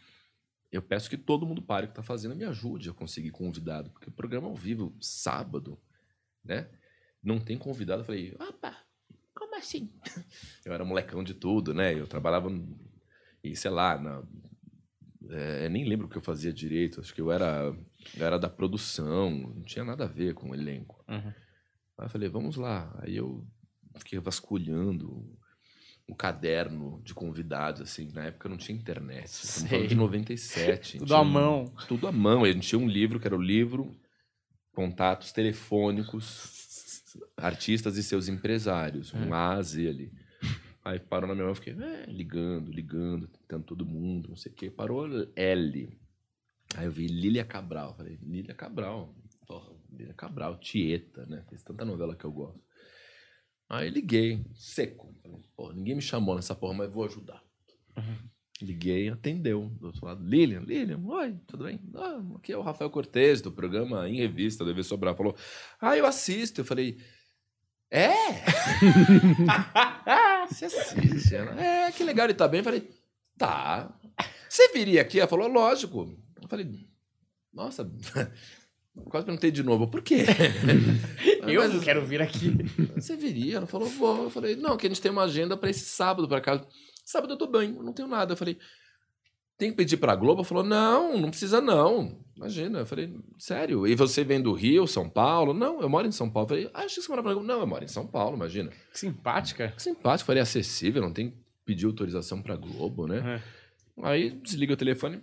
eu peço que todo mundo pare o que está fazendo e me ajude a conseguir convidado, porque o programa é ao vivo sábado, né? Não tem convidado, eu falei, opa, como assim? *laughs* Eu era molecão de tudo, né? Eu trabalhava e sei lá, na, é, nem lembro o que eu fazia direito. Acho que eu era, eu era da produção, não tinha nada a ver com o elenco. Uhum. Aí eu falei, vamos lá. Aí eu fiquei vasculhando o caderno de convidados, assim. Na época não tinha internet. Sei. de 97. Tudo à um- mão. Tudo à mão. A gente tinha um livro que era o livro Contatos Telefônicos Artistas e Seus Empresários. Um A a Z ali. Aí parou na minha mão, eu fiquei é, ligando, ligando, tentando todo mundo, não sei o quê. Parou L. Aí eu vi Lília Cabral. Falei, Lília Cabral. Porra, Lília Cabral, Tieta, né? Fez tanta novela que eu gosto. Aí liguei, seco. Porra, ninguém me chamou nessa porra, mas vou ajudar. Liguei, atendeu. Do outro lado, Lilian, Lilian, oi, tudo bem? Ah, aqui é o Rafael Cortez, do programa Em Revista, deve sobrar. Falou, ah, eu assisto. Eu falei, é? *laughs* Você assiste? Ela, é, que legal, ele tá bem. Eu falei, tá. Você viria aqui? Ela falou, lógico. Eu falei, nossa, quase perguntei de novo, por quê? *laughs* Eu Mas- não quero vir aqui. você viria? Ela falou, vou. Eu falei, não, que a gente tem uma agenda pra esse sábado, por acaso. Sábado eu tô bem, eu não tenho nada. Eu falei, tem que pedir pra Globo? Ela falou, não, não precisa não. Imagina. Eu falei, sério? E você vem do Rio, São Paulo? Não, eu moro em São Paulo. Eu falei, ah, achei que você morava na Globo. Não, eu moro em São Paulo, imagina. Que simpática. Que simpático, falei, acessível, não tem que pedir autorização pra Globo, né? É. Aí desliga o telefone.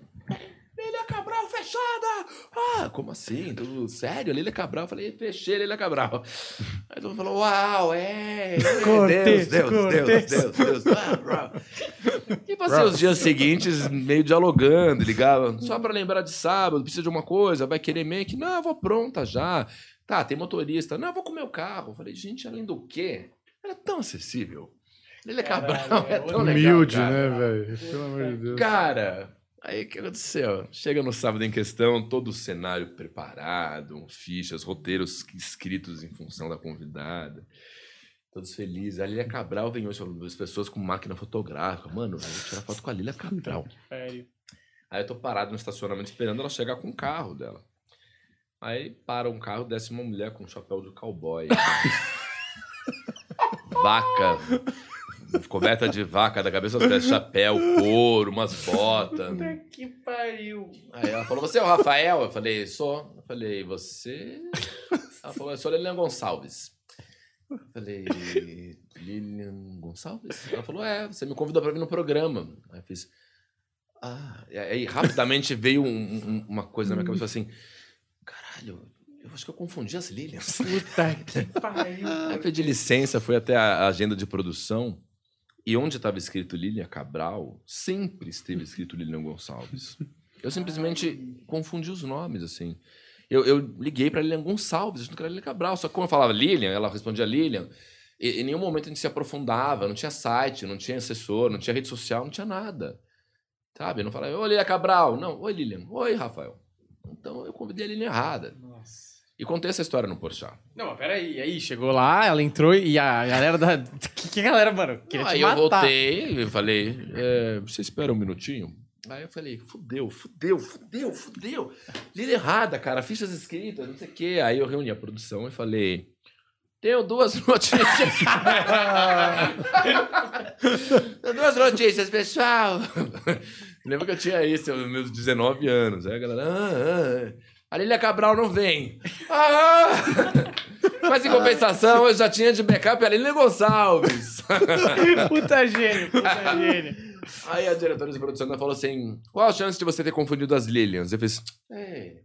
Cabral fechada! Ah, como assim? Tudo sério? Lília Cabral? Eu falei, fechei Lília Cabral. Aí todo mundo falou, uau, é! é, Cortez, Deus, Deus, Cortez. Deus, Deus, Deus. Ah. E passei os dias seguintes meio dialogando, ligava. Só pra lembrar de sábado, precisa de alguma coisa, vai querer make? Não, eu vou pronta já. Tá, tem motorista. Não, eu vou com o meu carro. Eu falei, gente, além do quê? Era tão acessível. Lília Cabral é é tão legal, Humilde, cara. né, velho? Pelo amor de Deus. Cara, aí o que aconteceu? Chega no sábado em questão, todo o cenário preparado, fichas, roteiros escritos em função da convidada. Todos felizes. A Lília Cabral vem hoje, as pessoas com máquina fotográfica. Mano, eu vou tirar foto com a Lília Cabral. Sério. Aí eu tô parado no estacionamento esperando ela chegar com o carro dela. Aí para um carro, desce uma mulher com um chapéu de cowboy. *laughs* vaca. Coberta de vaca da cabeça aos pés, chapéu, couro, umas botas. Puta que pariu. Aí ela falou, você é o Rafael? Eu falei, sou. Eu falei, você... Ela falou, eu sou Lilian Gonçalves. Eu falei, Lilian Gonçalves? Ela falou, é, você me convidou pra vir no programa. Aí eu fiz, ah... E aí rapidamente veio um- um- uma coisa na minha cabeça, assim, caralho, eu acho que eu confundi as Lilians. Puta que pariu. Aí eu pedi licença, fui até a agenda de produção e onde estava escrito Lilian Cabral, sempre esteve escrito Lilian Gonçalves. Eu simplesmente *laughs* confundi os nomes, assim. Eu, eu liguei para Lilian Gonçalves, achando que era Lilian Cabral. Só que como eu falava Lilian, ela respondia Lilian. E, em nenhum momento a gente se aprofundava, não tinha site, não tinha assessor, não tinha rede social, não tinha nada. Sabe? Eu não falava, oi Lilian Cabral. Não, oi Lilian. Oi, Rafael. Então eu convidei a Lilian errada. E contei essa história no Porchat. Não, mas peraí. Aí chegou lá, ela entrou e a galera da. *laughs* Que, que galera, mano? Queria Não, te aí eu matar. voltei e falei, é, você espera um minutinho? Aí eu falei, fudeu, fudeu, fudeu, fudeu. Lida errada, cara, fichas escritas, não sei o quê. Aí eu reuni a produção e falei, tenho duas *laughs* notícias. *laughs* Tenho duas notícias, pessoal. Lembra que eu tinha isso, meus 19 anos. Aí a galera, ah, ah, a Lília Cabral não vem. Ah! Mas em compensação, eu já tinha de backup a Lília Gonçalves. Puta gênio, puta gênio. Aí a diretora de produção falou assim: qual a chance de você ter confundido as Lilians? Eu fiz. É.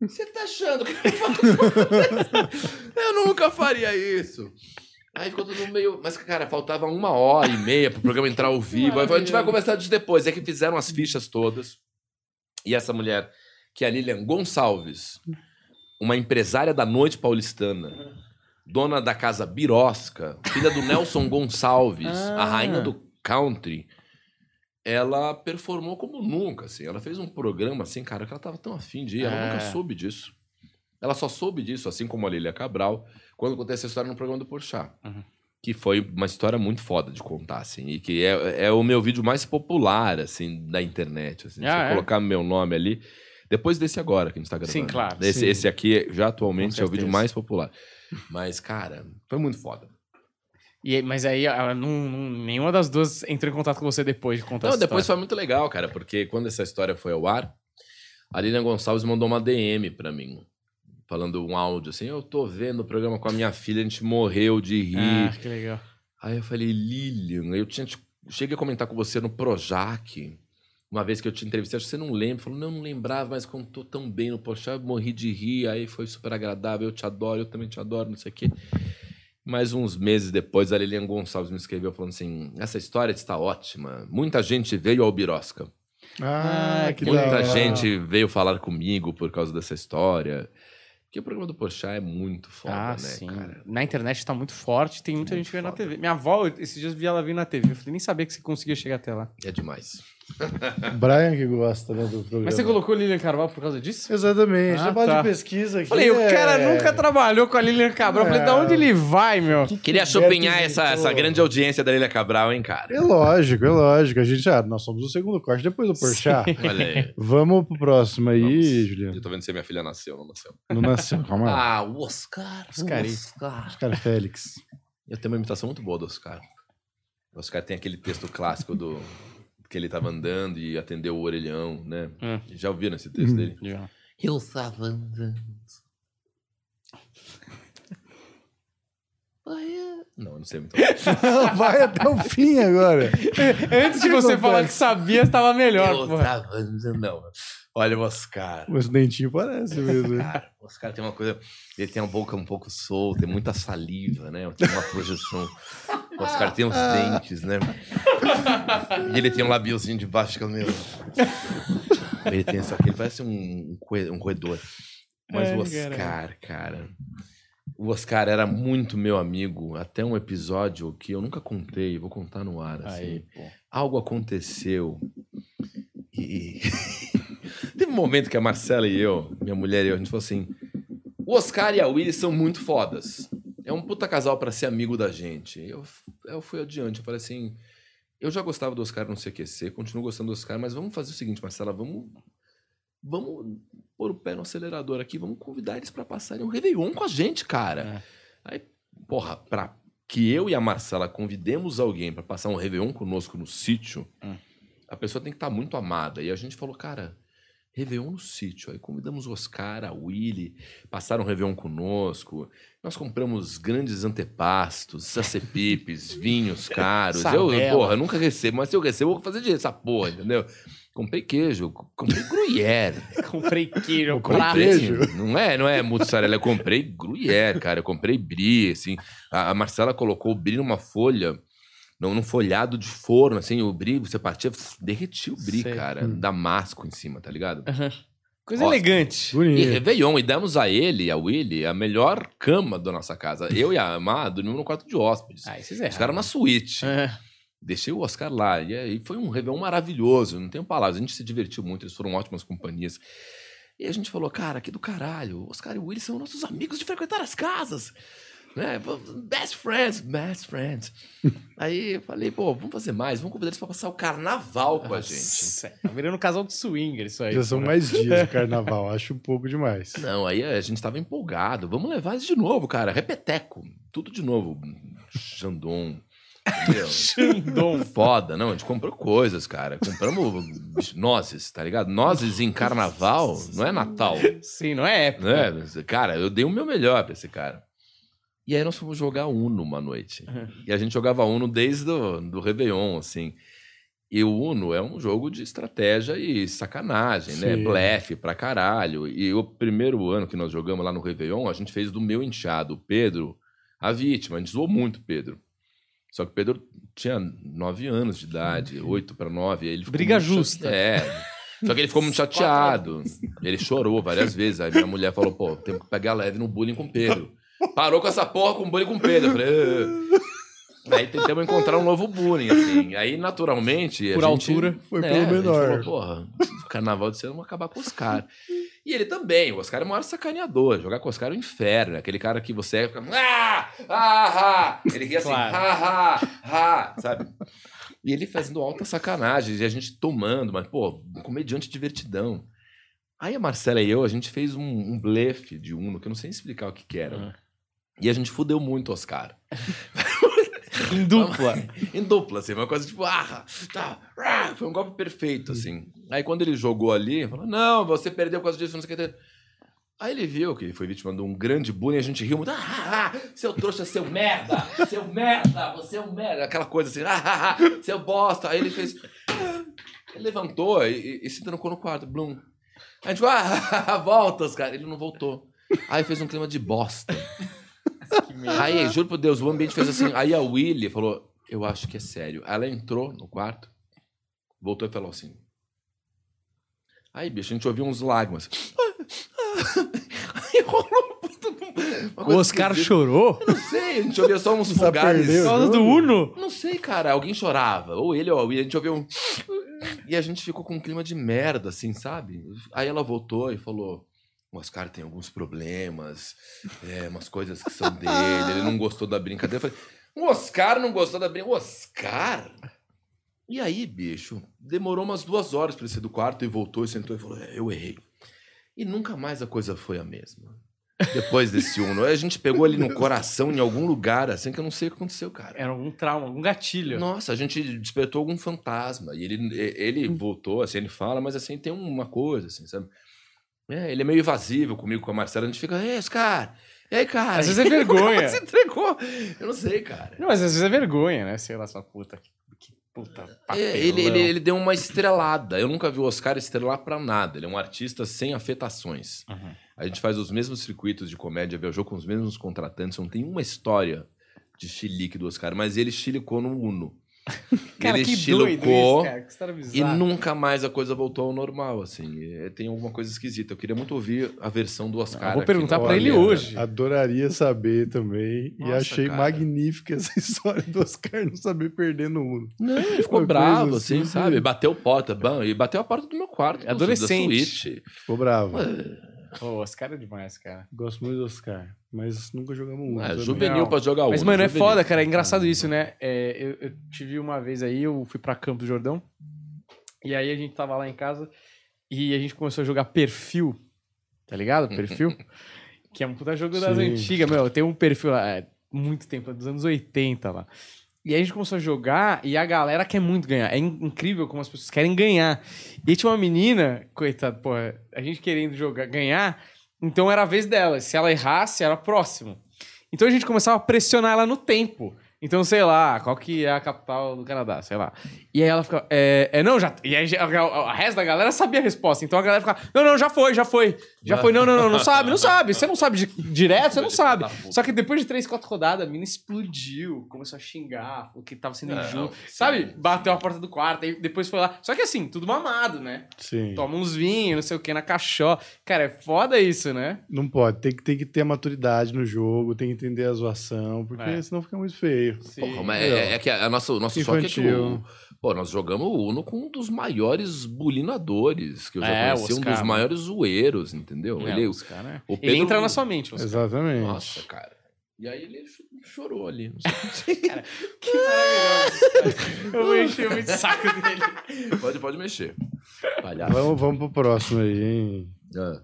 Você tá achando que eu faço? Eu nunca faria isso. Aí ficou tudo meio. Mas, cara, faltava uma hora e meia pro programa entrar ao vivo. Aí a gente vai conversar disso depois. É que fizeram as fichas todas. E essa mulher, que é a Lilian Gonçalves, uma empresária da noite paulistana, dona da casa Birosca, filha do Nelson *laughs* Gonçalves, a Ah. rainha do country, ela performou como nunca, assim. Ela fez um programa, assim, cara, que ela tava tão afim de ir. Ela É. nunca soube disso. Ela só soube disso, assim como a Lilia Cabral, quando contei essa história no programa do Porchat. Uhum. Que foi uma história muito foda de contar, assim. E que é, é o meu vídeo mais popular, assim, da internet. Assim. Se Ah, eu é? colocar meu nome ali... Depois desse agora que a gente tá gravando. Sim, claro, Esse, sim. esse aqui, já atualmente, é o vídeo mais popular. Mas, cara, foi muito foda. E, mas aí ela não, não- nenhuma das duas entrou em contato com você depois de contar Não, depois foi muito legal, cara, porque quando essa história foi ao ar, a Lilian Gonçalves mandou uma DM pra mim, falando um áudio assim: Eu tô vendo o programa com a minha filha, a gente morreu de rir. Ah, que legal. Aí eu falei, Lilian, eu tinha te... cheguei a comentar com você no Projac, uma vez que eu te entrevistei, acho que você não lembra. Falou, não, não lembrava, mas contou tão bem no eu morri de rir, aí foi super agradável, eu te adoro, eu também te adoro, não sei o quê. Mais uns meses depois, a Lilian Gonçalves me escreveu falando assim, essa história está ótima, muita gente veio ao Birosca. Ah, Ah, que Muita hora. gente veio falar comigo por causa dessa história. Porque o programa do Porchat é muito foda, ah, né, sim. cara? Na internet tá muito forte, tem muita Muito gente vendo na. TV. Minha avó, esses dias vi ela vir na TV. Eu falei, nem sabia que você conseguia chegar até lá. É demais. *laughs* Brian que gosta, né, do programa. Mas você colocou Lilian Carvalho por causa disso? Exatamente. Ah, Trabalho tá. de pesquisa aqui. Falei, o é- cara nunca trabalhou com a Lilian Cabral. Eu falei, da onde ele vai, meu? Queria Gilberto chopinhar essa, essa grande audiência da Lilia Cabral, hein, cara? É lógico, é lógico. A gente, ah, nós somos o segundo corte depois do Porchat. *laughs* Olha aí. Vamos pro próximo aí, Vamos. Juliano. Eu tô vendo se minha filha nasceu ou não nasceu. Não nasceu, calma lá. Ah, o Oscar. Oscar. Oscar. Cara, Félix. Eu tenho uma imitação muito boa do Oscar. O Oscar tem aquele texto clássico do que ele tava andando e atendeu o orelhão, né? Hum. Já ouviram esse texto Hum. dele? Já. Eu tava andando. Não, eu não sei muito. *laughs* Vai até o fim agora. *laughs* Antes de você falar que sabia, estava melhor. Eu porra. tava andando. Não. Olha o Oscar. Mas o dentinho parece mesmo. Cara, o Oscar tem uma coisa. Ele tem a boca um pouco solta, tem muita saliva, né? Tem uma projeção. O Oscar tem os dentes, né? E ele tem um labiozinho de baixo que é o meu. Ele tem isso aqui, ele parece um, um, roedor. Mas Ai, o Oscar, cara. O Oscar era muito meu amigo. Até um episódio que eu nunca contei, vou contar no ar. Assim Aí, algo aconteceu e teve um momento que a Marcela e eu, minha mulher e eu, a gente falou assim: o Oscar e a Willy são muito fodas. É um puta casal pra ser amigo da gente. Eu, eu fui adiante, eu falei assim: eu já gostava do Oscar no CQC, continuo gostando do Oscar, mas vamos fazer o seguinte, Marcela, vamos. Vamos pôr o pé no acelerador aqui, vamos convidar eles pra passarem um Réveillon com a gente, cara. Aí, porra, pra que eu e a Marcela convidemos alguém pra passar um Réveillon conosco no sítio, Hum. a pessoa tem que estar muito amada. E a gente falou, cara, Réveillon no sítio. Aí convidamos o Oscar, a Willy, passaram um Réveillon conosco. Nós compramos grandes antepastos, sacepipes, *laughs* vinhos caros. Eu, Sardela. porra, eu nunca recebo, mas se eu recebo, eu vou fazer dinheiro essa porra, entendeu? Comprei queijo, comprei gruyère. *laughs* Comprei queijo, Comprei queijo. Não é, não é mussarela, eu comprei gruyère, cara. Eu comprei brie, assim. A, a Marcela colocou o brie numa folha, num, num folhado de forno, assim. O brie, você partia, derretia o brie, Sei. cara. Hum. Damasco em cima, tá ligado? Coisa elegante. E Bonito. Réveillon, e demos a ele, a Willy, a melhor cama da nossa casa. Eu e a Amá dormimos no quarto de hóspedes. Ah, esses Os erraram. caras na suíte. É. Deixei o Oscar lá. E aí foi um Réveillon maravilhoso, não tenho palavras. A gente se divertiu muito, eles foram ótimas companhias. E a gente falou, cara, que do caralho. O Oscar e o Willy são nossos amigos de frequentar as casas. Né? Best friends, best friends. *laughs* aí eu falei, pô, vamos fazer mais, vamos convidar eles pra passar o carnaval com a gente. Tá virando um casal de swinger isso aí. Já são porra. mais dias do *laughs* carnaval, acho um pouco demais. Não, aí a gente tava empolgado. Vamos levar eles de novo, cara. Repeteco. Tudo de novo. Xandon. Xandão. *laughs* Foda, não. A gente comprou coisas, cara. Compramos nozes, tá ligado? Nozes em carnaval não é Natal. Sim, não é época. Né? Cara, eu dei o meu melhor pra esse cara. E aí nós fomos jogar Uno uma noite. Uhum. E a gente jogava Uno desde do, do Réveillon, assim. E o Uno é um jogo de estratégia e sacanagem, né? Sim. Blefe pra caralho. E o primeiro ano que nós jogamos lá no Réveillon, a gente fez do meu enxado, o Pedro, a vítima. A gente zoou muito o Pedro. Só que o Pedro tinha nove anos de idade, oito para nove. Ele Briga justa. É. Só que ele ficou muito *laughs* chateado. Ele chorou várias vezes. Aí minha mulher falou, pô, tem que pegar leve no bullying com o Pedro. Parou com essa porra com bullying com o Pedro. Eu falei. Aí tentamos encontrar um novo bullying, assim. Aí, naturalmente. a Por gente- altura. Foi é, pelo a gente menor. falou, porra, o carnaval de cena vamos acabar com os caras. E ele também, o Oscar é o maior sacaneador. Jogar com o Oscar é o inferno. É aquele cara que você fica. Ah! Ah! ah. Ele ria assim, Claro. ah, ah, ah, sabe? E ele fazendo alta sacanagem, e a gente tomando, mas, pô, um comediante divertidão. Aí a Marcela e eu, a gente fez um, um blefe de Uno, que eu não sei explicar o que, que era. Ah. E a gente fudeu muito o Oscar. *laughs* Em dupla. *laughs* em dupla, assim, uma coisa tipo, ah, tá, ah, foi um golpe perfeito, assim. Aí quando ele jogou ali, falou, não, você perdeu por causa disso, não sei o que. Aí ele viu que ele foi vítima de um grande bullying, a gente riu muito, ah, ah, ah, seu trouxa, seu merda, seu merda, você é um merda, aquela coisa assim, ah, ah, ah, seu bosta. Aí ele fez, ah, ele levantou e, e, e se trancou no quarto, blum. Aí a gente, ah, volta, os caras. Ele não voltou. Aí fez um clima de bosta. Aí, juro por Deus, o ambiente fez assim. Aí a Willy falou: Eu acho que é sério. Aí ela entrou no quarto, voltou e falou assim. Aí, bicho, a gente ouviu uns lágrimas. Aí rolou O Oscar chorou? Eu não sei, a gente ouvia só uns *laughs* o causa do? Uno? Não sei, cara. Alguém chorava. Ou ele ou eu. E a gente ouvia um. E a gente ficou com um clima de merda, assim, sabe? Aí ela voltou e falou: O Oscar tem alguns problemas, é, umas coisas que são dele, ele não gostou da brincadeira. Eu falei: O Oscar não gostou da brincadeira? Oscar? E aí, bicho, demorou umas duas horas pra ele sair do quarto e voltou e sentou e falou: é, Eu errei. E nunca mais a coisa foi a mesma. Depois desse *laughs* Uno. A gente pegou ali no coração, em algum lugar, assim, que eu não sei o que aconteceu, cara. Era algum trauma, algum gatilho. Nossa, a gente despertou algum fantasma. E ele, ele voltou, assim, ele fala, mas assim, tem uma coisa, assim, sabe? É, ele é meio evasivo comigo, com a Marcela. A gente fica, ei, Oscar, e aí, cara? Às *laughs* vezes é vergonha. Você entregou. Eu não sei, cara. Não, mas às vezes é vergonha, né? Sei lá, sua puta. Que, que puta É, ele, ele, papelão. ele deu uma estrelada. Eu nunca vi o Oscar estrelar pra nada. Ele é um artista sem afetações. Uhum. A gente faz os mesmos circuitos de comédia, viajou com os mesmos contratantes. Não tem uma história de chilique do Oscar, mas ele chilicou no Uno. *laughs* Cara, ele que doido chilicou isso, cara. Que história E nunca mais a coisa voltou ao normal, assim. É, Tem alguma coisa esquisita. Eu queria muito ouvir a versão do Oscar. Eu vou perguntar pra ele hoje. Adoraria saber também. e Nossa, achei cara. magnífica essa *laughs* história do Oscar não saber perder no Uno. Não, ele ficou Uma bravo, assim, assim, sabe? Bateu porta, bam, e bateu a porta do meu quarto. do- Adolescente. Ficou bravo. Pô, os caras é demais, cara. Gosto muito do Oscar. Mas nunca jogamos Uno. Ah, também. juvenil pra jogar Mas, mano, é foda, cara. É engraçado isso, né? É, eu, eu tive uma vez aí, eu fui pra Campos do Jordão. E aí a gente tava lá em casa e a gente começou a jogar perfil. Tá ligado? Perfil. que é um puta jogo das Sim. antigas, meu. Tem um perfil lá, é, muito tempo, é dos anos 80 lá. E aí a gente começou a jogar e a galera quer muito ganhar. É in- incrível como as pessoas querem ganhar. E tinha uma menina, coitada, pô, a gente querendo jogar, ganhar, então era a vez dela. Se ela errasse, era próximo. Então a gente começava a pressionar ela no tempo. Então, sei lá, qual que é a capital do Canadá, sei lá. E aí ela ficava, é, é não, já. E aí a, a, a resto da galera sabia a resposta. Então a galera ficava, não, não, já foi, já foi. Já foi, não, não, não, não sabe, não sabe. Você não sabe de- direto, você não *laughs* sabe. Só que depois de três, quatro rodadas, a mina explodiu, começou a xingar, o que tava sendo injusto. sim, Sabe? Bateu a porta do quarto, aí depois foi lá. Só que assim, tudo mamado, né? Sim. Toma uns vinhos, não sei o que, na caixó. Cara, é foda isso, né? Não pode. Tem que, tem que ter maturidade no jogo, tem que entender a zoação, porque É. senão fica muito feio. Porra, mas é, é que a nossa, o nosso choque é que o, pô, nós jogamos o Uno com um dos maiores bulinadores que eu já É, conheci, um Oscar, dos né? maiores zoeiros, entendeu? É, ele, os cara- o Ele Pedro- entra na sua mente, os Exatamente. Nossa, cara. E aí ele cho- chorou ali. Não sei. *laughs* Que maravilhoso. cara. Eu enchi muito o saco dele. pode, pode mexer. Palhaço. Vamos, vamos pro próximo aí, hein? Ah.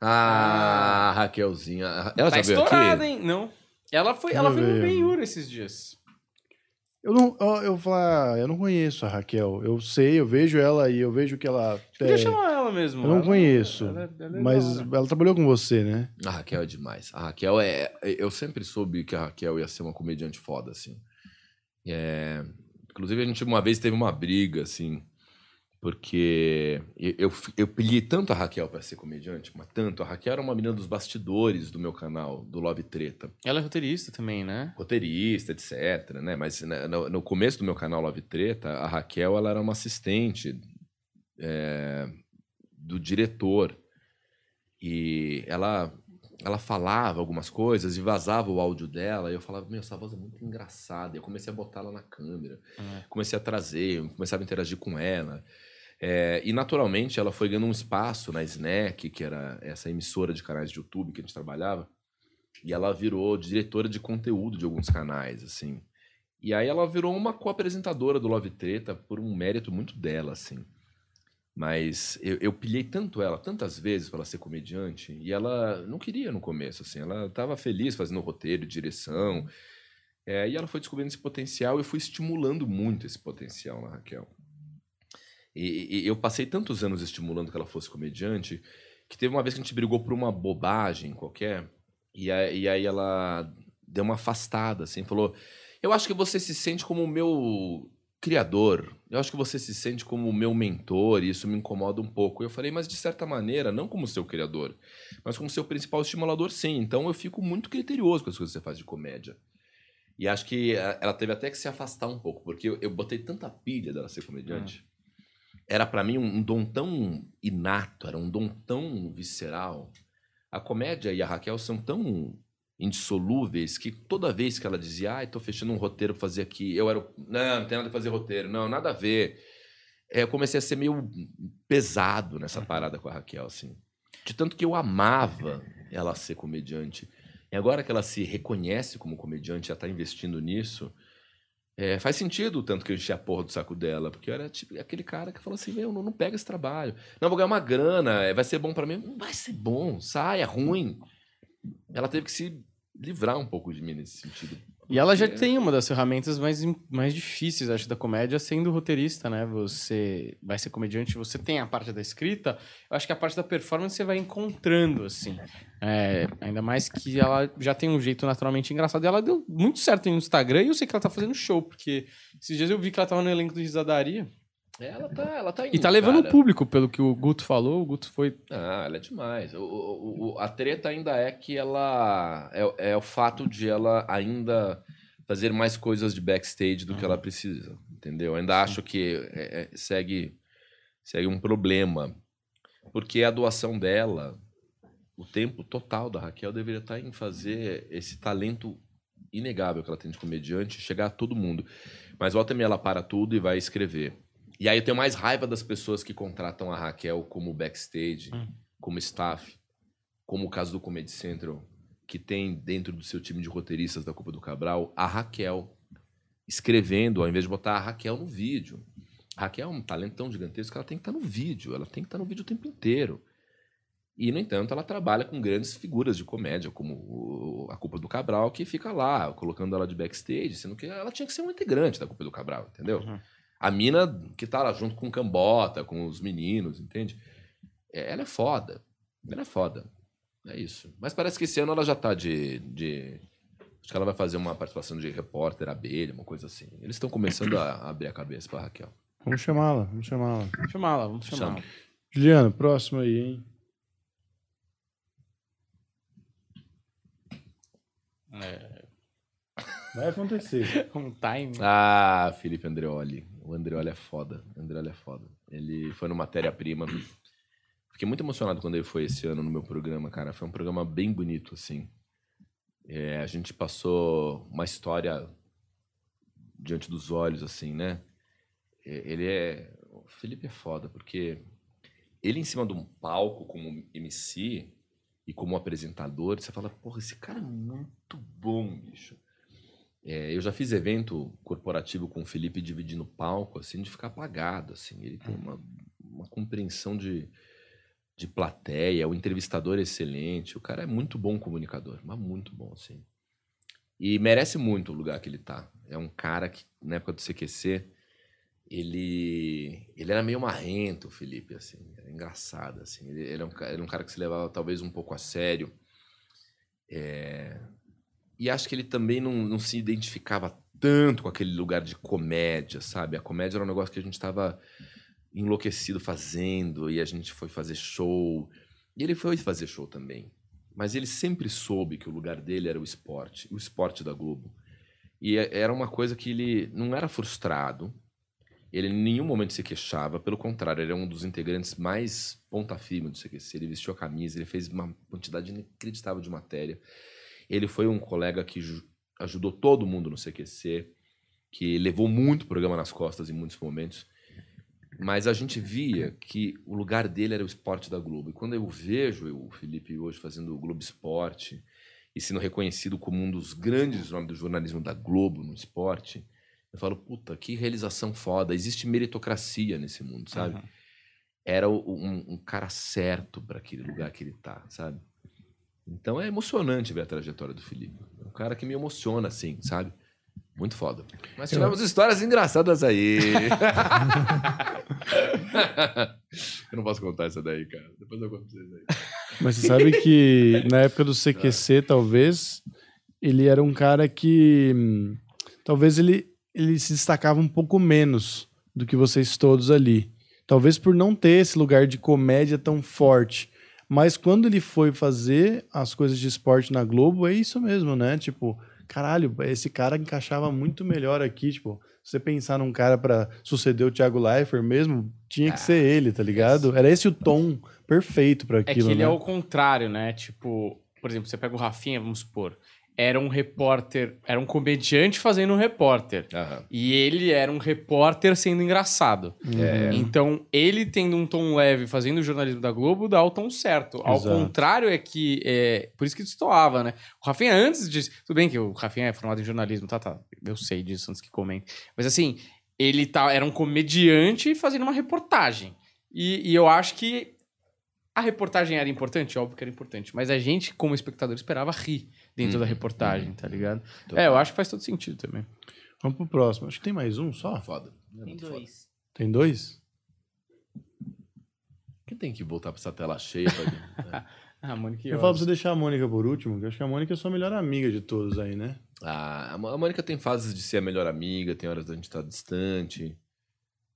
Ah, Raquelzinha. Ela Tá já veio aqui? hein? Não. Ela foi, ela foi no veio. Benhur esses dias. Eu não, ó, eu vou falar, eu não conheço a Raquel. Eu sei, eu vejo ela e eu vejo que ela. Podia é, chamar ela mesmo. eu não Ela- conheço. ela- ela é mas da hora. ela trabalhou com você, né? A Raquel é demais. A Raquel é. Eu sempre soube que a Raquel ia ser uma comediante foda, assim. É, Inclusive, a gente uma vez teve uma briga, assim, porque eu, eu, pilhei tanto a Raquel pra ser comediante, mas tanto. A Raquel era uma menina dos bastidores do meu canal, do Love Treta. Ela é roteirista também, né? roteirista, etc, né? Mas no, no começo do meu canal Love Treta, a Raquel ela era uma assistente é, do diretor e ela ela falava algumas coisas e vazava o áudio dela e eu falava, meu, essa voz é muito engraçada. E eu comecei a botar ela na câmera, É. comecei a trazer, eu começava a interagir com ela. É, e naturalmente ela foi ganhando um espaço na Snack, que era essa emissora de canais de YouTube que a gente trabalhava. E ela virou diretora de conteúdo de alguns canais, assim. E aí ela virou uma co-apresentadora do Love Treta por um mérito muito dela, assim. Mas eu, eu pilhei tanto ela, tantas vezes pra ela ser comediante, e ela não queria no começo, assim. Ela tava feliz fazendo roteiro, direção. É, e ela foi descobrindo esse potencial e eu fui estimulando muito esse potencial na Raquel. E, e eu passei tantos anos estimulando que ela fosse comediante que teve uma vez que a gente brigou por uma bobagem qualquer e, a- e aí ela deu uma afastada, assim, falou: Eu acho que você se sente como o meu criador, eu acho que você se sente como o meu mentor e isso me incomoda um pouco. Eu falei, mas de certa maneira, não como seu criador, mas como seu principal estimulador, sim. Então eu fico muito criterioso com as coisas que você faz de comédia. E acho que eh, ela teve até que se afastar um pouco, porque eu, eu botei tanta pilha dela ser comediante. Era pra mim um, dom tão inato, era um dom tão visceral, A comédia e a Raquel são tão indissolúveis que toda vez que ela dizia, ai, tô fechando um roteiro pra fazer aqui, eu era. Não, não tem nada a fazer roteiro, não, nada a ver. É, eu comecei a ser meio pesado nessa parada com a Raquel, assim. De tanto que eu amava ela ser comediante. E agora que ela se reconhece como comediante, já tá investindo nisso, é, faz sentido o tanto que eu enchi a porra do saco dela. Porque eu era tipo, aquele cara que falou assim: meu, não, não pega esse trabalho. Não, vou ganhar uma grana, é, vai ser bom pra mim. Não vai ser bom, sai, é ruim. Ela teve que se livrar um pouco de mim nesse sentido. E ela já tem uma das ferramentas mais, mais difíceis, acho, da comédia, sendo roteirista, né? Você vai ser comediante, você tem a parte da escrita, eu acho que a parte da performance você vai encontrando, assim. É, ainda mais que ela já tem um jeito naturalmente engraçado. E ela deu muito certo no Instagram e eu sei que ela tá fazendo show, porque esses dias eu vi que ela tava no elenco do Risadaria. Ela tá, ela tá E indo, tá levando o cara. público, pelo que o Guto falou. O Guto foi. Ah, ela é demais. O, o- o- a treta ainda é que ela. É, é o fato de ela ainda fazer mais coisas de backstage do que ela precisa. Entendeu? Eu ainda acho que é- é- segue, segue um problema. Porque a doação dela, o tempo total da Raquel deveria estar em fazer esse talento inegável que ela tem de comediante chegar a todo mundo. Mas volta e meia ela para tudo e vai escrever. E aí eu tenho mais raiva das pessoas que contratam a Raquel como backstage, Hum. como staff, como o caso do Comedy Central, que tem dentro do seu time de roteiristas da Copa do Cabral a Raquel escrevendo, ao invés de botar a Raquel no vídeo. A Raquel é um talento tão gigantesco que ela tem que estar no vídeo, ela tem que estar no vídeo o tempo inteiro. E, no entanto, ela trabalha com grandes figuras de comédia, como a Culpa do Cabral, que fica lá, colocando ela de backstage, sendo que ela tinha que ser um integrante da Culpa do Cabral, entendeu? Uhum. A mina que tá lá junto com o Cambota, com os meninos, entende? É, Ela é foda. Ela é foda. É isso. Mas parece que esse ano ela já tá de. de... Acho que ela vai fazer uma participação de repórter, abelha, uma coisa assim. Eles estão começando a *clears throat* abrir a cabeça pra Raquel. Vamos chamá-la, vamos chamá-la. Vamos chamá-la, vamos Chama. chamá-la. Juliano, próximo aí, hein? É, Vai acontecer. *laughs* um time. Ah, Felipe Andreoli. O Andreoli é foda. O Andreoli é foda. Ele foi no Matéria-Prima. Fiquei muito emocionado quando ele foi esse ano no meu programa, cara. Foi um programa bem bonito, assim. É, a gente passou uma história diante dos olhos, assim, né? É, Ele é. O Felipe é foda, porque ele em cima de um palco como MC e como apresentador, você fala, porra, esse cara é muito bom, bicho. É, eu já fiz evento corporativo com o Felipe dividindo palco, assim, de ficar apagado, assim. Ele tem uma, uma compreensão de, de plateia, o entrevistador é excelente, o cara é muito bom comunicador, mas muito bom, assim. E merece muito o lugar que ele tá. É um cara que, na época do CQC, ele, ele era meio marrento, o Felipe, assim. Era engraçado, assim. Ele, ele, é um, ele é um cara que se levava talvez um pouco a sério. É, e acho que ele também não, não se identificava tanto com aquele lugar de comédia, sabe? A comédia era um negócio que a gente estava enlouquecido fazendo e a gente foi fazer show. E ele foi fazer show também. Mas ele sempre soube que o lugar dele era o esporte, o esporte da Globo. E é- era uma coisa que ele não era frustrado. Ele em nenhum momento se queixava, pelo contrário, ele é um dos integrantes mais ponta firme do CQC. Ele vestiu a camisa, ele fez uma quantidade inacreditável de matéria. Ele foi um colega que ju- ajudou todo mundo no CQC, que levou muito o programa nas costas em muitos momentos. Mas a gente via que o lugar dele era o esporte da Globo. E quando eu vejo o Felipe hoje fazendo o Globo Esporte e sendo reconhecido como um dos grandes nomes do jornalismo da Globo no esporte, eu falo, puta, que realização foda. Existe meritocracia nesse mundo, sabe? Uhum. Era um, um cara certo para aquele lugar que ele tá, sabe? Então é emocionante ver a trajetória do Felipe. É um cara que me emociona, assim, sabe? Muito foda. Mas tivemos histórias engraçadas aí. *laughs* eu não posso contar essa daí, cara. Depois eu conto pra vocês aí. Mas você sabe que *laughs* na época do CQC, talvez, ele era um cara que. hum, Talvez ele, ele se destacava um pouco menos do que vocês todos ali. Talvez por não ter esse lugar de comédia tão forte. Mas quando ele foi fazer as coisas de esporte na Globo, é isso mesmo, né? Tipo, caralho, esse cara encaixava muito melhor aqui, tipo, se você pensar num cara pra suceder o Thiago Leifert mesmo, tinha que ser ele, tá ligado? Era esse o tom perfeito pra É que aquilo, ele né? é o contrário, né? Tipo, por exemplo, você pega o Rafinha, vamos supor. Era um repórter, era um comediante fazendo um repórter. Aham. E ele era um repórter sendo engraçado. Uhum. Então, ele tendo um tom leve, fazendo o jornalismo da Globo, dá o tom certo. Ao Exato. contrário, é que. É, por isso que destoava, né? O Rafinha, antes disso. Tudo bem que o Rafinha é formado em jornalismo, tá, tá. Eu sei disso antes que comente. Mas assim, ele tá, era um comediante fazendo uma reportagem. E, e eu acho que a reportagem era importante, óbvio que era importante. Mas a gente, como espectador, esperava rir dentro Uhum, da reportagem, tá ligado? É, eu acho que faz todo sentido também. Vamos pro próximo. Acho que tem mais um só. Foda. É Tem muito foda. dois. Tem dois? Quem tem que voltar pra essa tela cheia pra... *laughs* Ah, Mônica Eu falo pra você deixar a Mônica por último, que eu acho que a Mônica é a sua melhor amiga de todos aí, né? Ah, a Mônica tem fases de ser a melhor amiga, tem horas da gente estar distante.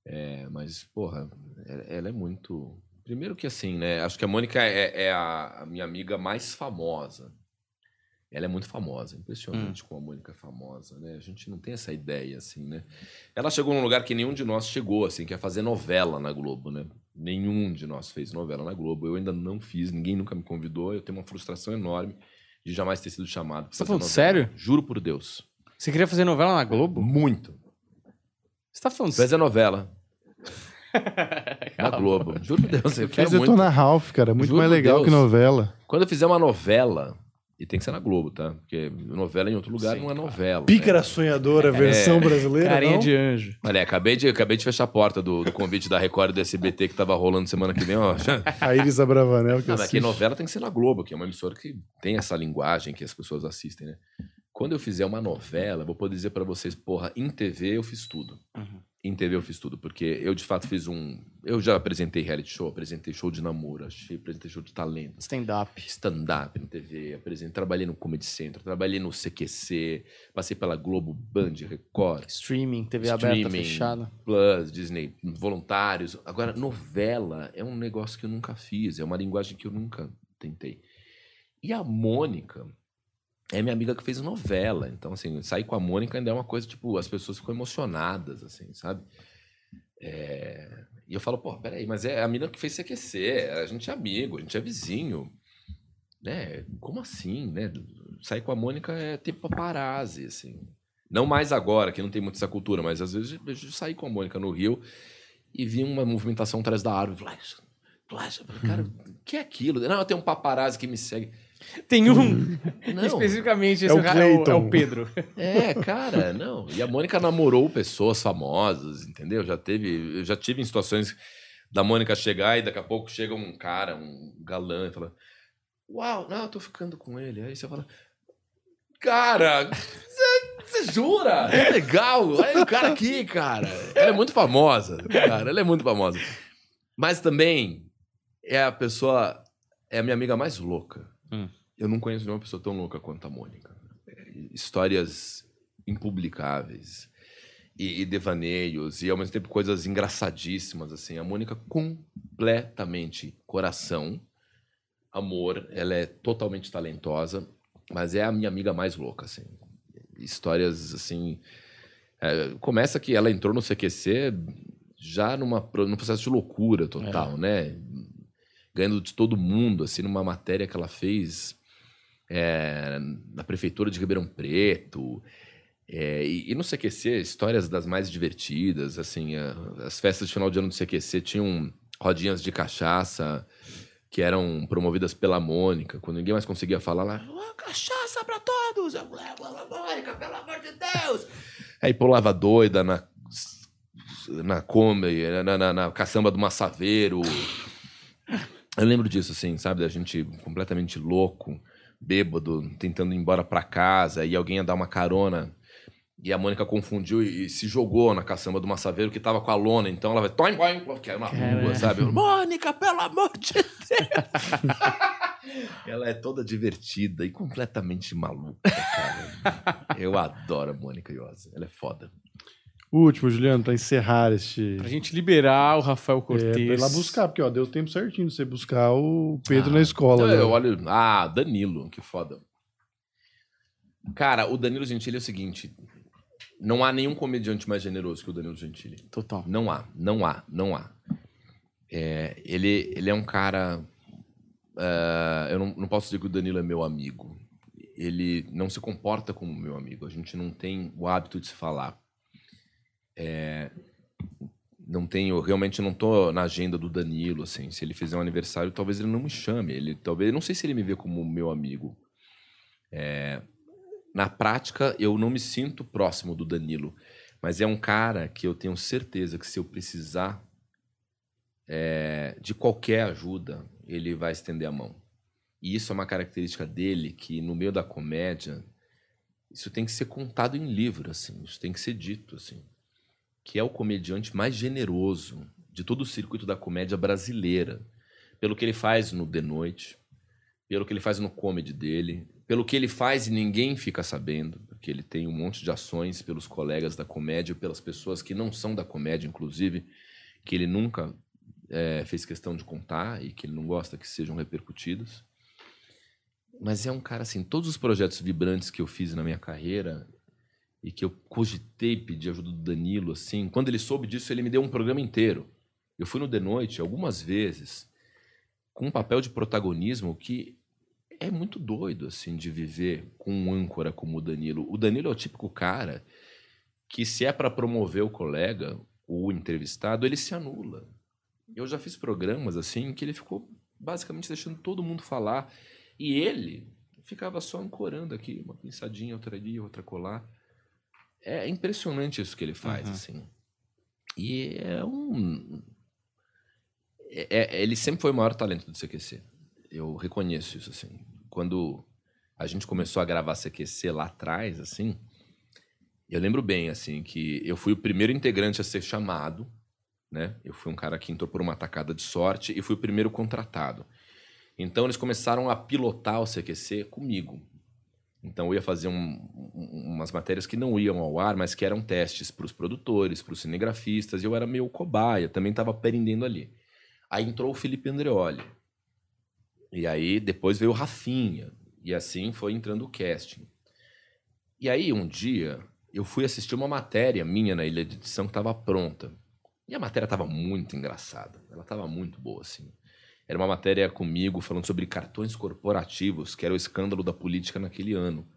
É, mas, porra, ela, ela é muito. Primeiro que assim, né? Acho que a Mônica é, é a minha amiga mais famosa. Ela é muito famosa, impressionante como a Mônica é famosa, né? A gente não tem essa ideia, assim, né? Ela chegou num lugar que nenhum de nós chegou, assim, que é fazer novela na Globo, né? Nenhum de nós fez novela na Globo. Eu ainda não fiz, ninguém nunca me convidou. Eu tenho uma frustração enorme de jamais ter sido chamado. Você tá fazer falando novela. sério? Juro por Deus. Você queria fazer novela na Globo? Muito. Você tá falando Fazer novela *laughs* na. Globo. Juro por Deus, eu quero Mas eu muito. tô na Ralph, cara. Muito Juro mais legal Deus. que novela. Quando eu fizer uma novela, e tem que ser na Globo, tá? Porque novela em outro lugar Sim, não é cara. novela. Pícara né? sonhadora, versão brasileira, Carinha não? de anjo. Olha, acabei de, acabei de fechar a porta do, do convite da Record e do SBT que tava rolando semana que vem, ó. *laughs* A Iris Abravanel que mas que assiste. novela tem que ser na Globo, que é uma emissora que tem essa linguagem que as pessoas assistem, né? Quando eu fizer uma novela, vou poder dizer pra vocês, porra, em TV eu fiz tudo. Uhum. Em TV eu fiz tudo, porque eu de fato fiz um. Eu já apresentei reality show, apresentei show de namoro, achei, apresentei show de talento, Stand-up. stand-up na TV, apresentei, trabalhei no Comedy Central, trabalhei no CQC, passei pela Globo, Band, Record, Streaming, TV aberta, Streaming. fechada. Plus, Disney, voluntários. Agora, novela é um negócio que eu nunca fiz, é uma linguagem que eu nunca tentei. E a Mônica é minha amiga que fez novela. Então, assim, sair com a Mônica ainda é uma coisa, tipo, as pessoas ficam emocionadas, assim, sabe? É, E eu falo, pô, peraí, mas é a menina que fez CQC, a gente é amigo, a gente é vizinho. Né? Como assim, né? Sair com a Mônica é tipo paparazzi, assim. Não mais agora, que não tem muito essa cultura, mas às vezes eu saí com a Mônica no Rio e vi uma movimentação atrás da árvore. Cara, o que é aquilo? Não, tem um paparazzi que me segue. Tem um, *laughs* Não, especificamente, É esse o cara é o, é o Pedro. *laughs* é, cara, não. E a Mônica namorou pessoas famosas, entendeu? Já teve, eu já tive em situações da Mônica chegar e daqui a pouco chega um cara, um galã, e fala: Uau, não, eu tô ficando com ele. Aí você fala: Cara, você, você jura? É legal. Olha o cara aqui, cara. Ela é muito famosa, cara. Ela é muito famosa. Mas também é a pessoa, é a minha amiga mais louca. Hum. Eu não conheço nenhuma pessoa tão louca quanto a Mônica histórias impublicáveis e, e devaneios e ao mesmo tempo coisas engraçadíssimas assim. A Mônica completamente coração, amor, ela é totalmente talentosa, mas é a minha amiga mais louca assim. Histórias assim, é, começa que ela entrou no CQC já numa num processo de loucura total, né? Ganhando de todo mundo assim numa matéria que ela fez é, na prefeitura de Ribeirão Preto. É, e, e no CQC, histórias das mais divertidas, assim, a- as festas de final de ano do CQC tinham rodinhas de cachaça que eram promovidas pela Mônica, quando ninguém mais conseguia falar lá, "Ah, cachaça pra todos, eu levo a Mônica, pelo amor de Deus. Aí pulava doida na na Kombi, na, na, na caçamba do Massaveiro. Eu lembro disso, assim, sabe? Da gente completamente louco, bêbado, tentando ir embora pra casa, e alguém ia dar uma carona. E a Mônica confundiu e, e se jogou na caçamba do Massaveiro que tava com a lona. Então ela vai, toim, toim, era na rua, sabe? Eu, Mônica, pelo amor de Deus! *laughs* ela é toda divertida e completamente maluca, cara. Eu adoro a Mônica Iose. Ela é foda. O último, Juliano, pra encerrar este. Pra gente liberar o Rafael É, Cortez. pra ir lá buscar, porque ó, deu tempo certinho de você buscar o Pedro Ah, na escola. Então, né? eu olho. Ah, Danilo, que foda. Cara, o Danilo Gentili é o seguinte: não há nenhum comediante mais generoso que o Danilo Gentili. Total. Não há, não há, não há. É, ele, ele é um cara. é, eu não, não posso dizer que o Danilo é meu amigo. Ele não se comporta como meu amigo. A gente não tem o hábito de se falar. É, não tenho, realmente não tô na agenda do Danilo, assim. Se ele fizer um aniversário, talvez ele não me chame. Ele, talvez, não sei se ele me vê como meu amigo. É, na prática, eu não me sinto próximo do Danilo, mas é um cara que eu tenho certeza que se eu precisar é, de qualquer ajuda, ele vai estender a mão. E isso é uma característica dele que no meio da comédia isso tem que ser contado em livro, assim. Isso tem que ser dito, assim. Que é o comediante mais generoso de todo o circuito da comédia brasileira, pelo que ele faz no The Noite, pelo que ele faz no comedy dele, pelo que ele faz e ninguém fica sabendo, porque ele tem um monte de ações pelos colegas da comédia, pelas pessoas que não são da comédia, inclusive, que ele nunca é, fez questão de contar e que ele não gosta que sejam repercutidos. Mas é um cara assim, todos os projetos vibrantes que eu fiz na minha carreira e que eu cogitei pedir ajuda do Danilo, assim, quando ele soube disso, ele me deu um programa inteiro. Eu fui no The Noite algumas vezes com um papel de protagonismo que é muito doido, assim, de viver com um âncora como o Danilo. O Danilo é o típico cara que, se é para promover o colega, o entrevistado, ele se anula. Eu já fiz programas, assim, que ele ficou basicamente deixando todo mundo falar. E ele ficava só ancorando aqui, uma pensadinha, outra ali, outra colar. É impressionante isso que ele faz, Uhum. assim. E é um. é- é- ele sempre foi o maior talento do CQC. Eu reconheço isso, assim. Quando a gente começou a gravar CQC lá atrás, assim, eu lembro bem, assim, que eu fui o primeiro integrante a ser chamado, né? Eu fui um cara que entrou por uma tacada de sorte e fui o primeiro contratado. Então eles começaram a pilotar o CQC comigo. Então eu ia fazer um- um- umas matérias que não iam ao ar, mas que eram testes para os produtores, para os cinegrafistas, e eu era meio cobaia, também estava aprendendo ali. Aí entrou o Felipe Andreoli. E aí depois veio o Rafinha. E assim foi entrando o casting. E aí um dia eu fui assistir uma matéria minha na ilha de edição que estava pronta. E a matéria estava muito engraçada. Ela estava muito boa, assim. Era uma matéria comigo falando sobre cartões corporativos, que era o escândalo da política naquele ano.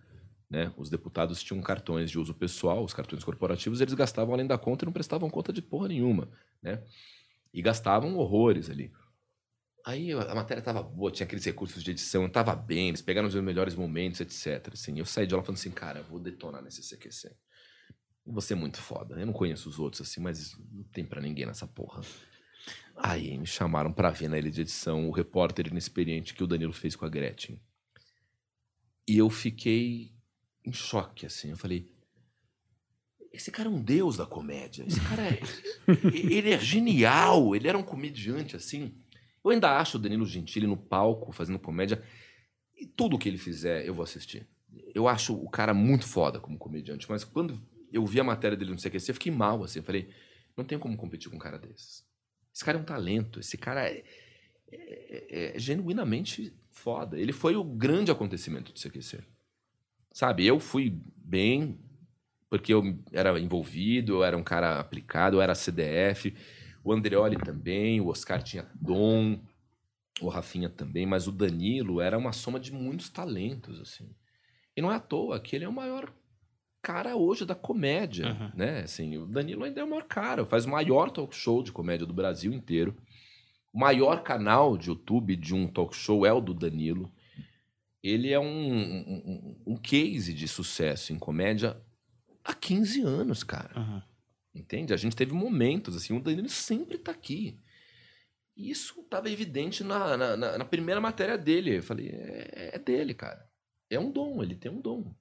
Né? Os deputados tinham cartões de uso pessoal, os cartões corporativos, eles gastavam além da conta e não prestavam conta de porra nenhuma. Né? E gastavam horrores ali. Aí a matéria estava boa, tinha aqueles recursos de edição, estava bem, eles pegaram os melhores momentos, etc. Assim, eu saí de lá falando assim, cara, eu vou detonar nesse CQC. Você é muito foda. Eu não conheço os outros assim, mas não tem pra ninguém nessa porra. Aí me chamaram pra ver na ilha de edição o repórter inexperiente que o Danilo fez com a Gretchen. E eu fiquei em choque, assim. Eu falei, esse cara é um deus da comédia. Esse cara é. *laughs* ele é genial. Ele era um comediante, assim. Eu ainda acho o Danilo Gentili no palco, fazendo comédia. E tudo que ele fizer, eu vou assistir. Eu acho o cara muito foda como comediante. Mas quando eu vi a matéria dele no CQC, eu fiquei mal, assim. Eu falei, não tem como competir com um cara desses. Esse cara é um talento. Esse cara é, é- é genuinamente foda. Ele foi o grande acontecimento do CQC. Sabe, eu fui bem, porque eu era envolvido, eu era um cara aplicado, eu era CDF. O Andreoli também, o Oscar tinha dom, o Rafinha também, mas o Danilo era uma soma de muitos talentos, assim. E não é à toa que ele é o maior cara hoje da comédia, Uhum. né? Assim, o Danilo ainda é o maior cara, faz o maior talk show de comédia do Brasil inteiro. O maior canal de YouTube de um talk show é o do Danilo. Ele é um, um, um- case de sucesso em comédia há 15 anos, cara. Aham. Entende? A gente teve momentos, assim, o Danilo sempre tá aqui. E isso estava evidente na, na, na- na primeira matéria dele. Eu falei, é, é dele, cara. É um dom, ele tem um dom.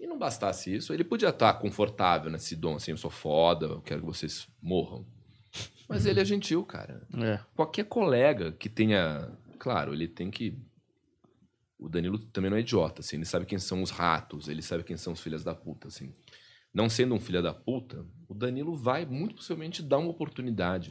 E não bastasse isso, ele podia estar confortável nesse dom, assim, eu sou foda, eu quero que vocês morram. Mas ele é gentil, cara. É. Qualquer colega que tenha. Claro, ele tem que. O Danilo também não é idiota, assim. Ele sabe quem são os ratos, ele sabe quem são os filhos da puta, assim. Não sendo um filho da puta, o Danilo vai muito possivelmente dar uma oportunidade.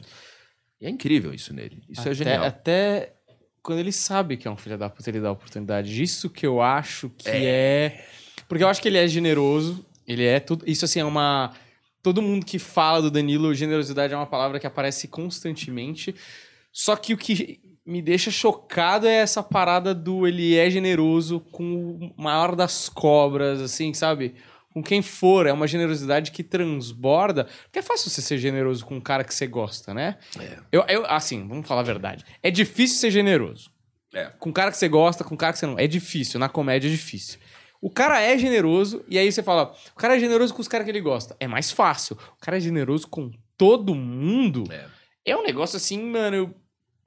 E é incrível isso nele. Isso é Até- genial. Até quando ele sabe que é um filho da puta, ele dá a oportunidade. Isso que eu acho que é. Porque eu acho que ele é generoso, ele é tudo. Isso assim é uma. Todo mundo que fala do Danilo, generosidade é uma palavra que aparece constantemente. Só que o que me deixa chocado é essa parada do ele é generoso com o maior das cobras, assim, sabe? Com quem for, é uma generosidade que transborda. Porque é fácil você ser generoso com um cara que você gosta, né? É. Eu, eu, assim, vamos falar a verdade. É difícil ser generoso. É. Com um cara que você gosta, com um cara que você não. É difícil, na comédia é difícil. O cara é generoso, e aí você fala, o cara é generoso com os caras que ele gosta. É mais fácil. O cara é generoso com todo mundo. É. É um negócio assim, mano. Eu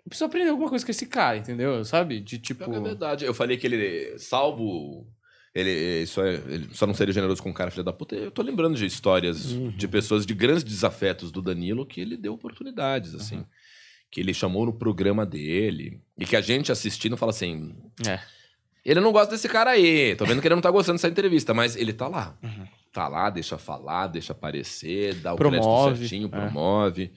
preciso aprender alguma coisa com esse cara, entendeu? Sabe? De tipo. É verdade. Eu falei que ele, salvo. Ele só, ele só não seria generoso com um cara filho da puta. Eu tô lembrando de histórias de pessoas de grandes desafetos do Danilo que ele deu oportunidades, assim. Que ele chamou no programa dele. E que a gente assistindo fala assim: É. ele não gosta desse cara aí. Tô vendo que ele não tá gostando dessa entrevista, mas ele tá lá. Tá lá, deixa falar, deixa aparecer, dá o Promove, crédito certinho, é. promove.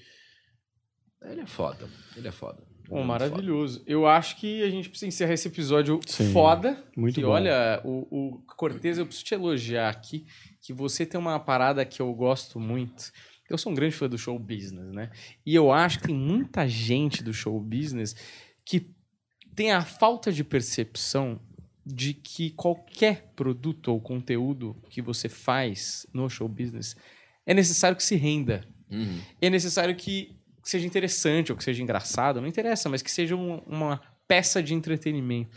Ele é foda. Ele é foda. Ele é maravilhoso. Eu acho que a gente precisa encerrar esse episódio Sim, foda. muito que bom. olha, o, o Cortez, eu preciso te elogiar aqui, que você tem uma parada que eu gosto muito. Eu sou um grande fã do show business, né? E eu acho que tem muita gente do show business que tem a falta de percepção de que qualquer produto ou conteúdo que você faz no show business é necessário que se renda. Uhum. É necessário que seja interessante ou que seja engraçado, não interessa, mas que seja um- uma peça de entretenimento.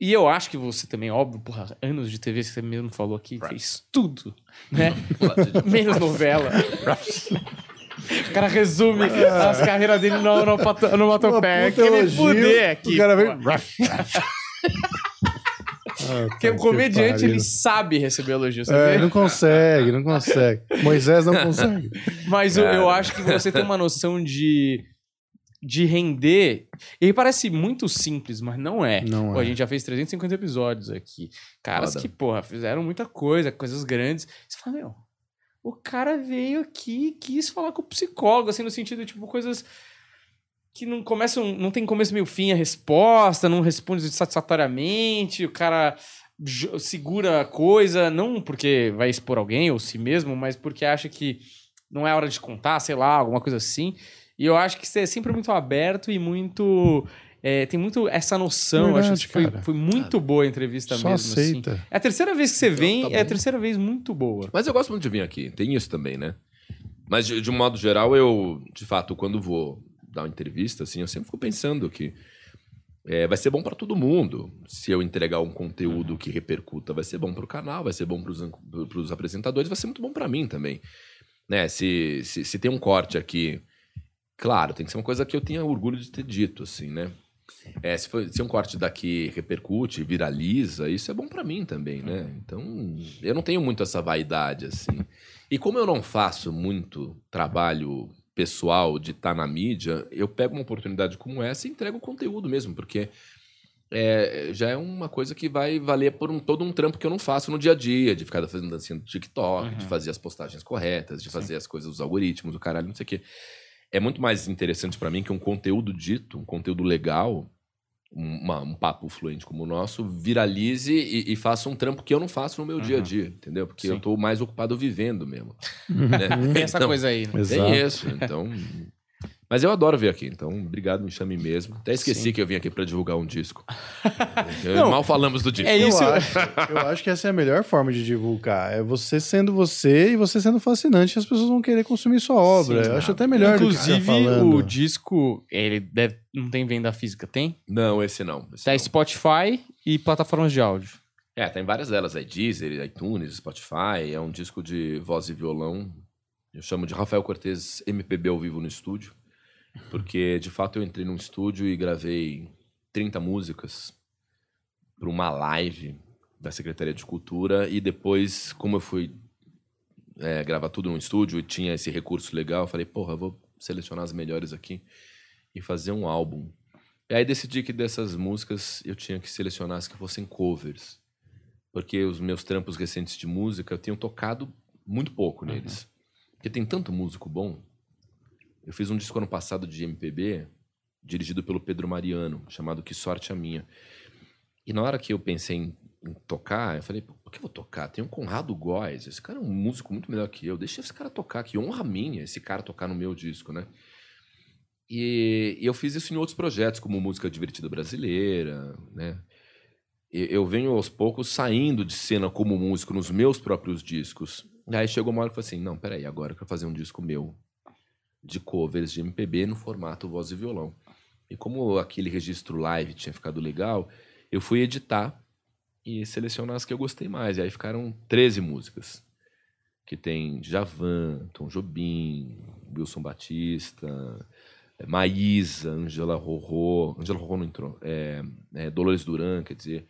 E eu acho que você também, óbvio, porra, anos de TV, você mesmo falou aqui, fez tudo, né? *laughs* Menos novela. o cara resume as carreiras dele no onomato- onomatopeia. Que ele fuder aqui. O cara vem. *laughs* Ah, Porque o comediante, ele sabe receber elogio, É, não consegue, não consegue. Moisés não consegue. *laughs* Mas eu, eu acho que você tem uma noção de, de render. E parece muito simples, mas não é. Não Pô, é. A gente já fez 350 episódios aqui. Caras Foda. que, porra, fizeram muita coisa, coisas grandes. Você fala, meu, o cara veio aqui e quis falar com o psicólogo, assim, no sentido, tipo, coisas que não começam, não tem começo, meio fim a resposta, não responde satisfatoriamente, o cara segura a coisa, não porque vai expor alguém ou si mesmo, mas porque acha que não é hora de contar, sei lá, alguma coisa assim. E eu acho que você é sempre muito aberto e muito. é, tem muito essa noção. eu acho Verdade, que foi, cara. foi muito boa a entrevista Só mesmo. assim. aceita. É a terceira vez que você vem, tá é a terceira vez muito boa. Mas eu gosto muito de vir aqui, tem isso também, né? Mas de, de um modo geral, eu, de fato, quando vou dar uma entrevista, assim, eu sempre fico pensando que é, vai ser bom para todo mundo. Se eu entregar um conteúdo que repercuta, vai ser bom para o canal, vai ser bom para os apresentadores, vai ser muito bom para mim também. Né? Se, se, se tem um corte aqui, claro, tem que ser uma coisa que eu tenha orgulho de ter dito, assim, né? É, se, for, se um corte daqui repercute, viraliza, isso é bom pra mim também, né? Então, eu não tenho muito essa vaidade, assim. E como eu não faço muito trabalho pessoal de estar na mídia, eu pego uma oportunidade como essa e entrego o conteúdo mesmo, porque é, já é uma coisa que vai valer por um, todo um trampo que eu não faço no dia a dia, de ficar fazendo dancinha do TikTok, de fazer as postagens corretas, de fazer as coisas, os algoritmos, o caralho, não sei o quê. É muito mais interessante pra mim que um conteúdo dito, um conteúdo legal, uma- um papo fluente como o nosso, viralize e, e faça um trampo que eu não faço no meu dia a dia, entendeu? Porque eu Sim. tô mais ocupado vivendo mesmo. *laughs* né? Tem essa Então, coisa aí, né? Exato. tem isso, então. Mas eu adoro vir aqui, então obrigado, me chame mesmo. Até esqueci Sim. que eu vim aqui pra divulgar um disco. *laughs* Não, mal falamos do disco. é isso. Eu acho, eu acho que essa é a melhor forma de divulgar. É você sendo você e você sendo fascinante. As pessoas vão querer consumir sua obra. Sim, eu acho até melhor do que Inclusive, você tá o disco, ele deve, não tem venda física, tem? Não, esse não. Esse Tá não. Spotify e plataformas de áudio. É, tem várias delas aí. Deezer, iTunes, Spotify. É um disco de voz e violão. Eu chamo de Rafael Cortez MPB ao vivo no estúdio. Porque, de fato, eu entrei num estúdio e gravei 30 músicas para uma live da Secretaria de Cultura. E depois, como eu fui é, gravar tudo num estúdio e tinha esse recurso legal, eu falei, porra, eu vou selecionar as melhores aqui e fazer um álbum. E aí decidi que dessas músicas eu tinha que selecionar as que fossem covers. Porque os meus trampos recentes de música eu tenho tocado muito pouco neles. Porque tem tanto músico bom. Eu fiz um disco ano passado de MPB, dirigido pelo Pedro Mariano, chamado Que Sorte a Minha. E na hora que eu pensei em, em tocar, eu falei, "Pô, por que eu vou tocar? Tem um Conrado Góes, esse cara é um músico muito melhor que eu. Deixa esse cara tocar, que honra minha esse cara tocar no meu disco, né? E, e eu fiz isso em outros projetos, como Música Divertida Brasileira, né? Eu venho aos poucos saindo de cena como músico nos meus próprios discos. E aí chegou uma hora que eu falei assim: não, peraí, agora eu quero fazer um disco meu de covers de MPB no formato voz e violão. E como aquele registro live tinha ficado legal, eu fui editar e selecionar as que eu gostei mais. E aí ficaram 13 músicas. Que tem Javan, Tom Jobim, Wilson Batista, é, Maísa, Angela Rorô. Angela Rorô não entrou. É, é, Dolores Duran, quer dizer.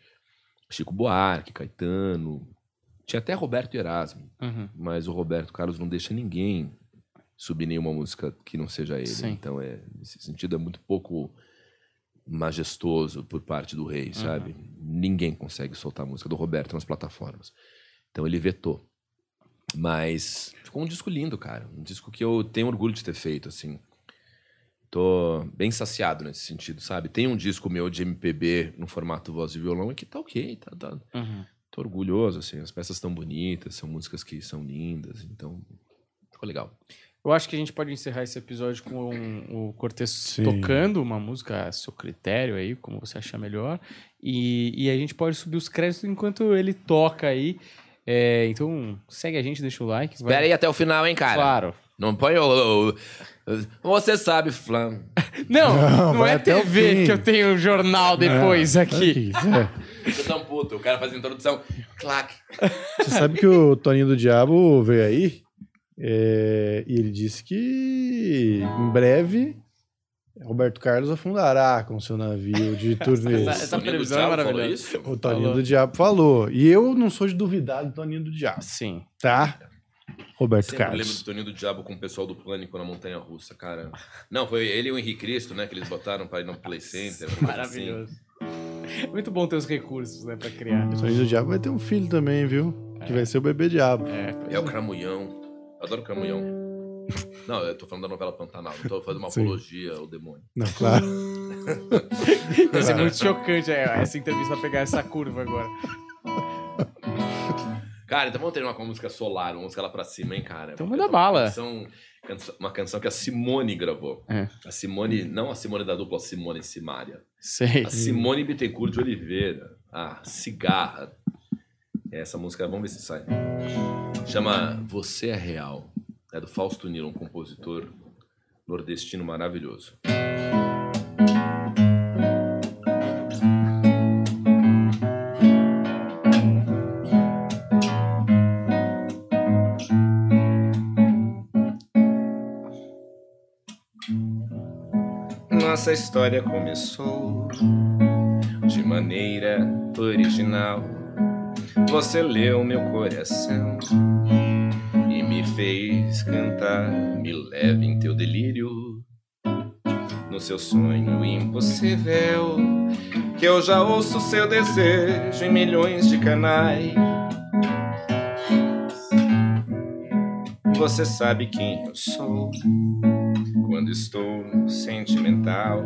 Chico Buarque, Caetano. Tinha até Roberto Erasmo. Uhum. Mas o Roberto Carlos não deixa ninguém subir nenhuma música que não seja ele. Sim. Então, é, nesse sentido, é muito pouco majestoso por parte do rei, sabe? Ninguém consegue soltar a música do Roberto nas plataformas. Então ele vetou. Mas ficou um disco lindo, cara. Um disco que eu tenho orgulho de ter feito, assim. Tô bem saciado nesse sentido, sabe? Tem um disco meu de MPB no formato voz e violão e que tá ok, tá, tá, Uhum. tô orgulhoso, assim. As peças estão bonitas, são músicas que são lindas, então ficou legal. Eu acho que a gente pode encerrar esse episódio com o Cortez Sim. tocando uma música a seu critério aí, como você achar melhor. E, e a gente pode subir os créditos enquanto ele toca aí. É, então, segue a gente, deixa o like. vai- Espera aí até o final, hein, cara? Claro. Não põe o. Você sabe, Flam. *laughs* Não, Não, não, vai é TV que eu tenho o jornal depois É, aqui. é. Você tá um puto. O cara faz a introdução. Clac. Você sabe que o Toninho do Diabo veio aí é, e ele disse que em breve Roberto Carlos afundará com seu navio de *laughs* turnês. Essa- essa previsão é maravilhosa. isso? O Toninho Falou. do Diabo falou. E eu não sou de duvidar do Toninho do Diabo, Sim. tá? Roberto Sempre lembro Carlos. do Toninho do Diabo com o pessoal do Pânico na Montanha Russa, cara. Não, foi ele e o Henrique Cristo, né? Que eles botaram pra ir no Play Center. assim. Maravilhoso. Muito bom ter os recursos, né, pra criar. O Toninho do Diabo vai ter um filho também, viu? Que vai ser o bebê diabo. É, É o Cramulhão. Adoro Cramulhão. Não, eu tô falando da novela Pantanal. Não tô fazendo uma Sim. apologia ao demônio. Não, claro. Vai ser muito chocante é, essa entrevista pegar essa curva agora. Cara, então vamos com uma música solar, uma música lá pra cima, hein, cara? Então manda bala. Canção, canção- uma canção que a Simone gravou. É. A Simone, não a Simone da dupla Simone Simária. Sei. A Simone Bittencourt de Oliveira. A Cigarra. Essa música, vamos ver se sai. Chama Você é Real. É do Fausto Nilo, um compositor nordestino maravilhoso. Nossa história começou de maneira original. Você leu meu coração e me fez cantar. Me leve em teu delírio, no seu sonho impossível. Que eu já ouço seu desejo em milhões de canais. Você sabe quem eu sou quando estou sentimental.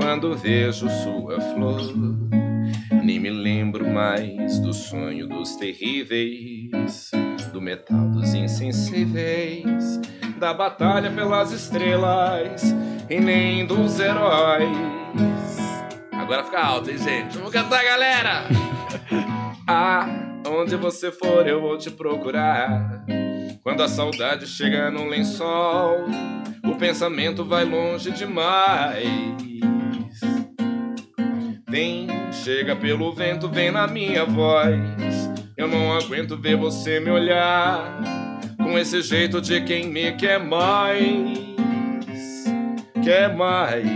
Quando vejo sua flor, nem me lembro mais do sonho dos terríveis, do metal dos insensíveis, da batalha pelas estrelas e nem dos heróis. Agora fica alto, hein, gente? Vamos cantar, galera! *laughs* Ah, onde você for, eu vou te procurar. Quando a saudade chega no lençol, o pensamento vai longe demais. Vem, chega pelo vento, vem na minha voz. Eu não aguento ver você me olhar com esse jeito de quem me quer mais. Quer mais.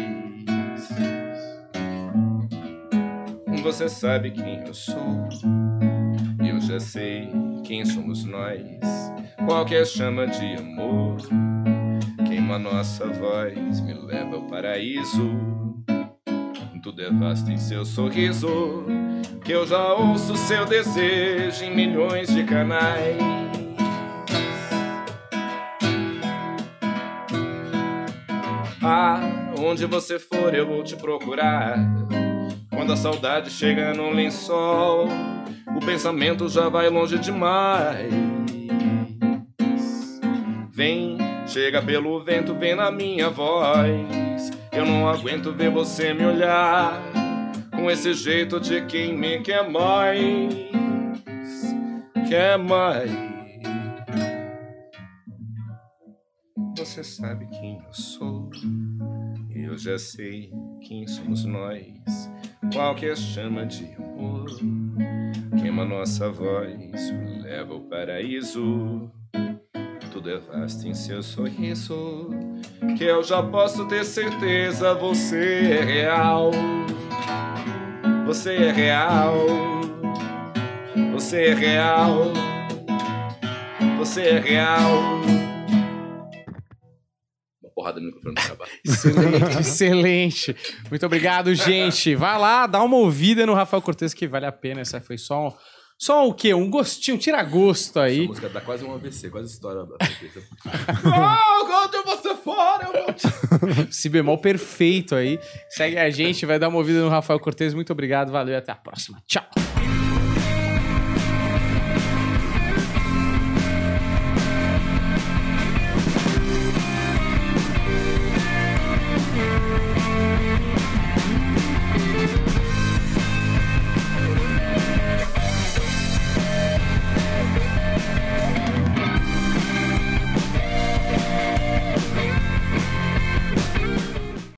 Você sabe quem eu sou. Eu já sei quem somos nós. Qualquer chama de amor queima nossa voz, me leva ao paraíso. Tudo é vasto em seu sorriso, que eu já ouço seu desejo em milhões de canais. Ah, onde você for eu vou te procurar. Quando a saudade chega no lençol, o pensamento já vai longe demais. Vem, chega pelo vento, vem na minha voz. Eu não aguento ver você me olhar com esse jeito de quem me quer mais. Quer mais. Você sabe quem eu sou. Eu já sei quem somos nós. Qualquer chama de amor queima nossa voz, me leva ao paraíso. Tudo é vasto em seu sorriso, que eu já posso ter certeza você é real. Você é real. Você é real. Você é real porrada no microfone acabar. *laughs* Excelente, excelente. Muito obrigado, gente. Vai lá, dá uma ouvida no Rafael Cortez que vale a pena. Essa foi só um, só o quê? Um gostinho, tira gosto aí. Essa música dá quase um AVC, quase história da oh, quando você fora, eu vou... Si *laughs* bemol perfeito aí. Segue a gente, vai dar uma ouvida no Rafael Cortez. Muito obrigado, valeu e até a próxima. Tchau.